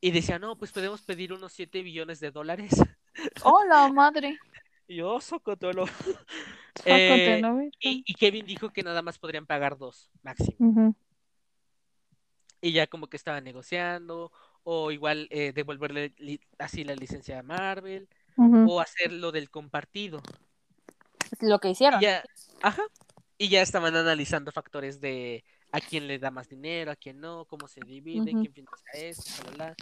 Y decían, no, pues podemos pedir unos 7 billones de dólares. Hola, madre. Y yo, socotolo. Sácate, Eh, y, y Kevin dijo que nada más podrían pagar dos, máximo. Y ya como que estaban negociando, o igual eh, devolverle así la licencia a Marvel, O hacer lo del compartido. Lo que hicieron. Y ya, ajá. Y ya estaban analizando factores de a quién le da más dinero, a quién no, cómo se divide, quién financia esto, bla, bla.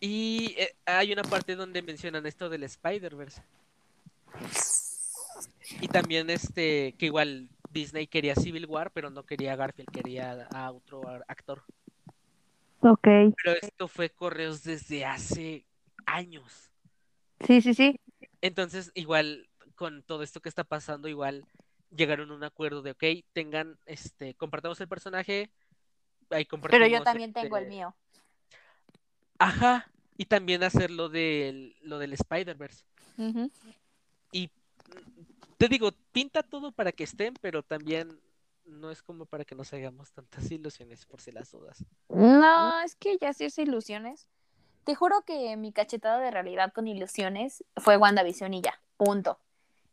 Y eh, hay una parte donde mencionan esto del Spider-Verse. Y también este, que igual Disney quería Civil War, pero no quería a Garfield, quería a otro actor. Ok. Pero esto fue correos desde hace años. Sí, sí, sí. Entonces, igual, con todo esto que está pasando, igual llegaron a un acuerdo de, ok, tengan, este, compartamos el personaje, ahí Pero yo compartimos, también tengo el este, mío. Ajá, y también hacer lo del, lo del Spider-Verse. Y te digo, pinta todo para que estén, pero también no es como para que nos hagamos tantas ilusiones por si las dudas. No, es que ya hacerse ilusiones. Te juro que mi cachetada de realidad con ilusiones fue WandaVision y ya. Punto.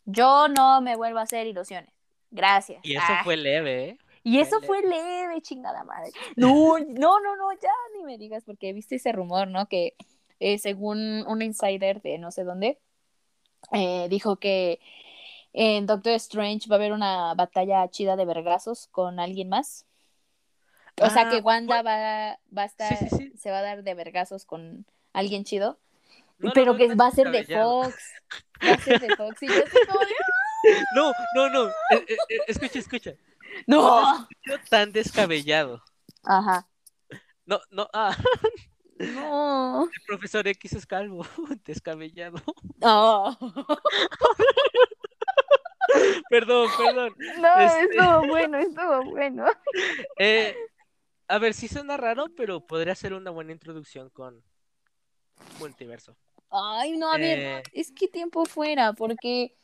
Yo no me vuelvo a hacer ilusiones. Gracias. Y eso Ah, fue leve, ¿eh? y eso fue leve, chingada madre. No, no, no, no, ya ni me digas, porque viste ese rumor, ¿no? Que eh, según un insider de no sé dónde, eh, dijo que en Doctor Strange va a haber una batalla chida de vergazos con alguien más. O sea Ah, que Wanda bueno. va, va a estar, Sí, sí, sí. se va a dar de vergazos con alguien chido, No pero que va a ser de. Fox. Va a ser de Fox. Y yo estoy como de, No, no, no. eh, eh, eh, escucha, escucha. ¡No! Tan descabellado. Ajá. No, no, ah, No. el profesor X es calvo, descabellado. No. Perdón, perdón. No, Este- estuvo bueno, estuvo bueno. Eh, a ver, sí suena raro, pero podría ser una buena introducción con multiverso. Ay, no, a ver, Eh, es que tiempo fuera, porque.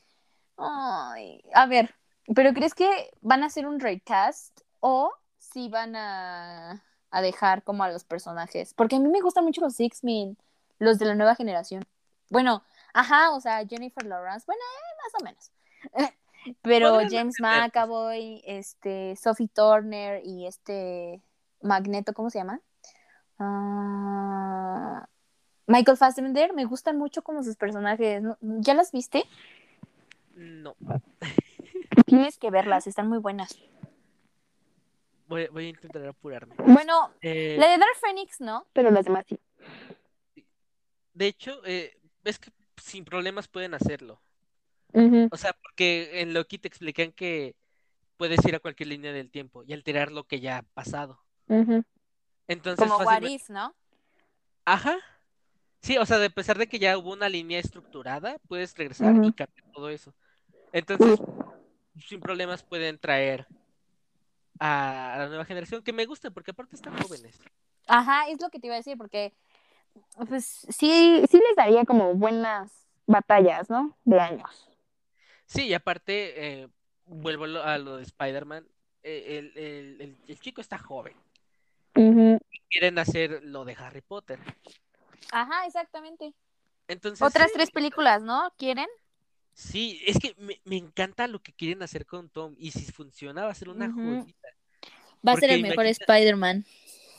Ay, a ver, ¿pero crees que van a hacer un recast o si van a, a dejar como a los personajes? Porque a mí me gustan mucho los X-Men, los de la nueva generación. Bueno, ajá, o sea, Jennifer Lawrence, bueno, eh, más o menos. Pero James mantenerlos. McAvoy, este, Sophie Turner y este Magneto, ¿cómo se llama? Ah, Michael Fassbender, me gustan mucho como sus personajes. ¿Ya las viste? no, Tienes que verlas, están muy buenas. voy, voy a intentar apurarme. Bueno, Eh, la de Dark Phoenix no, pero las demás sí. de hecho, eh, es que sin problemas pueden hacerlo. O sea, porque en Loki te explican que puedes ir a cualquier línea del tiempo y alterar lo que ya ha pasado. Entonces, Como What fácilmente- If, ¿no? Ajá. Sí, o sea, de pesar de que ya hubo una línea estructurada, puedes regresar y cambiar todo eso. Entonces, sin problemas pueden traer a, a la nueva generación, que me gusta, porque aparte están jóvenes. Ajá, es lo que te iba a decir, porque pues sí, sí les daría como buenas batallas, ¿no? De años. Sí, y aparte, eh, vuelvo a lo, a de Spider-Man, eh, el, el- el- el chico está joven. Quieren hacer lo de Harry Potter. Ajá, exactamente. Entonces, Otras sí, tres películas, ¿no? ¿Quieren? sí, es que me, me encanta lo que quieren hacer con Tom. Y si funciona, va a ser una joyita. Va a ser el mejor imagina- Spider-Man.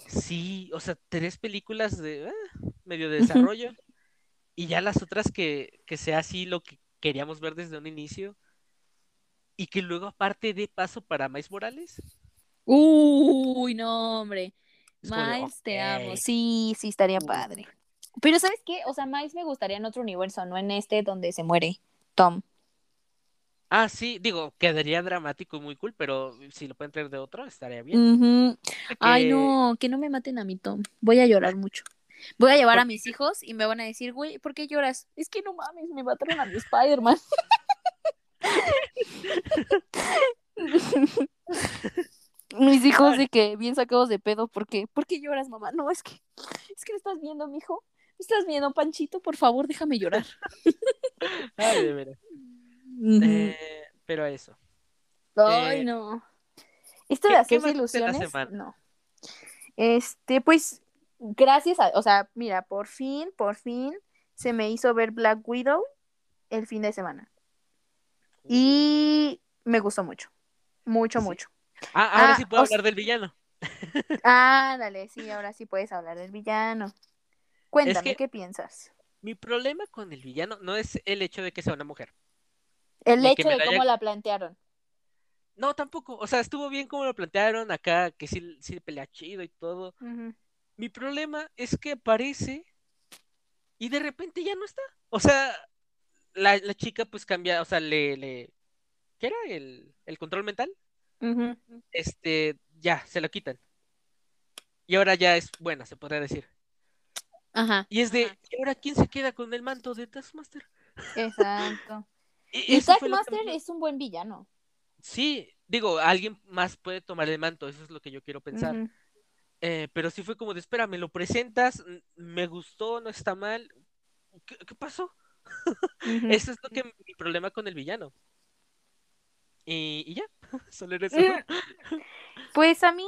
Sí, o sea, tres películas de ah, medio de desarrollo y ya las otras que, que sea así lo que queríamos ver desde un inicio y que luego aparte dé paso para Miles Morales. Uy, no, hombre. Miles, te amo. Sí, sí, estaría padre. Pero ¿sabes qué? O sea, Miles me gustaría en otro universo, no en este donde se muere Tom. Ah, sí, digo, quedaría dramático y muy cool, pero si lo pueden traer de otro, estaría bien. Ay, Que- no, que no me maten a mi Tom. Voy a llorar mucho. Voy a llevar a ¿Por mis hijos y me van a decir, güey, ¿por qué lloras? Es que no mames, me mataron a mi Spider-Man. mis hijos de que bien sacados de pedo, ¿por qué? ¿Por qué lloras, mamá? No, es que, es que no estás viendo, mijo. ¿Me estás viendo, Panchito? Por favor, déjame llorar. Ay, de veras. Ujú. Eh, pero eso. Ay, eh, no. Esto ¿qué- de la ilusiones, no. Este, pues, gracias a, o sea, mira, por fin, por fin se me hizo ver Black Widow el fin de semana. Y me gustó mucho. Mucho, Sí. mucho. Ah, ahora ah, sí puedo sea- hablar del villano. Ándale, sí, ahora sí puedes hablar del villano. Cuéntame, que- ¿qué piensas? Mi problema con el villano no es el hecho de que sea una mujer. El hecho de haya- cómo la plantearon. No, tampoco. O sea, estuvo bien como lo plantearon acá, que sí, sí pelea chido y todo. Mi problema es que aparece y de repente ya no está. O sea, la, la chica pues cambia, o sea, le, le... ¿Qué era? El, el control mental. Este, ya, se lo quitan. Y ahora ya es buena, se podría decir. Ajá, Y es de, ¿y ahora quién se queda con el manto de Taskmaster? exacto. Y que Taskmaster es un buen villano. Sí, digo, alguien más puede tomar el manto, eso es lo que yo quiero pensar. Eh, pero sí fue como de, espera, me lo presentas, me gustó, no está mal. ¿Qué, qué pasó? Ujú. Eso es lo que mi problema con el villano. Y, ya, solo eso. Pues a mí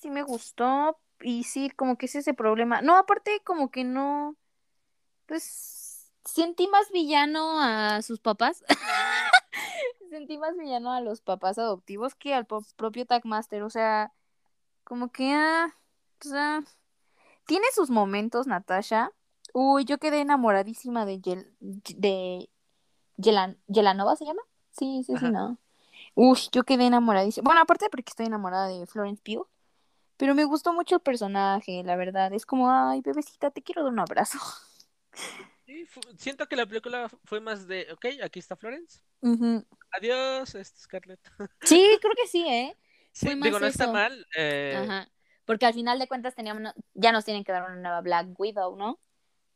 sí me gustó y sí, como que es ese problema. No, aparte como que no, pues sentí más villano a sus papás. sentí más villano a los papás adoptivos que al propio Tagmaster. O sea, como que, ah, o sea, tiene sus momentos, Natasha. Uy, yo quedé enamoradísima de de Yelan Yelanova, ¿se llama? Sí, sí, sí, no. Uy, yo quedé enamoradísima. Bueno, aparte porque estoy enamorada de Florence Pugh. Pero me gustó mucho el personaje, la verdad. Es como, ay, bebecita, te quiero dar un abrazo. Sí, siento que la película fue más de, ok, aquí está Florence. Ujú. Adiós, este, Scarlett. Sí, creo que sí, ¿eh? Sí, Fue digo, más no está mal. eh, Ajá. Porque al final de cuentas teníamos, ya nos tienen que dar una nueva Black Widow, ¿no?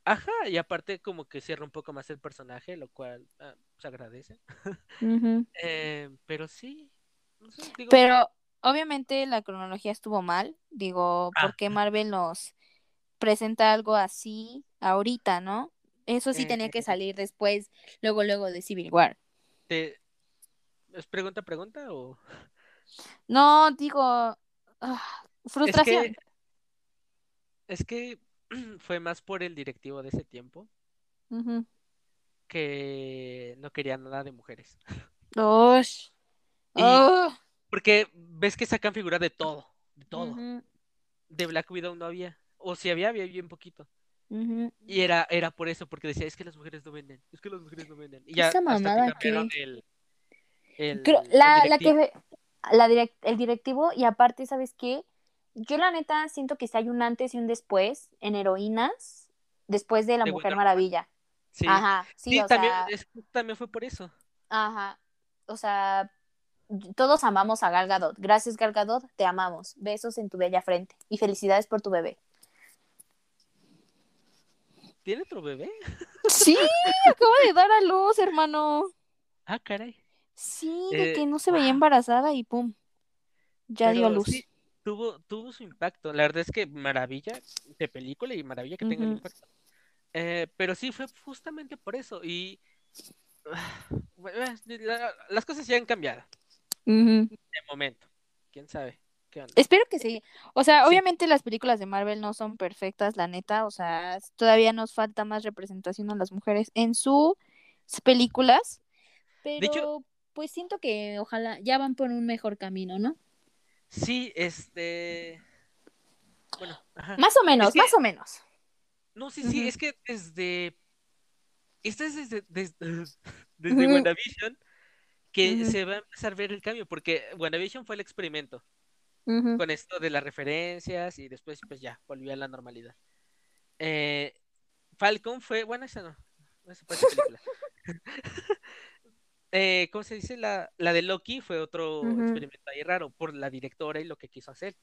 Ajá, y aparte como que cierra un poco más el personaje, lo cual ah, se agradece. Eh, pero sí, no sé, digo, Pero obviamente la cronología estuvo mal. Digo, Ah. ¿por qué Marvel nos presenta algo así ahorita, no? Eso sí tenía que Eh. salir después, luego, luego de Civil War. te... ¿Es pregunta, pregunta o...? No, digo, ah, Es frustración. que, es que fue más por el directivo de ese tiempo Ujú. Que no quería nada de mujeres. Oh. Porque ves que sacan figura de todo, de todo. De Black Widow no había. O si había, había bien poquito. Y era, era por eso, porque decía, es que las mujeres no venden, es que las mujeres no venden. Y ya Esa hasta que mamada cambiaron que- el, el, Creo- el la, la que ve- la direc- el directivo y aparte, ¿sabes qué? Yo la neta siento que si hay un antes y un después en heroínas después de la De Mujer Wonder. Maravilla. Sí, Ajá, sí, Sí, o también, sea, es- también fue por eso. ajá. O sea, todos amamos a Gal Gadot. Gracias Gal Gadot, te amamos. Besos en tu bella frente y felicidades por tu bebé. ¿Tiene otro bebé? Sí, acabo de dar a luz, hermano. Ah, caray. Sí, de Eh, que no se veía embarazada y pum, ya dio a luz. sí, tuvo, tuvo su impacto. La verdad es que maravilla de película y maravilla que tenga el impacto. Eh, pero sí fue justamente por eso. Y eh, la- las cosas ya han cambiado Ujú. de momento. ¿Quién sabe? ¿Qué onda? Espero que sí. O sea, Sí. obviamente las películas de Marvel no son perfectas, la neta. O sea, todavía nos falta más representación a las mujeres en sus películas. Pero, hecho- pues siento que ojalá ya van por un mejor camino, ¿no? Sí, este. Bueno, ajá. Más o menos, que- más o menos. No, sí, sí, es que desde. Esta es desde, desde, desde Ujú. WandaVision que se va a empezar a ver el cambio, porque WandaVision fue el experimento con esto de las referencias y después, pues ya, volvió a la normalidad. Eh, Falcon fue. Bueno, esa no. Esa fue esa película. Eh, ¿cómo se dice? La, la de Loki fue otro experimento ahí raro por la directora y lo que quiso hacer.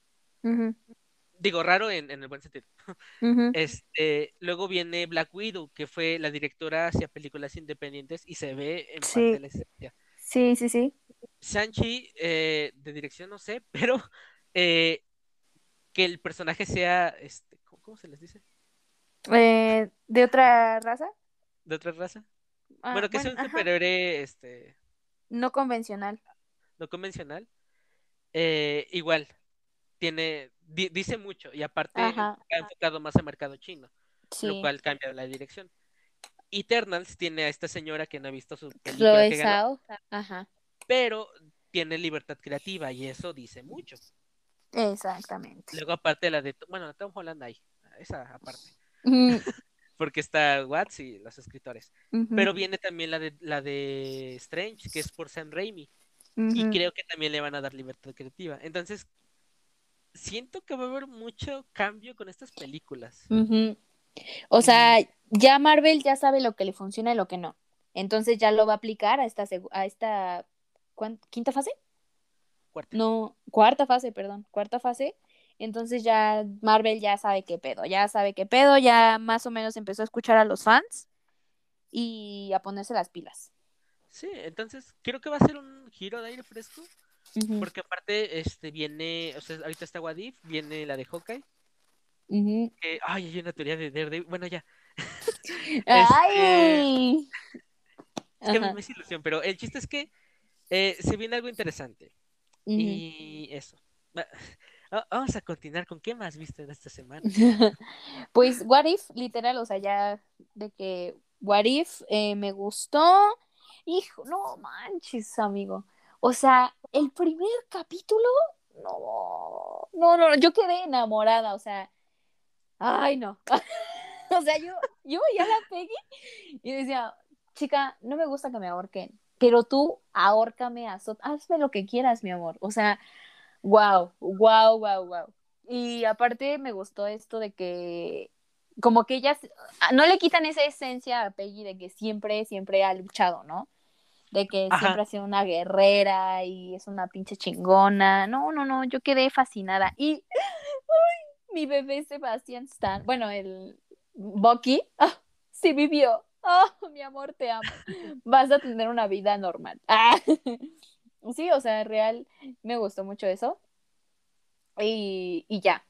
Digo, raro en, en el buen sentido. Este, luego viene Black Widow, que fue la directora hacia películas independientes y se ve en Sí. parte la esencia. Sí, sí, sí. Shang-Chi, eh, de dirección no sé, pero eh, que el personaje sea, este, ¿cómo, se les dice? Eh, ¿De otra raza? ¿De otra raza? Ah, bueno, que sea un superhéroe, este, No convencional. no convencional. Eh, igual, tiene, di- dice mucho y aparte Ajá. ha enfocado más al mercado chino, Sí. lo cual cambia la dirección. Eternals tiene a esta señora que no ha visto su película que ganó. Ajá. pero tiene libertad creativa y eso dice mucho. Exactamente. Luego aparte la de, bueno, Tom Holland hay, esa aparte, Ujú. porque está Watts y los escritores. Ujú. Pero viene también la de la de Strange, que es por Sam Raimi. y Ujú, creo que también le van a dar libertad creativa. Entonces, siento que va a haber mucho cambio con estas películas. ujú. O sea, ya Marvel ya sabe lo que le funciona y lo que no. Entonces ya lo va a aplicar a esta, a esta ¿cuán- quinta fase. Cuarta. No, cuarta fase, perdón, cuarta fase. Entonces ya Marvel ya sabe qué pedo, ya sabe qué pedo, ya más o menos empezó a escuchar a los fans y a ponerse las pilas. Sí, entonces creo que va a ser un giro de aire fresco. Porque aparte, este viene, o sea, ahorita está Wadif, viene la de Hawkeye. Que, ay, hay una teoría de Daredevil. Bueno, ya. ¡Ay! Es que me hace ilusión, pero el chiste es que eh, se viene algo interesante. Y eso. Va- va- Vamos a continuar con qué más viste en esta semana. Pues What If, literal, o sea, ya de que What If eh, me gustó. Hijo, no manches, amigo. O sea, el primer capítulo, no, no, no, yo quedé enamorada, o sea, ay, no. O sea, yo, yo veía a la Peggy y decía, chica, no me gusta que me ahorquen, pero tú ahórcame, hazme lo que quieras, mi amor. O sea, wow, wow, wow, wow. Y aparte me gustó esto de que como que ellas ah, no le quitan esa esencia a Peggy de que siempre, siempre ha luchado, ¿no? De que Ajá. siempre ha sido una guerrera y es una pinche chingona. No, no, no, yo quedé fascinada. Y ay, mi bebé Sebastián Stan, bueno, el Bucky, ah, sí vivió. Oh, mi amor, te amo. Vas a tener una vida normal. Ah. Sí, o sea, real, me gustó mucho eso. Y, y ya.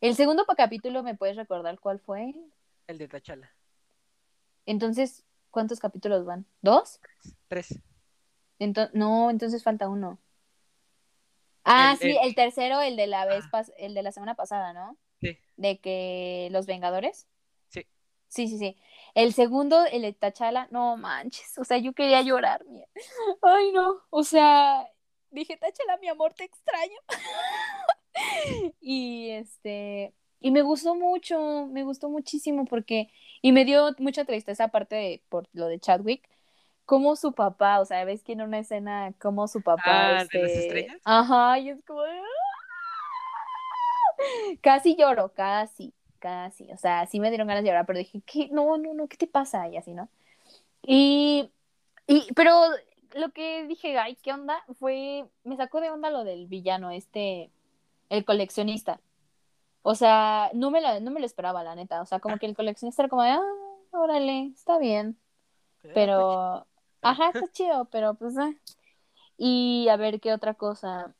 El segundo capítulo, ¿me puedes recordar cuál fue? El de Tachala. Entonces, ¿cuántos capítulos van? ¿Dos? Tres. No, entonces falta uno. Ah, El- sí, el- el tercero, el de la vez Ah. pas- el de la semana pasada, ¿no? Sí. De que los Vengadores. Sí. Sí, sí, sí. El segundo, el de Tachala, no manches, o sea, yo quería llorar, mía. Ay, no, o sea, dije, Tachala, mi amor, te extraño. y este, y me gustó mucho, me gustó muchísimo porque, y me dio mucha tristeza aparte de por lo de Chadwick, como su papá, o sea, ves que en una escena como su papá, Ah, ¿de las este, estrellas? ajá, y es como, "Ah". casi lloro, casi, casi, o sea, sí me dieron ganas de llorar, pero dije, ¿qué? No, no, no, ¿qué te pasa? Y así, ¿no? Y, y, pero lo que dije, ay, ¿qué onda? Fue, me sacó de onda lo del villano, este, el coleccionista. O sea, no me lo, no me lo esperaba, la neta. O sea, como que el coleccionista era como de, ah, órale, está bien. Pero, ajá, está chido, pero pues, ah. Y a ver, ¿qué otra cosa?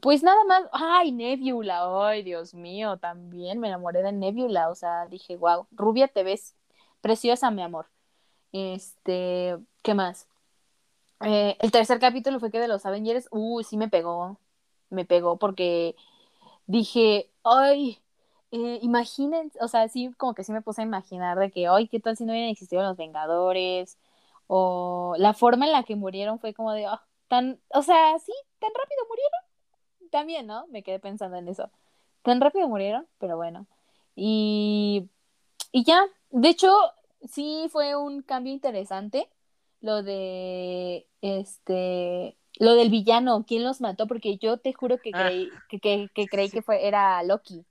Pues nada más, ay, Nebula, ay, Dios mío, también me enamoré de Nebula. O sea, dije, wow, rubia te ves preciosa, mi amor. Este, ¿qué más? Eh, el tercer capítulo fue que de los Avengers, uy, sí me pegó, me pegó porque dije, ay, eh, imaginen, o sea, sí, como que sí me puse a imaginar de que, ay, ¿qué tal si no hubieran existido los Vengadores? O la forma en la que murieron fue como de, ah, tan, o sea, sí, tan rápido murieron. También, ¿no? Me quedé pensando en eso. Tan rápido murieron, pero bueno. Y, y ya, de hecho, sí fue un cambio interesante lo de este lo del villano, quién los mató, porque yo te juro que Ah, creí que, que, que creí sí. que fue era Loki.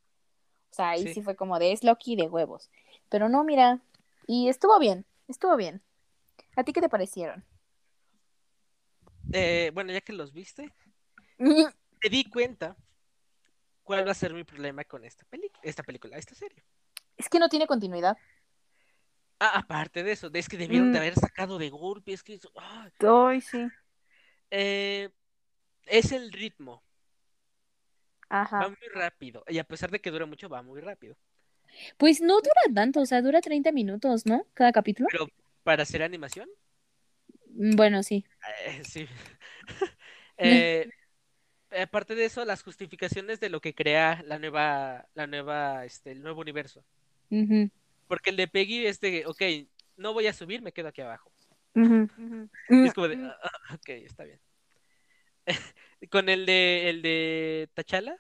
O sea, ahí Sí. sí. fue como de es Loki de huevos. Pero no, mira, y estuvo bien, estuvo bien. ¿A ti qué te parecieron? Eh, bueno, ya que los viste, me di cuenta cuál va a ser mi problema con esta película, esta película, esta serie. Es que no tiene continuidad. Ah, aparte de eso, es que debieron de Mm. haber sacado de golpe, es que ah, Ay, sí. eh, es el ritmo, va muy rápido, y a pesar de que dura mucho, va muy rápido. Pues no dura tanto, o sea, dura 30 minutos, ¿no? Cada capítulo. Pero para hacer animación, Mm, Bueno, sí. eh, sí. Eh, aparte de eso, las justificaciones de lo que crea la nueva, la nueva, este, el nuevo universo. Porque el de Peggy es de, ok, no voy a subir, me quedo aquí abajo. Y es como de, "Ah, ah, ok, está bien. Con el de, el de Tachala,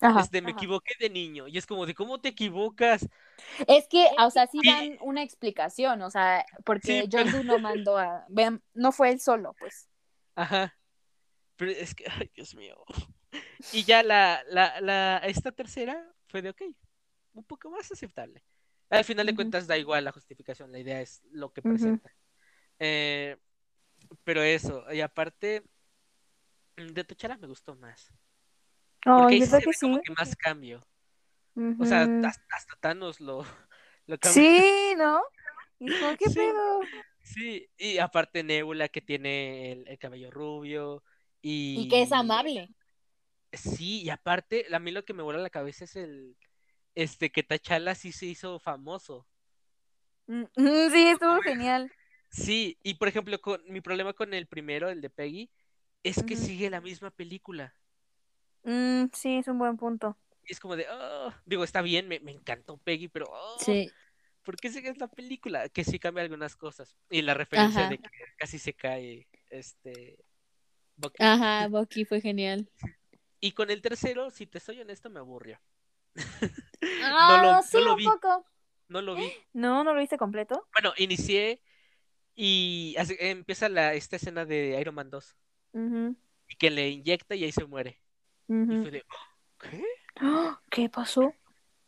Ajá. este, me equivoqué de niño. Y es como de, ¿cómo te equivocas? Es que, o sea, sí Sí. dan una explicación, o sea, porque Sí, John no mandó a, vean, no fue él solo, pues. Ajá. Pero es que, ay, Dios mío. Y ya la, la, la, esta tercera fue de ok, un poco más aceptable. Al final de cuentas da igual la justificación, la idea es lo que presenta. Eh, pero eso, y aparte, de T'Challa me gustó más. Porque Ay, ahí sí ¿verdad se que ve como que más cambio. O sea, hasta, hasta Thanos lo, lo cambia. Sí, ¿no? Como, ¿qué Sí. pedo? Sí, y aparte Nebula que tiene el, el cabello rubio y... Y que es amable. Sí, y aparte, a mí lo que me vuela la cabeza es el, este, que T'Challa sí se hizo famoso. Mm, mm, Sí, estuvo genial. Sí, y por ejemplo, con, mi problema con el primero, el de Peggy, es que sigue la misma película. Mm, sí, es un buen punto. Es como de, "Ah", digo, está bien, me, me encantó Peggy, pero "Ah, Sí. ¿por qué sigues la película? Que sí cambia algunas cosas. Y la referencia Ajá. de que casi se cae, este, Bucky. Ajá, Bucky fue genial. Y con el tercero, si te soy honesto, me aburrió. Ah, lo- no sí, lo un vi. poco. No lo vi. No, ¿no lo viste completo? Bueno, inicié y hace- empieza la, esta escena de Iron Man 2. Y que le inyecta y ahí se muere. Y fue de, ¿qué? ¡Ah! ¿Qué pasó?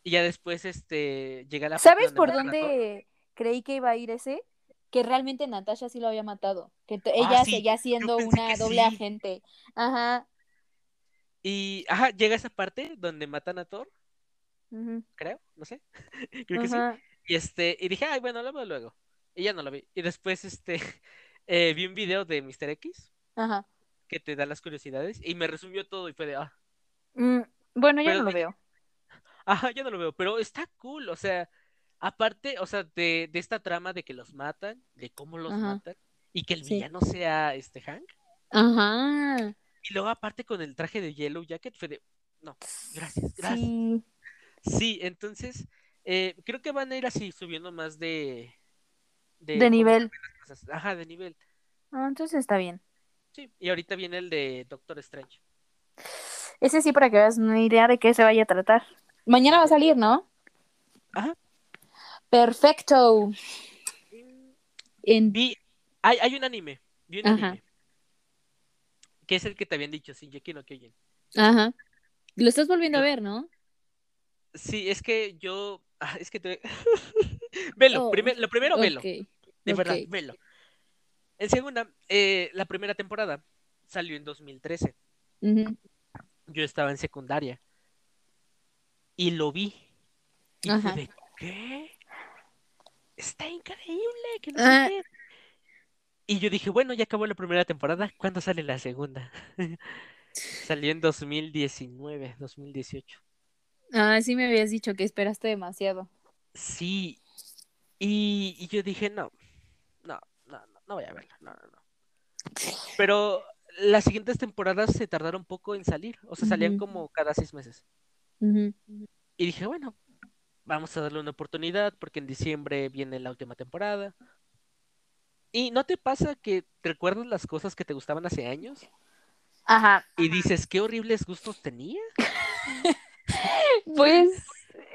Y ya después este llega la ¿Sabes por dónde creí que iba a ir ese? Que realmente Natasha sí lo había matado. Que Ah, ella sí, seguía siendo una doble sí. agente. Ajá. Y ajá, llega esa parte donde matan a Thor, creo, no sé. Creo que sí. Y este, y dije, ay, bueno, lo veo luego. Y ya no lo vi. Y después este eh, vi un video de Mr. X Ajá. que te da las curiosidades y me resumió todo y fue de, ah, Mm, bueno, yo no lo de- veo. ajá, yo no lo veo, pero está cool, o sea, aparte, o sea, de, de esta trama de que los matan, de cómo los Ajá. matan, y que el Sí. villano sea este Hank, Ajá. y luego aparte con el traje de Yellow Jacket fue de, no, gracias, gracias. Sí. Sí, entonces, eh, creo que van a ir así, subiendo más de... De cómo nivel. Ajá, de nivel. Ah, entonces está bien. Sí, y ahorita viene el de Doctor Strange. Ese sí, para que veas una idea de qué se vaya a tratar. Mañana va a salir, ¿no? Ajá. Perfecto. En... Vi, hay, hay un anime, vi un Ajá. anime. Que es el que te habían dicho, Shingeki no Kyojin. Ajá. Lo estás volviendo a ver, ¿no? Sí, es que yo. ah, es que te. velo, Oh, primer- lo primero, velo. De verdad, velo. En segunda, eh, la primera temporada salió en 2013. Ujú. Yo estaba en secundaria. Y lo vi. Y Ajá. de, ¿qué? Está increíble, que no sé Ah. Y yo dije, bueno, ya acabó la primera temporada. ¿Cuándo sale la segunda? Salió en 2019, 2018. Ah, sí me habías dicho que esperaste demasiado. Sí. Y, y yo dije, no, no, no, no, no voy a verla, no, no, no. Pero las siguientes temporadas se tardaron poco en salir, o sea, salían como cada seis meses. Y dije, bueno, vamos a darle una oportunidad porque en diciembre viene la última temporada. ¿Y no te pasa que te recuerdas las cosas que te gustaban hace años? Ajá. Y dices, qué horribles gustos tenía Pues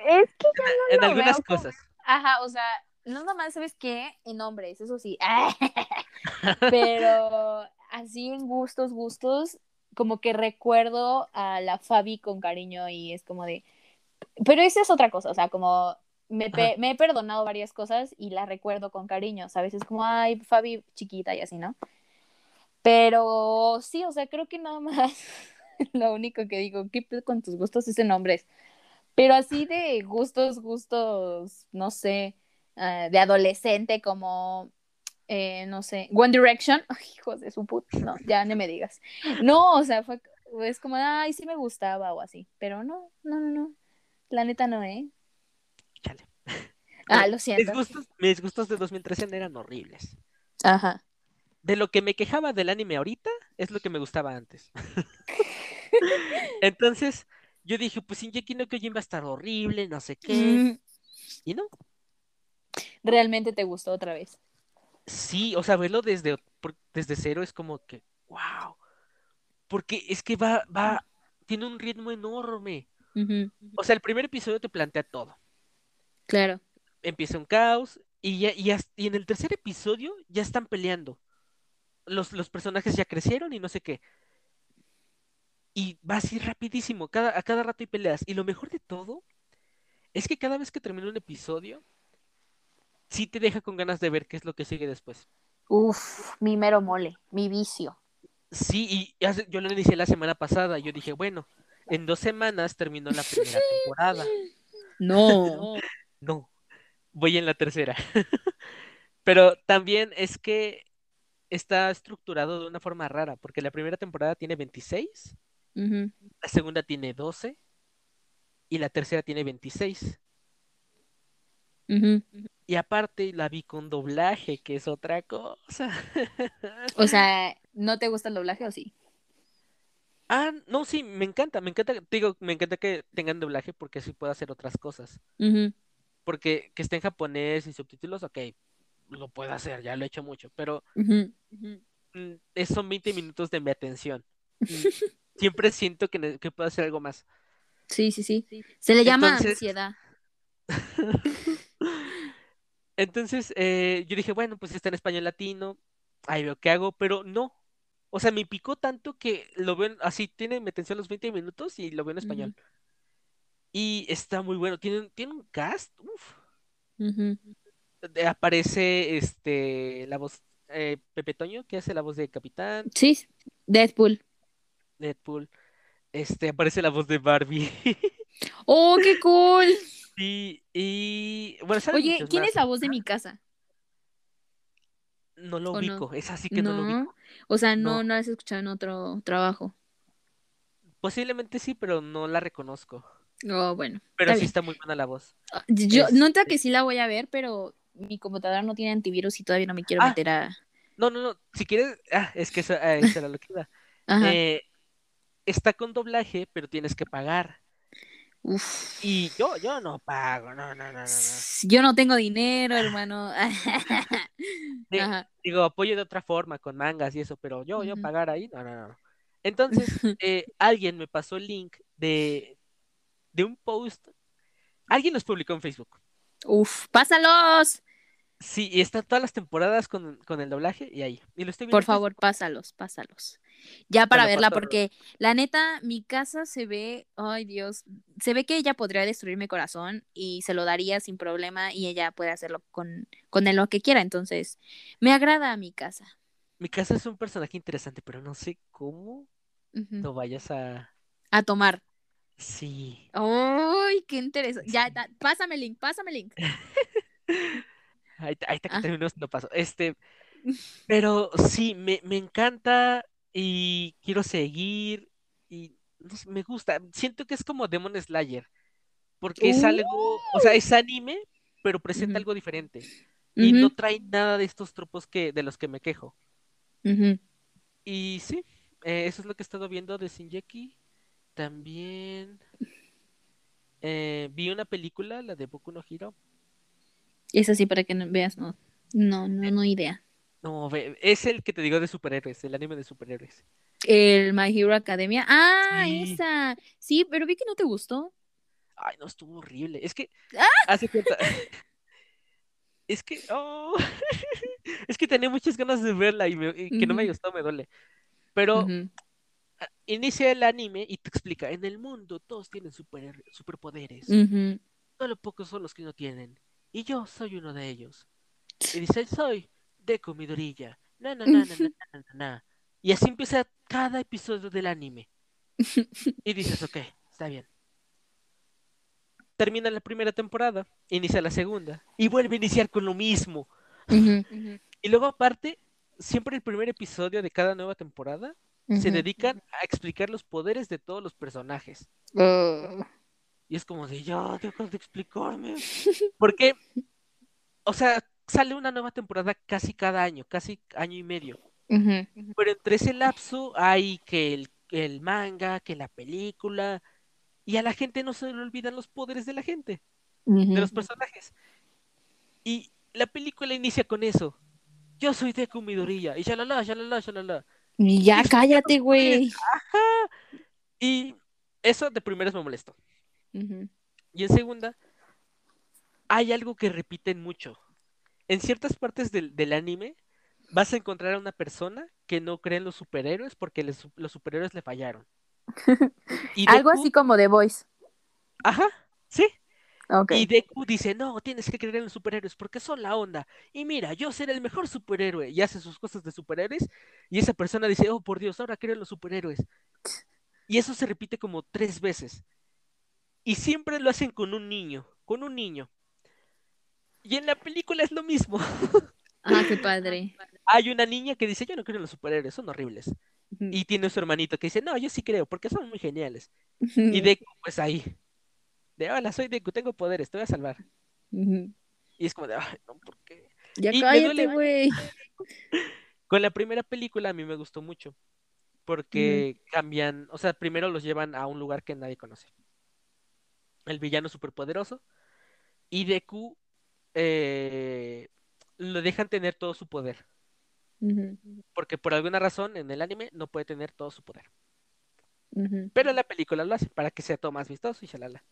es que en lo algunas veo como- cosas. Ajá, o sea, no nomás, ¿sabes qué? En hombres, eso sí. Pero así en gustos, gustos, como que recuerdo a la Fabi con cariño y es como de... Pero esa es otra cosa, o sea, como me, pe- Ajá. me he perdonado varias cosas y la recuerdo con cariño, ¿sabes? Es como, ay, Fabi chiquita y así, ¿no? Pero sí, o sea, creo que nada más lo único que digo, ¿qué con tus gustos es en hombres? Pero así de gustos, gustos, no sé, eh, de adolescente como, eh, no sé, One Direction. Ay, hijos de su puta, no, ya no me digas. No, o sea, fue, es como, ay, sí me gustaba o así, pero no, no, no, no, la neta no, ¿eh? Chale. Ah, lo siento. Mis gustos, mis gustos de 2013 eran horribles. Ajá. De lo que me quejaba del anime ahorita es lo que me gustaba antes. Entonces, yo dije, pues Shingeki no Kyojin va a estar horrible, no sé qué. Mm, Y no, Realmente te gustó otra vez. sí, o sea, verlo desde, desde cero es como que, wow. Porque es que va, va, tiene un ritmo enorme. O sea, el primer episodio te plantea todo. Claro. Empieza un caos y, ya, y, hasta- y en el tercer episodio ya están peleando. Los, los personajes ya crecieron y no sé qué. y va así rapidísimo, cada, a cada rato hay peleas. Y lo mejor de todo es que cada vez que termina un episodio, sí te deja con ganas de ver qué es lo que sigue después. Uf, mi mero mole, mi vicio. Sí, y hace- yo lo inicié la semana pasada. Yo dije, bueno, en dos semanas terminó la primera temporada. No. No, voy en la tercera. Pero también es que está estructurado de una forma rara, porque la primera temporada tiene 26, Ujú. la segunda tiene 12 y la tercera tiene 26. Y aparte la vi con doblaje, que es otra cosa. O sea, ¿no te gusta el doblaje o sí? Ah, no, sí, me encanta, me encanta, te digo, me encanta que tengan doblaje porque así puedo hacer otras cosas. Ujú. Porque que esté en japonés y subtítulos, ok, lo puedo hacer, ya lo he hecho mucho, pero es- son 20 minutos de mi atención. Mm, Siempre siento que, que puedo hacer algo más. Sí, sí, sí. Se le llama Entonces- ansiedad. Entonces, eh, yo dije, bueno, pues está en español latino, ahí veo qué hago, pero no. O sea, me picó tanto que lo veo en- así, tiene mi atención los 20 minutos y lo veo en español. Y está muy bueno, tiene, un- tiene un cast, uf. Ujú. de- aparece este la voz eh, Pepe Toño, que hace la voz de Capitán, Sí, Deadpool. Deadpool, este aparece la voz de Barbie. ¡Oh, qué cool! Y, y bueno, Oye, ¿quién más. es la voz de mi casa? No lo o no? ubico, es así que no, lo ubico. O sea, no, No. no la has escuchado en otro trabajo. Posiblemente sí, pero no la reconozco. Oh, bueno. Pero está sí bien. está muy buena la voz. Ah, Yo Este- nota que sí la voy a ver, pero mi computadora no tiene antivirus y todavía no me quiero Ah. meter a. No, no, no. Si quieres, ah, es que eso, ah, eso era lo que iba. Ajá. Eh, está con doblaje, pero tienes que pagar. Uf. Y yo, yo no pago, no, no, no, no. Yo no tengo dinero, hermano. Sí. Digo, apoyo de otra forma, con mangas y eso, pero yo, yo pagar ahí, no, no, no. Entonces, eh, alguien me pasó el link de, de un post. Alguien los publicó en Facebook. Uf, pásalos. Sí, y está todas las temporadas con, con el doblaje y ahí. Y lo estoy viendo Por favor, pásalos, pásalos. Ya para verla, porque la neta, mi casa se ve, ay Dios, se ve que ella podría destruir mi corazón y se lo daría sin problema y ella puede hacerlo con, con él lo que quiera. Entonces, me agrada a mi casa. Mi casa es un personaje interesante, pero no sé cómo lo vayas a. A tomar. Sí. ¡Ay, qué interesante! Ya, da- pásame el link, pásame el link. Ahí, ahí está que Ah. terminó, no paso. Este, pero sí, me, me encanta y quiero seguir y no sé, me gusta. Siento que es como Demon Slayer, porque es algo, o sea, es anime, pero presenta algo diferente y no trae nada de estos tropos que de los que me quejo. Y sí, eh, eso es lo que he estado viendo de Shingeki. También eh, vi una película, la de Boku no Hero. Es así para que no veas, no. No, no, no idea. No, ve- es el que te digo de superhéroes, el anime de superhéroes. El My Hero Academia. ¡Ah, Sí. esa! Sí, pero vi que no te gustó. Ay, no, estuvo horrible. Es que, ¡Ah! hace cuenta. Es que, oh, es que tenía muchas ganas de verla y, me- y que no me gustó, me duele. Pero inicia el anime y te explica, en el mundo todos tienen super, superpoderes, Ujú. solo pocos son los que no tienen. Y yo soy uno de ellos. Y dice, soy Deku Midoriya. Na, na, na, na. Y así empieza cada episodio del anime. Y dices, ok, está bien. Termina la primera temporada, inicia la segunda y vuelve a iniciar con lo mismo. Y luego aparte, siempre el primer episodio de cada nueva temporada se dedican a explicar los poderes de todos los personajes. Oh. Y es como de, ya, deja de explicarme. Porque, o sea, sale una nueva temporada casi cada año, casi año y medio. Ujú. Pero entre ese lapso hay que el, el manga, que la película, y a la gente no se le olvidan los poderes de la gente, de los personajes. Y la película inicia con eso. Yo soy Deku Midoriya, y shalala, shalala, shalala. Y Ya Eso cállate, güey. Ajá. Y eso de primeras me molestó. Ujú. Y en segunda, hay algo que repiten mucho. En ciertas partes del, del anime vas a encontrar a una persona que no cree en los superhéroes porque les- los superhéroes le fallaron. Y Algo Deku- así como The Voice. Ajá, sí. Ok. Y Deku dice, no, tienes que creer en los superhéroes porque son la onda. Y mira, yo seré el mejor superhéroe. Y hace sus cosas de superhéroes. Y esa persona dice, oh, por Dios, ahora creo en los superhéroes. Y eso se repite como tres veces. Y siempre lo hacen con un niño, con un niño. Y en la película es lo mismo. Ah, qué padre. Hay una niña que dice, yo no creo en los superhéroes, son horribles. Y tiene su hermanito que dice, no, yo sí creo, porque son muy geniales. Y Deku, pues ahí. De hola, soy Deku, tengo poderes, te voy a salvar. Y es como de, ay, no, ¿por qué? Ya Y cállate, güey. Con la primera película a mí me gustó mucho. Porque cambian, o sea, primero los llevan a un lugar que nadie conoce. El villano superpoderoso. Y Deku eh, lo dejan tener todo su poder. Porque por alguna razón en el anime no puede tener todo su poder. Pero en la película lo hace para que sea todo más vistoso y shalala.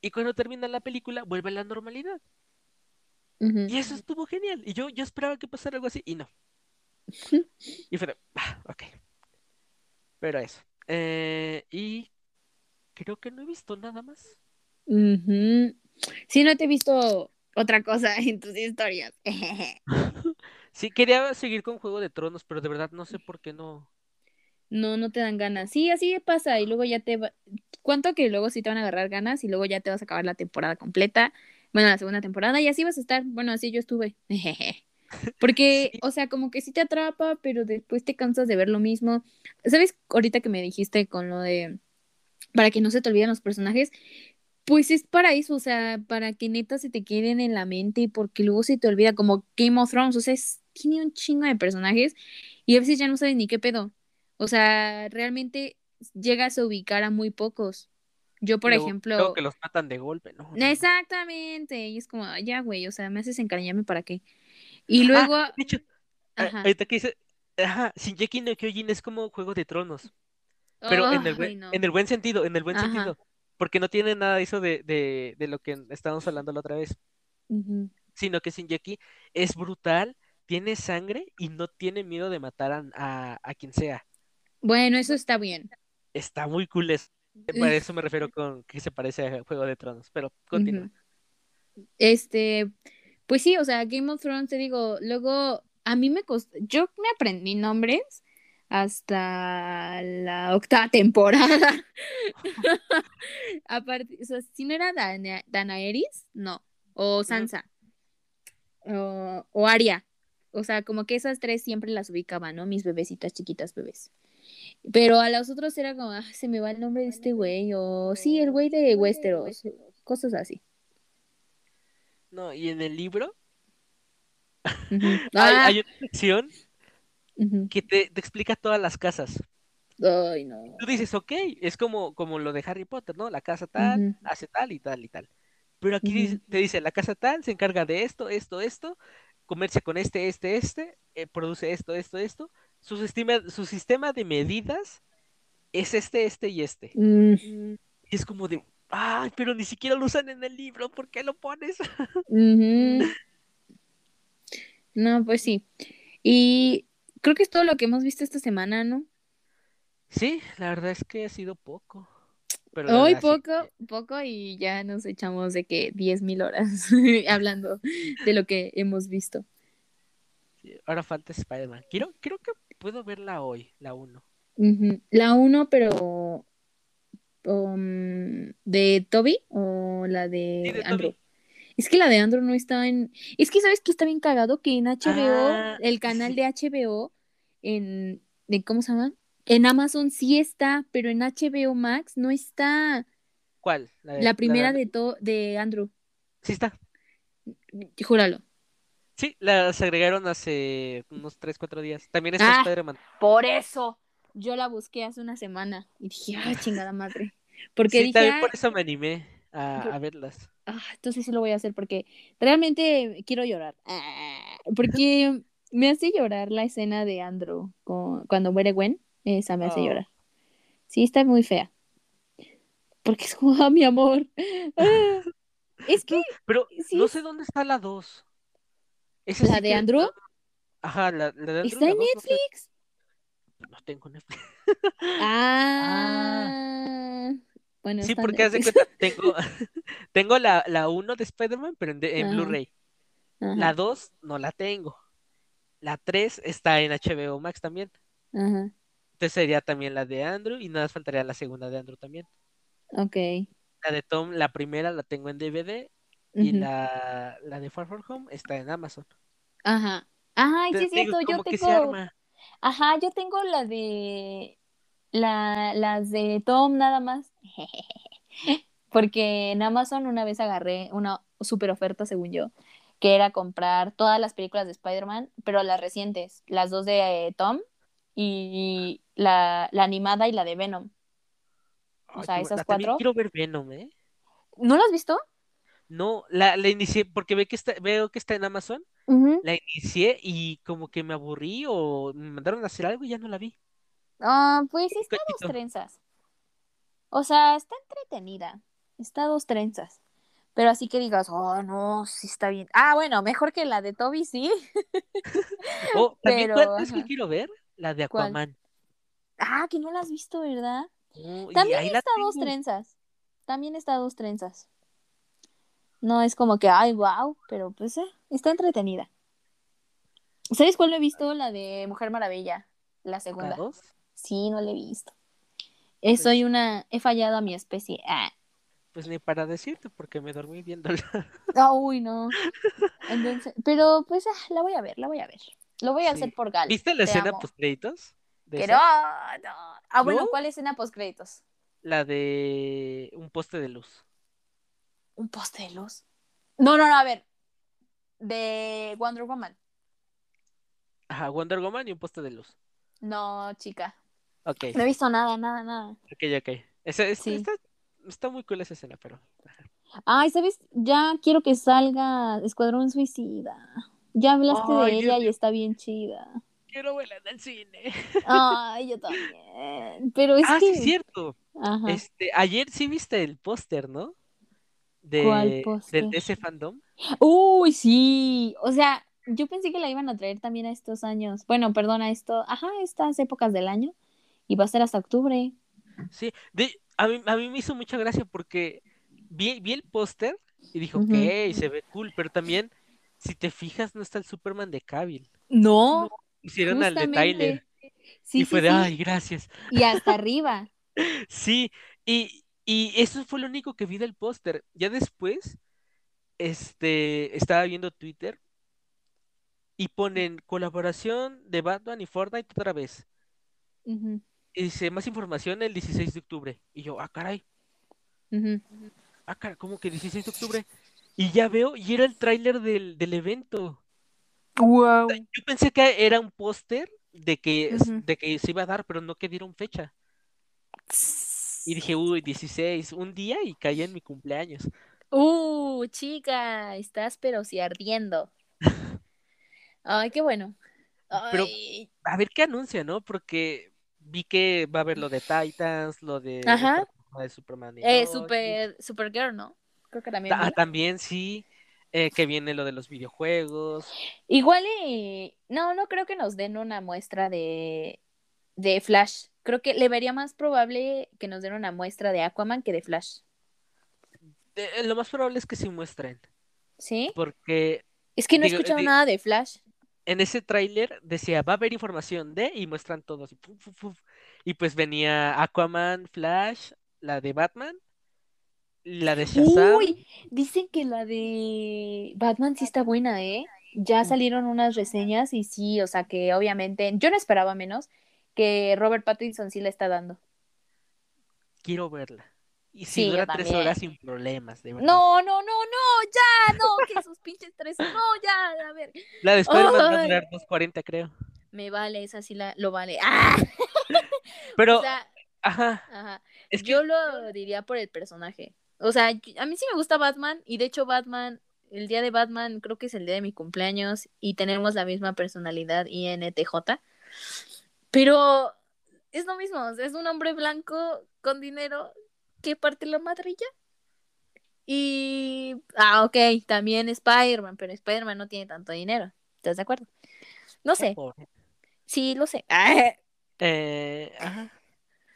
Y cuando termina la película, vuelve a la normalidad. Y eso estuvo genial. Y yo, yo esperaba que pasara algo así, y no. Y fue de, ah, ok. Pero eso. Eh, y creo que no he visto nada más. Sí, no te he visto otra cosa en tus historias. Sí, quería seguir con Juego de Tronos, pero de verdad no sé por qué no. No, no te dan ganas. Sí, así pasa y luego ya te va... ¿Cuánto que luego sí te van a agarrar ganas y luego ya te vas a acabar la temporada completa? Bueno, la segunda temporada y así vas a estar. Bueno, así yo estuve. Porque, Sí. o sea, como que sí te atrapa, pero después te cansas de ver lo mismo. ¿Sabes? Ahorita que me dijiste con lo de para que no se te olviden los personajes, pues es para eso, o sea, para que neta se te queden en la mente y porque luego se te olvida como Game of Thrones, o sea, es- tiene un chingo de personajes y a veces ya no sabes ni qué pedo. O sea, realmente llegas a ubicar a muy pocos. Yo, por Luego- ejemplo, luego que los matan de golpe, ¿no? exactamente, y es como, "Ay, ya, güey, o sea, me haces encariñarme para qué. Y luego, Ah, de hecho, Ajá. ahorita que dice, ajá, Shingeki no Kyojin es como Juego de Tronos, pero en el Ay, buen, no. en el buen sentido, en el buen Ajá. sentido, porque no tiene nada de eso de, de, de lo que estábamos hablando la otra vez, sino que Shingeki es brutal, tiene sangre y no tiene miedo de matar a, a, a quien sea. Bueno, eso está bien. Está muy cool eso. Para eso me refiero con que se parece a Juego de Tronos, pero continúa. Este, pues sí, o sea, Game of Thrones, te digo, luego a mí me costó, yo me aprendí nombres hasta la octava temporada. Aparte, o sea, si no era Dana- Danaeris, no, o Sansa, o, o Arya. O sea, como que esas tres siempre las ubicaba, ¿no? Mis bebecitas chiquitas bebés. Pero a los otros era como, ah, se me va el nombre de este güey, o sí, el güey de Westeros, cosas así. No, y en el libro hay, Ah, hay una sección que te, te explica todas las casas. Ay, no. Tú dices, ok, es como, como lo de Harry Potter, ¿no? La casa tal, hace tal y tal y tal. Pero aquí te dice, la casa tal se encarga de esto, esto, esto, comercia con este, este, este, eh, produce esto, esto, esto. Su sistema, su sistema de medidas es este, este y este. Mm, Y es como de, ay, pero ni siquiera lo usan en el libro, ¿por qué lo pones? No, pues sí. Y creo que es todo lo que hemos visto esta semana, ¿no? Sí, la verdad es que ha sido poco. Pero Hoy sí poco, poco y ya nos echamos de que 10.000 horas hablando de lo que hemos visto. Ahora falta Spider-Man. Quiero, creo que puedo verla hoy, la 1. Ujú. La uno, pero um, de Toby o la de Sí, de Andrew. Toby. Es que la de Andrew no está en. Es que sabes que está bien cagado que en HBO, Ah, el canal de HBO, en, de ¿cómo se llama? En Amazon sí está, pero en HBO Max no está. ¿Cuál? de- La primera de- de to de Andrew. Sí está. Júralo. Sí, las agregaron hace unos 3, 4 días. También está Ah. Spider-Man. Por eso. Yo la busqué hace una semana y dije, ah, chingada madre. Porque Sí, dije, también "Ah, por eso me animé a, verlas. ah, entonces sí lo voy a hacer porque realmente quiero llorar. Ah, Porque me hace llorar la escena de Andrew con- cuando muere Gwen. Esa me hace Oh. llorar. Sí, está muy fea. Porque es como, ah, mi amor. Ah, Es que Pero Sí, no sé dónde está la 2. Esa la sí de que- Andrew Ajá, la, la de Andrew, está la en dos, no sé. Netflix. No tengo Netflix. Ah. Bueno, Sí, porque haz de cuenta, tengo, tengo la, la 1 de Spider-Man, pero en, Ajá, Blu-ray. ajá, La 2 no la tengo. La 3 está en HBO Max también. ajá. Entonces sería también la de Andrew y nada más faltaría la segunda de Andrew también. Ok. La de Tom, la primera la tengo en DVD y la, la de Far From Home está en Amazon. Ajá. Ay, sí es cierto, yo tengo. Ajá, yo tengo la de. La, las de Tom nada más. Porque en Amazon una vez agarré una super oferta, según yo, que era comprar todas las películas de Spider-Man, pero las recientes, las dos de eh, Tom y la, la animada y la de Venom. O Ay, sea, esas cuatro. quiero ver Venom, ¿eh? ¿No las has visto? No, la, la inicié porque ve que está, veo que está en Amazon. La inicié y como que me aburrí o me mandaron a hacer algo y ya no la vi. Ah, pues Un está dos trenzas. O sea, está entretenida. Está dos trenzas. Pero así que digas, oh, no, sí está bien. Ah, bueno, mejor que la de Toby, sí. Oh, también, Pero, ¿cuál es que quiero ver? La de ¿Cuál? Aquaman. Ah, que no la has visto, ¿verdad? Oh, También la está dos trenzas. También está dos trenzas. No es como que, ay, wow, pero pues eh, está entretenida. ¿Sabes cuál no he visto? La de Mujer Maravilla, la ¿La segunda. dos? Sí, no la he visto. Pues- soy una, he fallado a mi especie. Ah. Pues ni para decirte porque me dormí viéndola. Ah, uy, no. Entonces, pero pues ah, la voy a ver, la voy a ver. Lo voy a Sí. hacer por Gal. ¿Viste la Te escena amo. post créditos? de esa? no, no. Ah, bueno, ¿No? ¿cuál escena post créditos? La de un poste de luz. ¿Un poste de luz? No, no, no, a ver. De Wonder Woman. Ajá, Wonder Woman y un poste de luz. No, chica. Ok, No he visto nada, nada, nada. ok, ok. Esta- Sí. está, está muy cool esa escena, pero. Ay, ¿sabes? Ya quiero que salga Escuadrón Suicida. Ya hablaste Ay, de ella y está bien chida. Quiero verla en el cine. Ay, yo también. Pero es ah, que. sí, cierto. Ajá. Este, ayer sí viste el póster, ¿no? De, ¿Cuál póster? de ese fandom. Uy, sí. O sea, yo pensé que la iban a traer también a estos años. Bueno, perdón, a esto. Ajá, estas épocas del año. Y va a ser hasta octubre. Sí, de, a mí, a mí me hizo mucha gracia porque vi, vi el póster y Ujú. ok, se ve cool, pero también, si te fijas, no está el Superman de Cavill. No, Hicieron al de justamente. Tyler Sí, y fue de, sí. ay, gracias. Y hasta arriba. Sí, y, y eso fue lo único que vi del póster. Ya después, este, estaba viendo Twitter y ponen colaboración de Batman y Fortnite otra vez. Ujú, Y dice, más información el 16 de octubre. Y yo, ah, caray, ah, caray, ¿cómo que 16 de octubre? Y ya veo, y era el tráiler del, del evento. Wow. Yo pensé que era un póster de que, de que se iba a dar, pero no que dieron fecha. Y dije, uy, 16, un día y caía en mi cumpleaños. Uh, chica, estás pero si ardiendo. Ay, qué bueno. Pero a ver qué anuncia, ¿no? Porque vi que va a haber lo de Titans, lo de Ajá. de Superman y eh, super, Supergirl, ¿no? Creo que también Ta- ah, también sí, eh, que viene lo de los videojuegos. Igual y... No, no creo que nos den una muestra de, de Flash. Creo que le vería más probable que nos den una muestra de Aquaman que de Flash. Eh, lo más probable es que sí muestren, ¿Sí? porque Es que no he escuchado nada de Flash. En ese tráiler decía, va a haber información de, y muestran todos. Y, puf, puf, puf. Y pues venía Aquaman, Flash, la de Batman, la de Shazam. Uy, dicen que la de Batman sí está buena, ¿eh? Ya salieron unas reseñas y sí, o sea que obviamente, yo no esperaba menos que Robert Pattinson sí la está dando. Quiero verla. Y si Sí, dura tres horas sin problemas, de verdad. No, no, no, no, ya, no, que esos pinches tres, no, ya, a ver. La de Spider-Man va a durar 2.40, creo. Me vale, esa sí la, lo vale. ¡Ah! Pero, O sea, ajá, ajá. es que Yo lo diría por el personaje. O sea, a mí sí me gusta Batman y de hecho Batman, el día de Batman creo que es el día de mi cumpleaños y tenemos la misma personalidad INTJ. Pero es lo mismo, es un hombre blanco con dinero que parte la madrilla. Y, ah, ok, también Spider-Man, pero Spider-Man no tiene tanto dinero. ¿Estás de acuerdo? No sé, sí, lo sé. Eh, ajá.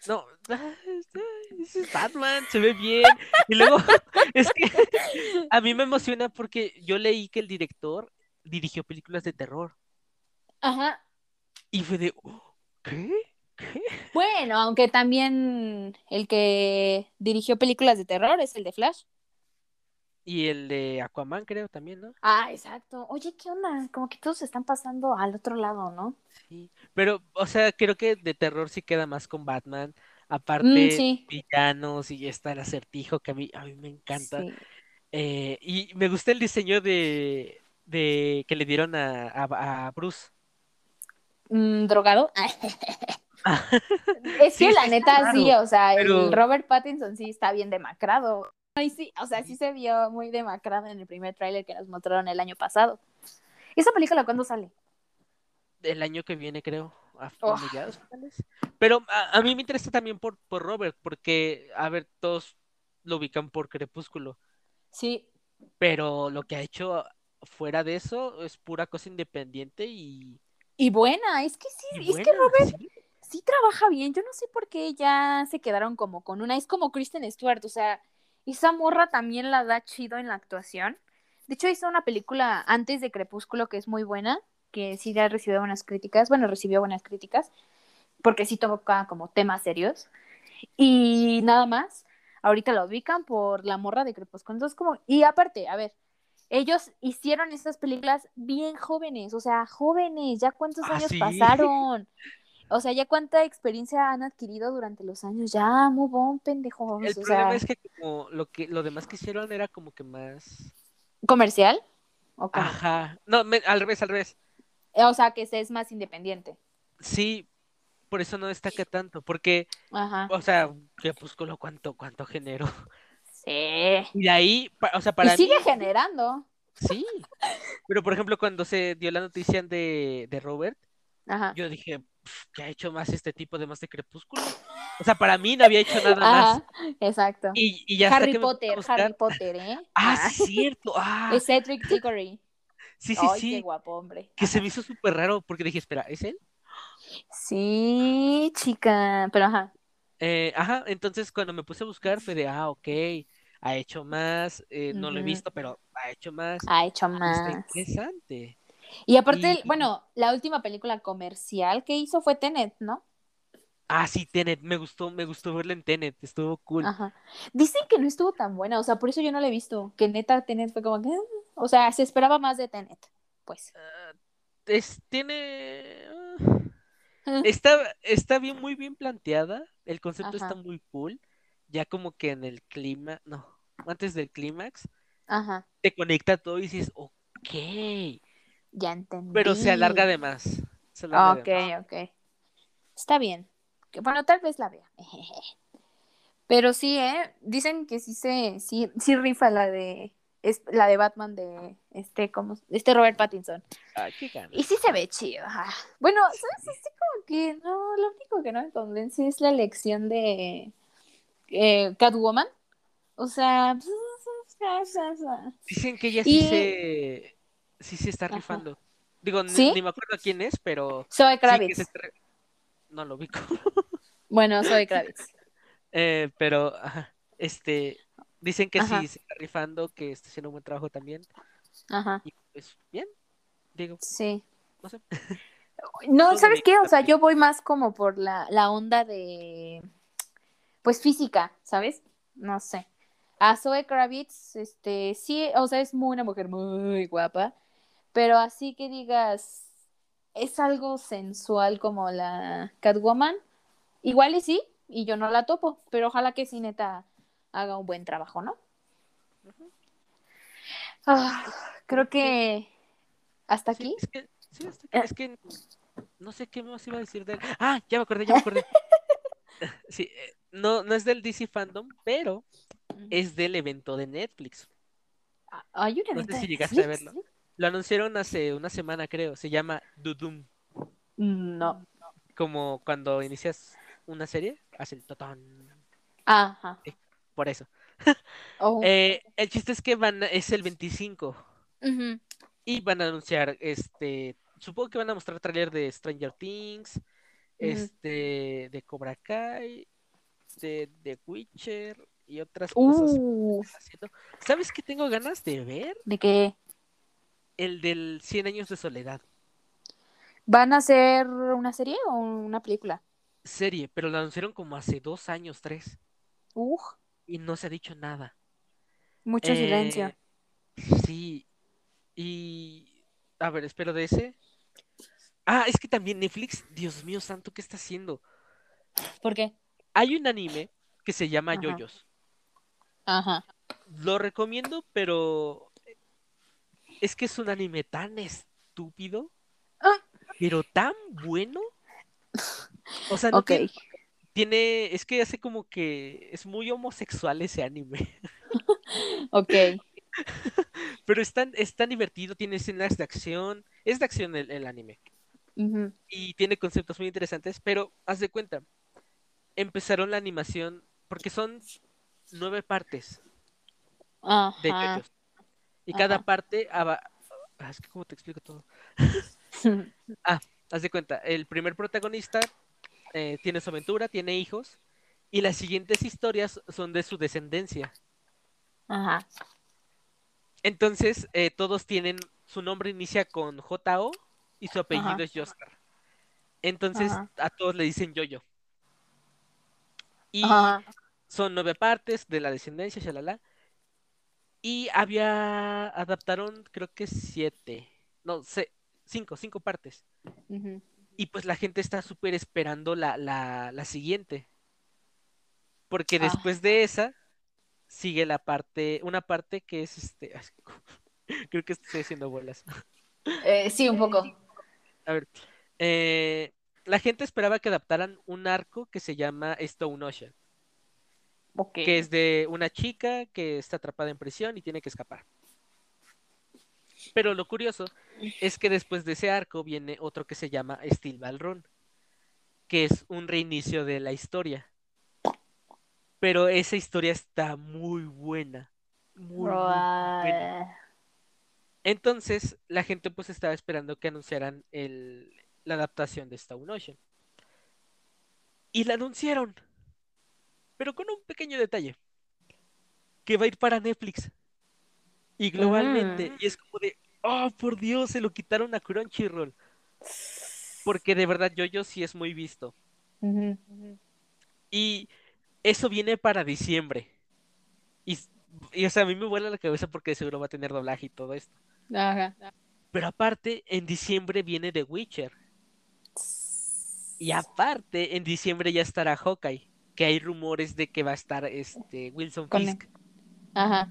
No, es Batman, se ve bien. Y luego, es que a mí me emociona porque yo leí que el director dirigió películas de terror. Ajá. Y fue de, ¿qué? Bueno, aunque también el que dirigió películas de terror es el de Flash. Y el de Aquaman, creo, también, ¿no? Ah, exacto. Oye, ¿qué onda? Como que todos se están pasando al otro lado, ¿no? Sí. Pero, o sea, creo que de terror sí queda más con Batman. Mm, Aparte, sí, villanos y está el acertijo que a mí, a mí me encanta. sí. Eh, y me gusta el diseño de, de que le dieron a, a, a Bruce. Mm, ¿Drogado? Es Sí, que la neta sí, o sea, pero- el Robert Pattinson sí está bien demacrado. Ay, sí, o sea, sí se vio muy demacrado en el primer tráiler que nos mostraron el año pasado. ¿Esa película cuándo sale? El año que viene, creo. A Oh. Pero a, a mí me interesa también por, por Robert, porque, a ver, todos lo ubican por Crepúsculo. Sí, Pero lo que ha hecho fuera de eso es pura cosa independiente y, y buena, es que sí, y es buena, que Robert sí. Sí trabaja bien. Yo no sé por qué ya se quedaron como con una. Es como Kristen Stewart, o sea, esa morra también la da chido en la actuación. De hecho, hizo una película antes de Crepúsculo que es muy buena, que sí ya recibió buenas críticas. Bueno, recibió buenas críticas, porque sí toca como temas serios. Y nada más, ahorita la ubican por la morra de Crepúsculo. Entonces, como. Y aparte, a ver. Ellos hicieron estas películas bien jóvenes, o sea, jóvenes, ya cuántos Ah, años sí. pasaron. O sea, ya cuánta experiencia han adquirido durante los años. Ya, move on, pendejos. El o problema sea, es que como lo que lo demás que hicieron era como que más. ¿comercial? ¿O, cómo? Ajá. No, me- al revés, al revés. Eh, o sea, que se es más independiente. Sí, por eso no destaca tanto, porque, Ajá. o sea, Crepúsculo cuánto, cuánto generó. Sí. Y de ahí, o sea, Y para mí, sigue generando. sí. Pero por ejemplo, cuando se dio la noticia de, de Robert, Ajá. yo dije, "Pf, ¿qué ha hecho más este tipo además de Crepúsculo? O sea, para mí no había hecho nada más. Ajá, exacto. Y, y ya Harry Potter, buscar- Harry Potter, ¿eh? Ah, Ah, sí, cierto. Ah, Es Cedric Diggory. sí, sí, Ay, qué sí. guapo, hombre. Que se me hizo súper raro porque dije, espera, ¿es él? Sí, chica. Pero ajá. Eh, ajá, entonces cuando me puse a buscar fue de, ah, ok, ha hecho más, eh, no lo he visto, pero ha hecho más. Ha hecho Está más. interesante. Y aparte, Y- bueno, la última película comercial que hizo fue Tenet, ¿no? Ah, sí, Tenet, me gustó, me gustó verla en Tenet, estuvo cool. Ajá. Dicen que no estuvo tan buena, o sea, por eso yo no la he visto. Que neta Tenet fue como que. O sea, se esperaba más de Tenet. Pues. Ah, es, tiene... ah, está, está bien, muy bien planteada, el concepto está muy cool, ya como que en el clima, no, antes del clímax, Ajá. te conecta todo y dices, ok, Ya entendí. pero se alarga de más. Se alarga de más. Ok, ok. Está bien. Bueno, tal vez la vea. Pero sí, ¿eh? Dicen que sí se, sí, sí rifa la de, es la de Batman de este, como, este Robert Pattinson. Ay, qué ganas. Y sí se ve chido. ajá. Bueno, ¿sabes? Así como que no, lo único que no me convence es la elección de eh, Catwoman. O sea, Dicen que ella sí Y- se, sí se está Ajá. rifando. Digo, ni, ¿Sí? ni me acuerdo quién es, pero que Kravitz. está No lo ubico. Bueno, Zoe Kravitz. Eh, pero, este, dicen que Ajá. sí se está rifando, que está haciendo un buen trabajo también. Ajá, Y pues, bien, digo, sí. no sé. No, ¿sabes qué? O sea, yo voy más como por la, la onda de, pues física, ¿sabes? No sé. A Zoe Kravitz, este, sí, o sea, es muy una mujer muy guapa, pero así que digas, es algo sensual como la Catwoman, igual y sí, y yo no la topo, pero ojalá que sí neta haga un buen trabajo, ¿no? Ah, creo que hasta Sí, aquí. es que, sí, hasta aquí, es que no sé qué más iba a decir de él. Ah, ya me acordé, ya me acordé. Sí, eh, no, no es del DC Fandom, pero es del evento de Netflix. Hay un No evento sé si llegaste a verlo. Lo anunciaron hace una semana, creo. Se llama Dudum. No. Como cuando inicias una serie, hace el totón. Ajá. Por eso. Oh. Eh, el chiste es que van, es el 25 Ujú. y van a anunciar, este, supongo que van a mostrar tráiler de Stranger Things, este, de Cobra Kai de The Witcher y otras cosas. Que está haciendo. ¿Sabes qué tengo ganas de ver? ¿de qué? El del 100 años de soledad. ¿Van a hacer una serie o una película? Serie, pero la anunciaron como hace dos años, tres. Uh, Y no se ha dicho nada. mucho Eh, silencio. Sí. Y. A ver, espero de ese. Ah, es que también Netflix, Dios mío santo, ¿qué está haciendo? ¿Por qué? Hay un anime que se llama Ajá. Yoyos. Ajá. Lo recomiendo, pero es que es un anime tan estúpido, Ah. pero tan bueno. O sea, no tiene, tiene- es que hace como que es muy homosexual ese anime, Ok. pero es tan, es tan divertido, tiene escenas de acción, es de acción el, el anime, y tiene conceptos muy interesantes, pero haz de cuenta, empezaron la animación, porque son nueve partes de. Y cada parte, ah, es que cómo te explico todo. Haz de cuenta, el primer protagonista eh, tiene su aventura, tiene hijos, y las siguientes historias son de su descendencia. Ajá. Entonces, eh, todos tienen, su nombre inicia con J-O y su apellido Ajá. es Jostar. Entonces, Ajá. a todos le dicen Yoyo. Y son nueve partes de la descendencia, shalala. Y había, adaptaron, creo que siete, no sé, cinco, cinco partes. Y pues la gente está súper esperando la, la, la siguiente. Porque Ah. después de esa sigue la parte, una parte que es este. Creo que estoy haciendo bolas. Eh, sí, un poco. A ver. eh, la gente esperaba que adaptaran un arco que se llama Stone Ocean, Que es de una chica que está atrapada en prisión y tiene que escapar. Pero lo curioso es que después de ese arco viene otro que se llama Steel Ball Run, que es un reinicio de la historia. Pero esa historia está muy buena. Muy, muy buena. Entonces, la gente pues estaba esperando que anunciaran el, la adaptación de Stone Ocean. Y la anunciaron. Pero con un pequeño detalle. Que va a ir para Netflix. Y globalmente. Y es como de, oh, por Dios, se lo quitaron a Crunchyroll. Porque de verdad yo sí es muy visto. Y eso viene para diciembre. Y, y, o sea, a mí me vuela la cabeza porque seguro va a tener doblaje y todo esto. Ajá. Pero aparte, en diciembre viene The Witcher. Y aparte, en diciembre ya estará Hawkeye. Que hay rumores de que va a estar este Wilson Fisk. Ajá.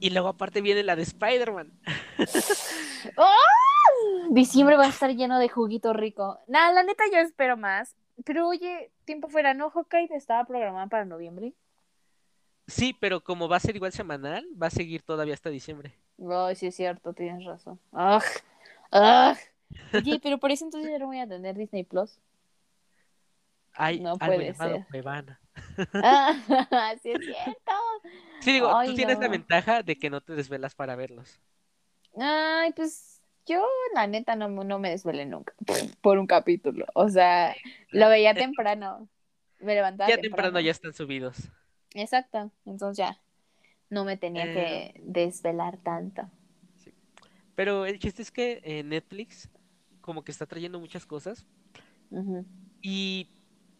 Y luego aparte viene la de Spider-Man. Diciembre va a estar lleno de juguito rico. Nada, la neta yo espero más. Pero oye, tiempo fuera, ¿no? Hawkeye estaba programada para noviembre. Sí, pero como va a ser igual semanal, va a seguir todavía hasta diciembre. Ay, sí es cierto, tienes razón. Ugh. Ugh. Oye, pero por eso entonces ya no voy a tener Disney Plus. Hay No algo puede llamado ser. Cuevana. Ah, sí es cierto. Sí, digo, tú tienes la ventaja de que no te desvelas para verlos. Ay, pues yo la neta no, no me desvelé nunca por un capítulo. O sea, lo veía temprano. Me levantaba Ya temprano temprano. ya están subidos. Exacto. Entonces ya no me tenía Eh. que desvelar tanto. Pero el chiste es que eh, Netflix como que está trayendo muchas cosas. Ujú. Y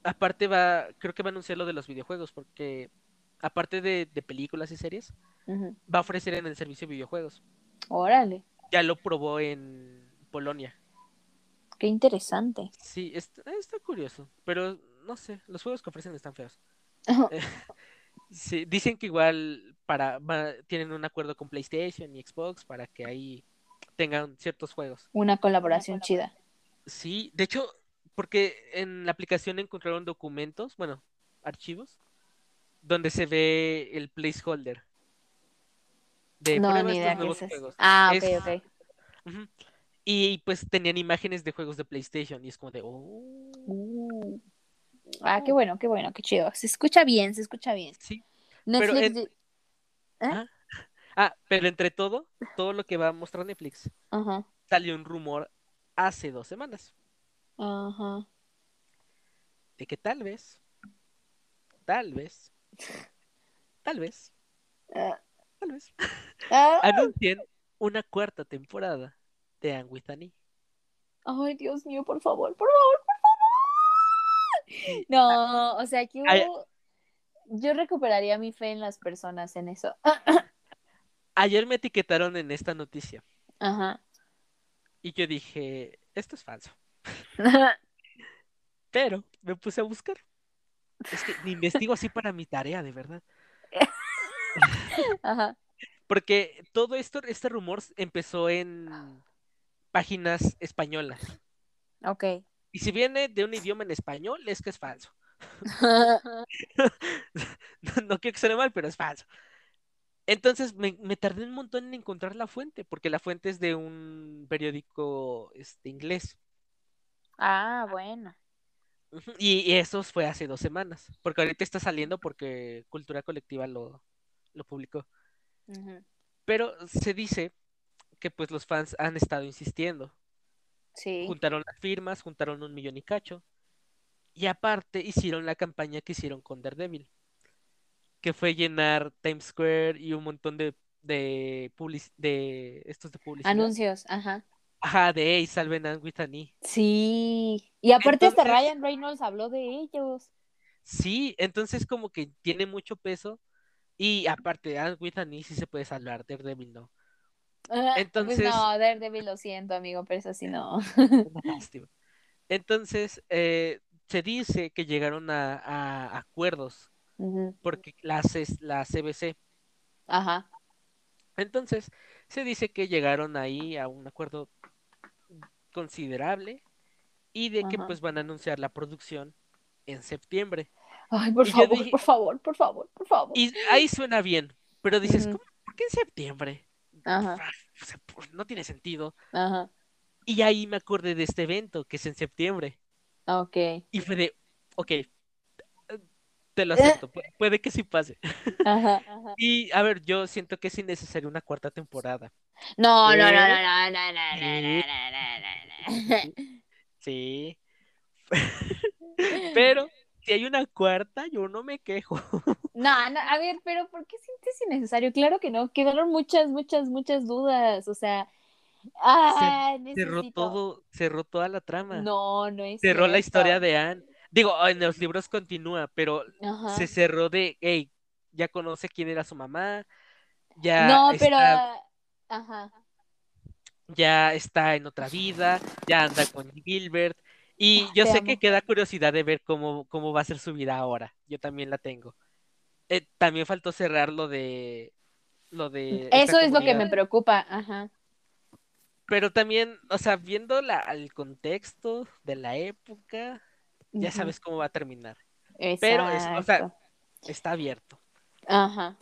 aparte va, creo que va a anunciar lo de los videojuegos, porque aparte de, de películas y series, va a ofrecer en el servicio videojuegos. Órale, Ya lo probó en Polonia. qué interesante. Sí, está, está curioso, pero no sé, los juegos que ofrecen están feos. Eh, sí, dicen que igual para va- tienen un acuerdo con PlayStation y Xbox para que ahí tengan ciertos juegos. Una colaboración chida. Sí, de hecho, porque en la aplicación encontraron documentos, bueno, archivos, donde se ve el placeholder de No, prueba ni estos idea nuevos juegos. Ah, Es- ok, ok. Y pues tenían imágenes de juegos de PlayStation y es como de, oh. Uh. Ah, qué bueno, qué bueno, qué chido. Se escucha bien, se escucha bien. Sí. Pero en- di- Ah, pero entre todo, todo lo que va a mostrar Netflix, salió un rumor hace dos semanas ajá. de que tal vez, tal vez, tal vez, Ah, tal vez, ah. anuncien una cuarta temporada de Anne with an E. Ay, Dios mío, por favor, por favor, por favor. No, o sea, yo, Ay. yo recuperaría mi fe en las personas en eso. Ayer me etiquetaron en esta noticia Ajá. y yo dije, esto es falso. Pero me puse a buscar. Es que me investigo así para mi tarea, de verdad. Ajá. Porque todo esto, este rumor empezó en páginas españolas. Ok. Y si viene de un idioma en español, es que es falso. No, no quiero que suene mal, pero es falso. Entonces me, me tardé un montón en encontrar la fuente, porque la fuente es de un periódico este, inglés. Ah, bueno. Y, y eso fue hace dos semanas, porque ahorita está saliendo porque Cultura Colectiva lo, lo publicó. Pero se dice que pues los fans han estado insistiendo. Sí. Juntaron las firmas, juntaron un millón y cacho. Y aparte hicieron la campaña que hicieron con Daredevil, que fue llenar Times Square y un montón de, de, publici- de estos de publicidad. Anuncios, ajá. Ajá, de hey, salven a Whitney. Sí. Y aparte hasta Entonces- Ryan Reynolds habló de ellos. Sí, entonces como que tiene mucho peso. Y aparte, Anne sí se puede salvar, Daredevil no. Ah, Entonces- Pues no, Daredevil lo siento, amigo, pero eso sí no. Entonces, eh, se dice que llegaron a, a acuerdos Ujú. porque la, C- la CBC. Ajá. Entonces, se dice que llegaron ahí a un acuerdo considerable y de que pues van a anunciar la producción en septiembre. Ay, por Y favor, dije- por favor, por favor, por favor. Y ahí suena bien, pero dices. ¿cómo? ¿por qué en septiembre? Ajá, Ah, o sea, pues, no tiene sentido. ajá. Y ahí me acordé de este evento, que es en septiembre. Ok. Y fue de, ok, te lo acepto, puede que sí pase. Ajá. Y a ver, yo siento que es innecesaria una cuarta temporada. No, eh, no, no, no, no, no, no, sí. no, no, no, no. Sí. pero si hay una cuarta, yo no me quejo. no, no, a ver, pero ¿por qué sientes innecesario? Claro que no, quedaron muchas, muchas, muchas dudas, o sea... Ah, cerró todo, cerró toda la trama. No, no es Cerró la historia de Anne. Digo, en los libros continúa, pero Ajá. se cerró de, hey, ya conoce quién era su mamá, ya No, pero, ajá. ya está en otra vida, ya anda con Gilbert. Y Ay, yo te sé amo. que queda curiosidad de ver cómo, cómo va a ser su vida ahora. Yo también la tengo. Eh, también faltó cerrar lo de lo de Eso es lo que me preocupa, ajá. Pero también, o sea, viendo la, el contexto de la época, ya sabes cómo va a terminar. Pero es- o sea. Está abierto. Ajá.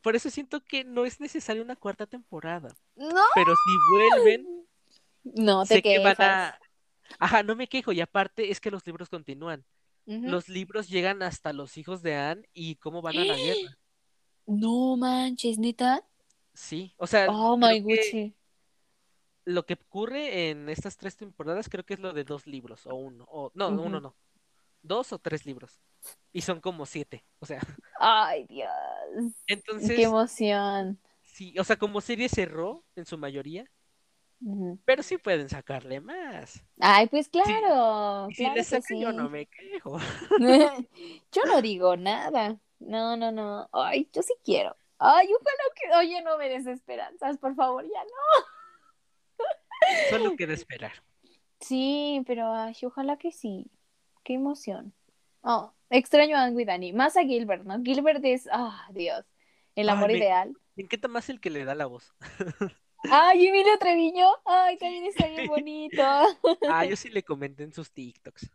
Por eso siento que no es necesaria una cuarta temporada. No, Pero si vuelven, no te sé que van quejas. a... Ajá, no me quejo. Y aparte es que los libros continúan. Los libros llegan hasta los hijos de Anne y cómo van a la guerra. No manches, neta. Sí, o sea, Oh my Gucci. Lo que ocurre en estas tres temporadas creo que es lo de dos libros o uno. O, no, uno no. Dos o tres libros. Y son como siete. O sea, Ay, Dios. entonces, Qué emoción. sí, o sea, como serie cerró en su mayoría, pero sí pueden sacarle más. Ay, pues claro, si claro le que sacan, yo no me quejo. Yo no digo nada. No, no, no. Ay, yo sí quiero. Ay, ojalá que. Oye, no me des esperanzas, por favor, ya no. Solo queda esperar. Sí, pero ay, ojalá que sí. Qué emoción. Oh, extraño a Annie. Más a Gilbert, ¿no? Gilbert es, ah, Dios, el Ay, amor me- ideal. Me encanta más el que le da la voz. Ay, Emilio Treviño. Ay, también está bien bonito. Ah, yo sí le comenté en sus TikToks.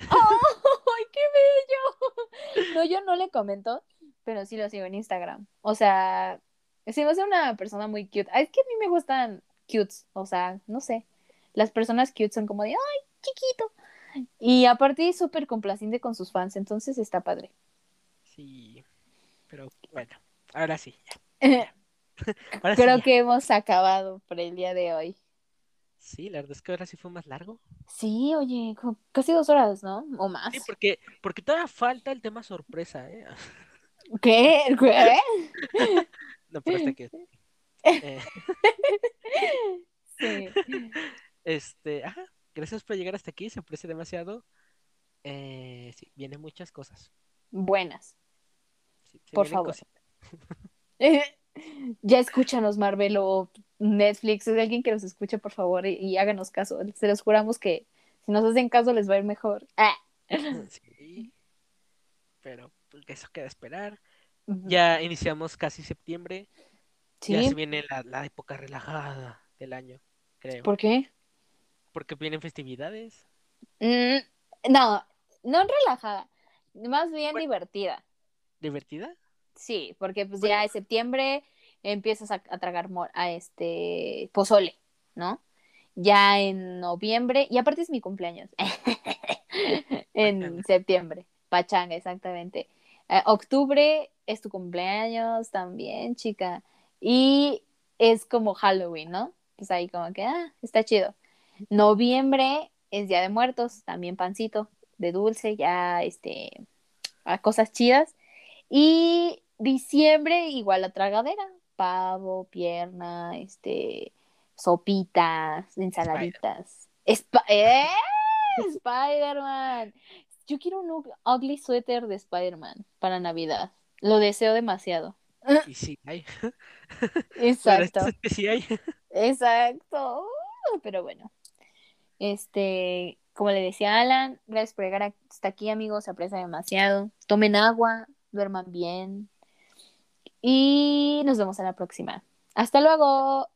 ¡Ay, qué bello! No, yo no le comento, pero sí lo sigo en Instagram. O sea, se me hace una persona muy cute. Ah, Es que a mí me gustan cutes, o sea, no sé. Las personas cute son como de, ¡ay, chiquito! Y aparte es súper complaciente con sus fans, entonces está padre. Sí. Pero bueno, ahora sí. ya. Ahora sí, Creo ya. que hemos acabado por el día de hoy. Sí, la verdad es que ahora sí fue más largo. Sí, oye, casi dos horas, ¿no? O más. Sí, porque, porque todavía falta el tema sorpresa, ¿eh? ¿Qué? ¿Qué? No, pero hasta que... eh, Sí. este, ajá, gracias por llegar hasta aquí, se aprecia demasiado. Eh, sí, vienen muchas cosas. Buenas. sí, Por favor. Ya escúchanos, Marvel o Netflix, es alguien que nos escuche, por favor, y, y háganos caso. Se los juramos que si nos hacen caso les va a ir mejor. Ah. Sí, pero pues, eso queda esperar. Ya iniciamos casi septiembre, ya se viene la, la época relajada del año, creo. ¿Por qué? Porque vienen festividades. Mm, no, no relajada, más bien Bueno. divertida. ¿Divertida? Sí, porque pues Bueno. ya en septiembre empiezas a, a tragar a este pozole, ¿no? Ya en noviembre, y aparte es mi cumpleaños. en Pachanga. septiembre, pachanga, exactamente. Eh, octubre es tu cumpleaños también, chica. Y es como Halloween, ¿no? Pues ahí como que, ah, está chido. Noviembre es Día de Muertos, también pancito de dulce, ya este, a cosas chidas. Y diciembre igual la tragadera, pavo, pierna, este, sopitas, ensaladitas. Sp- ¡Eh! Spider-Man. Yo quiero un ug- ugly sweater de Spider-Man para Navidad. Lo deseo demasiado. Y sí hay. Pero Exacto. que sí hay. Exacto. Pero bueno. Este, como le decía Alan, gracias por llegar hasta aquí, amigos. Se aprecia demasiado. Tomen agua, duerman bien. Y nos vemos en la próxima. Hasta luego.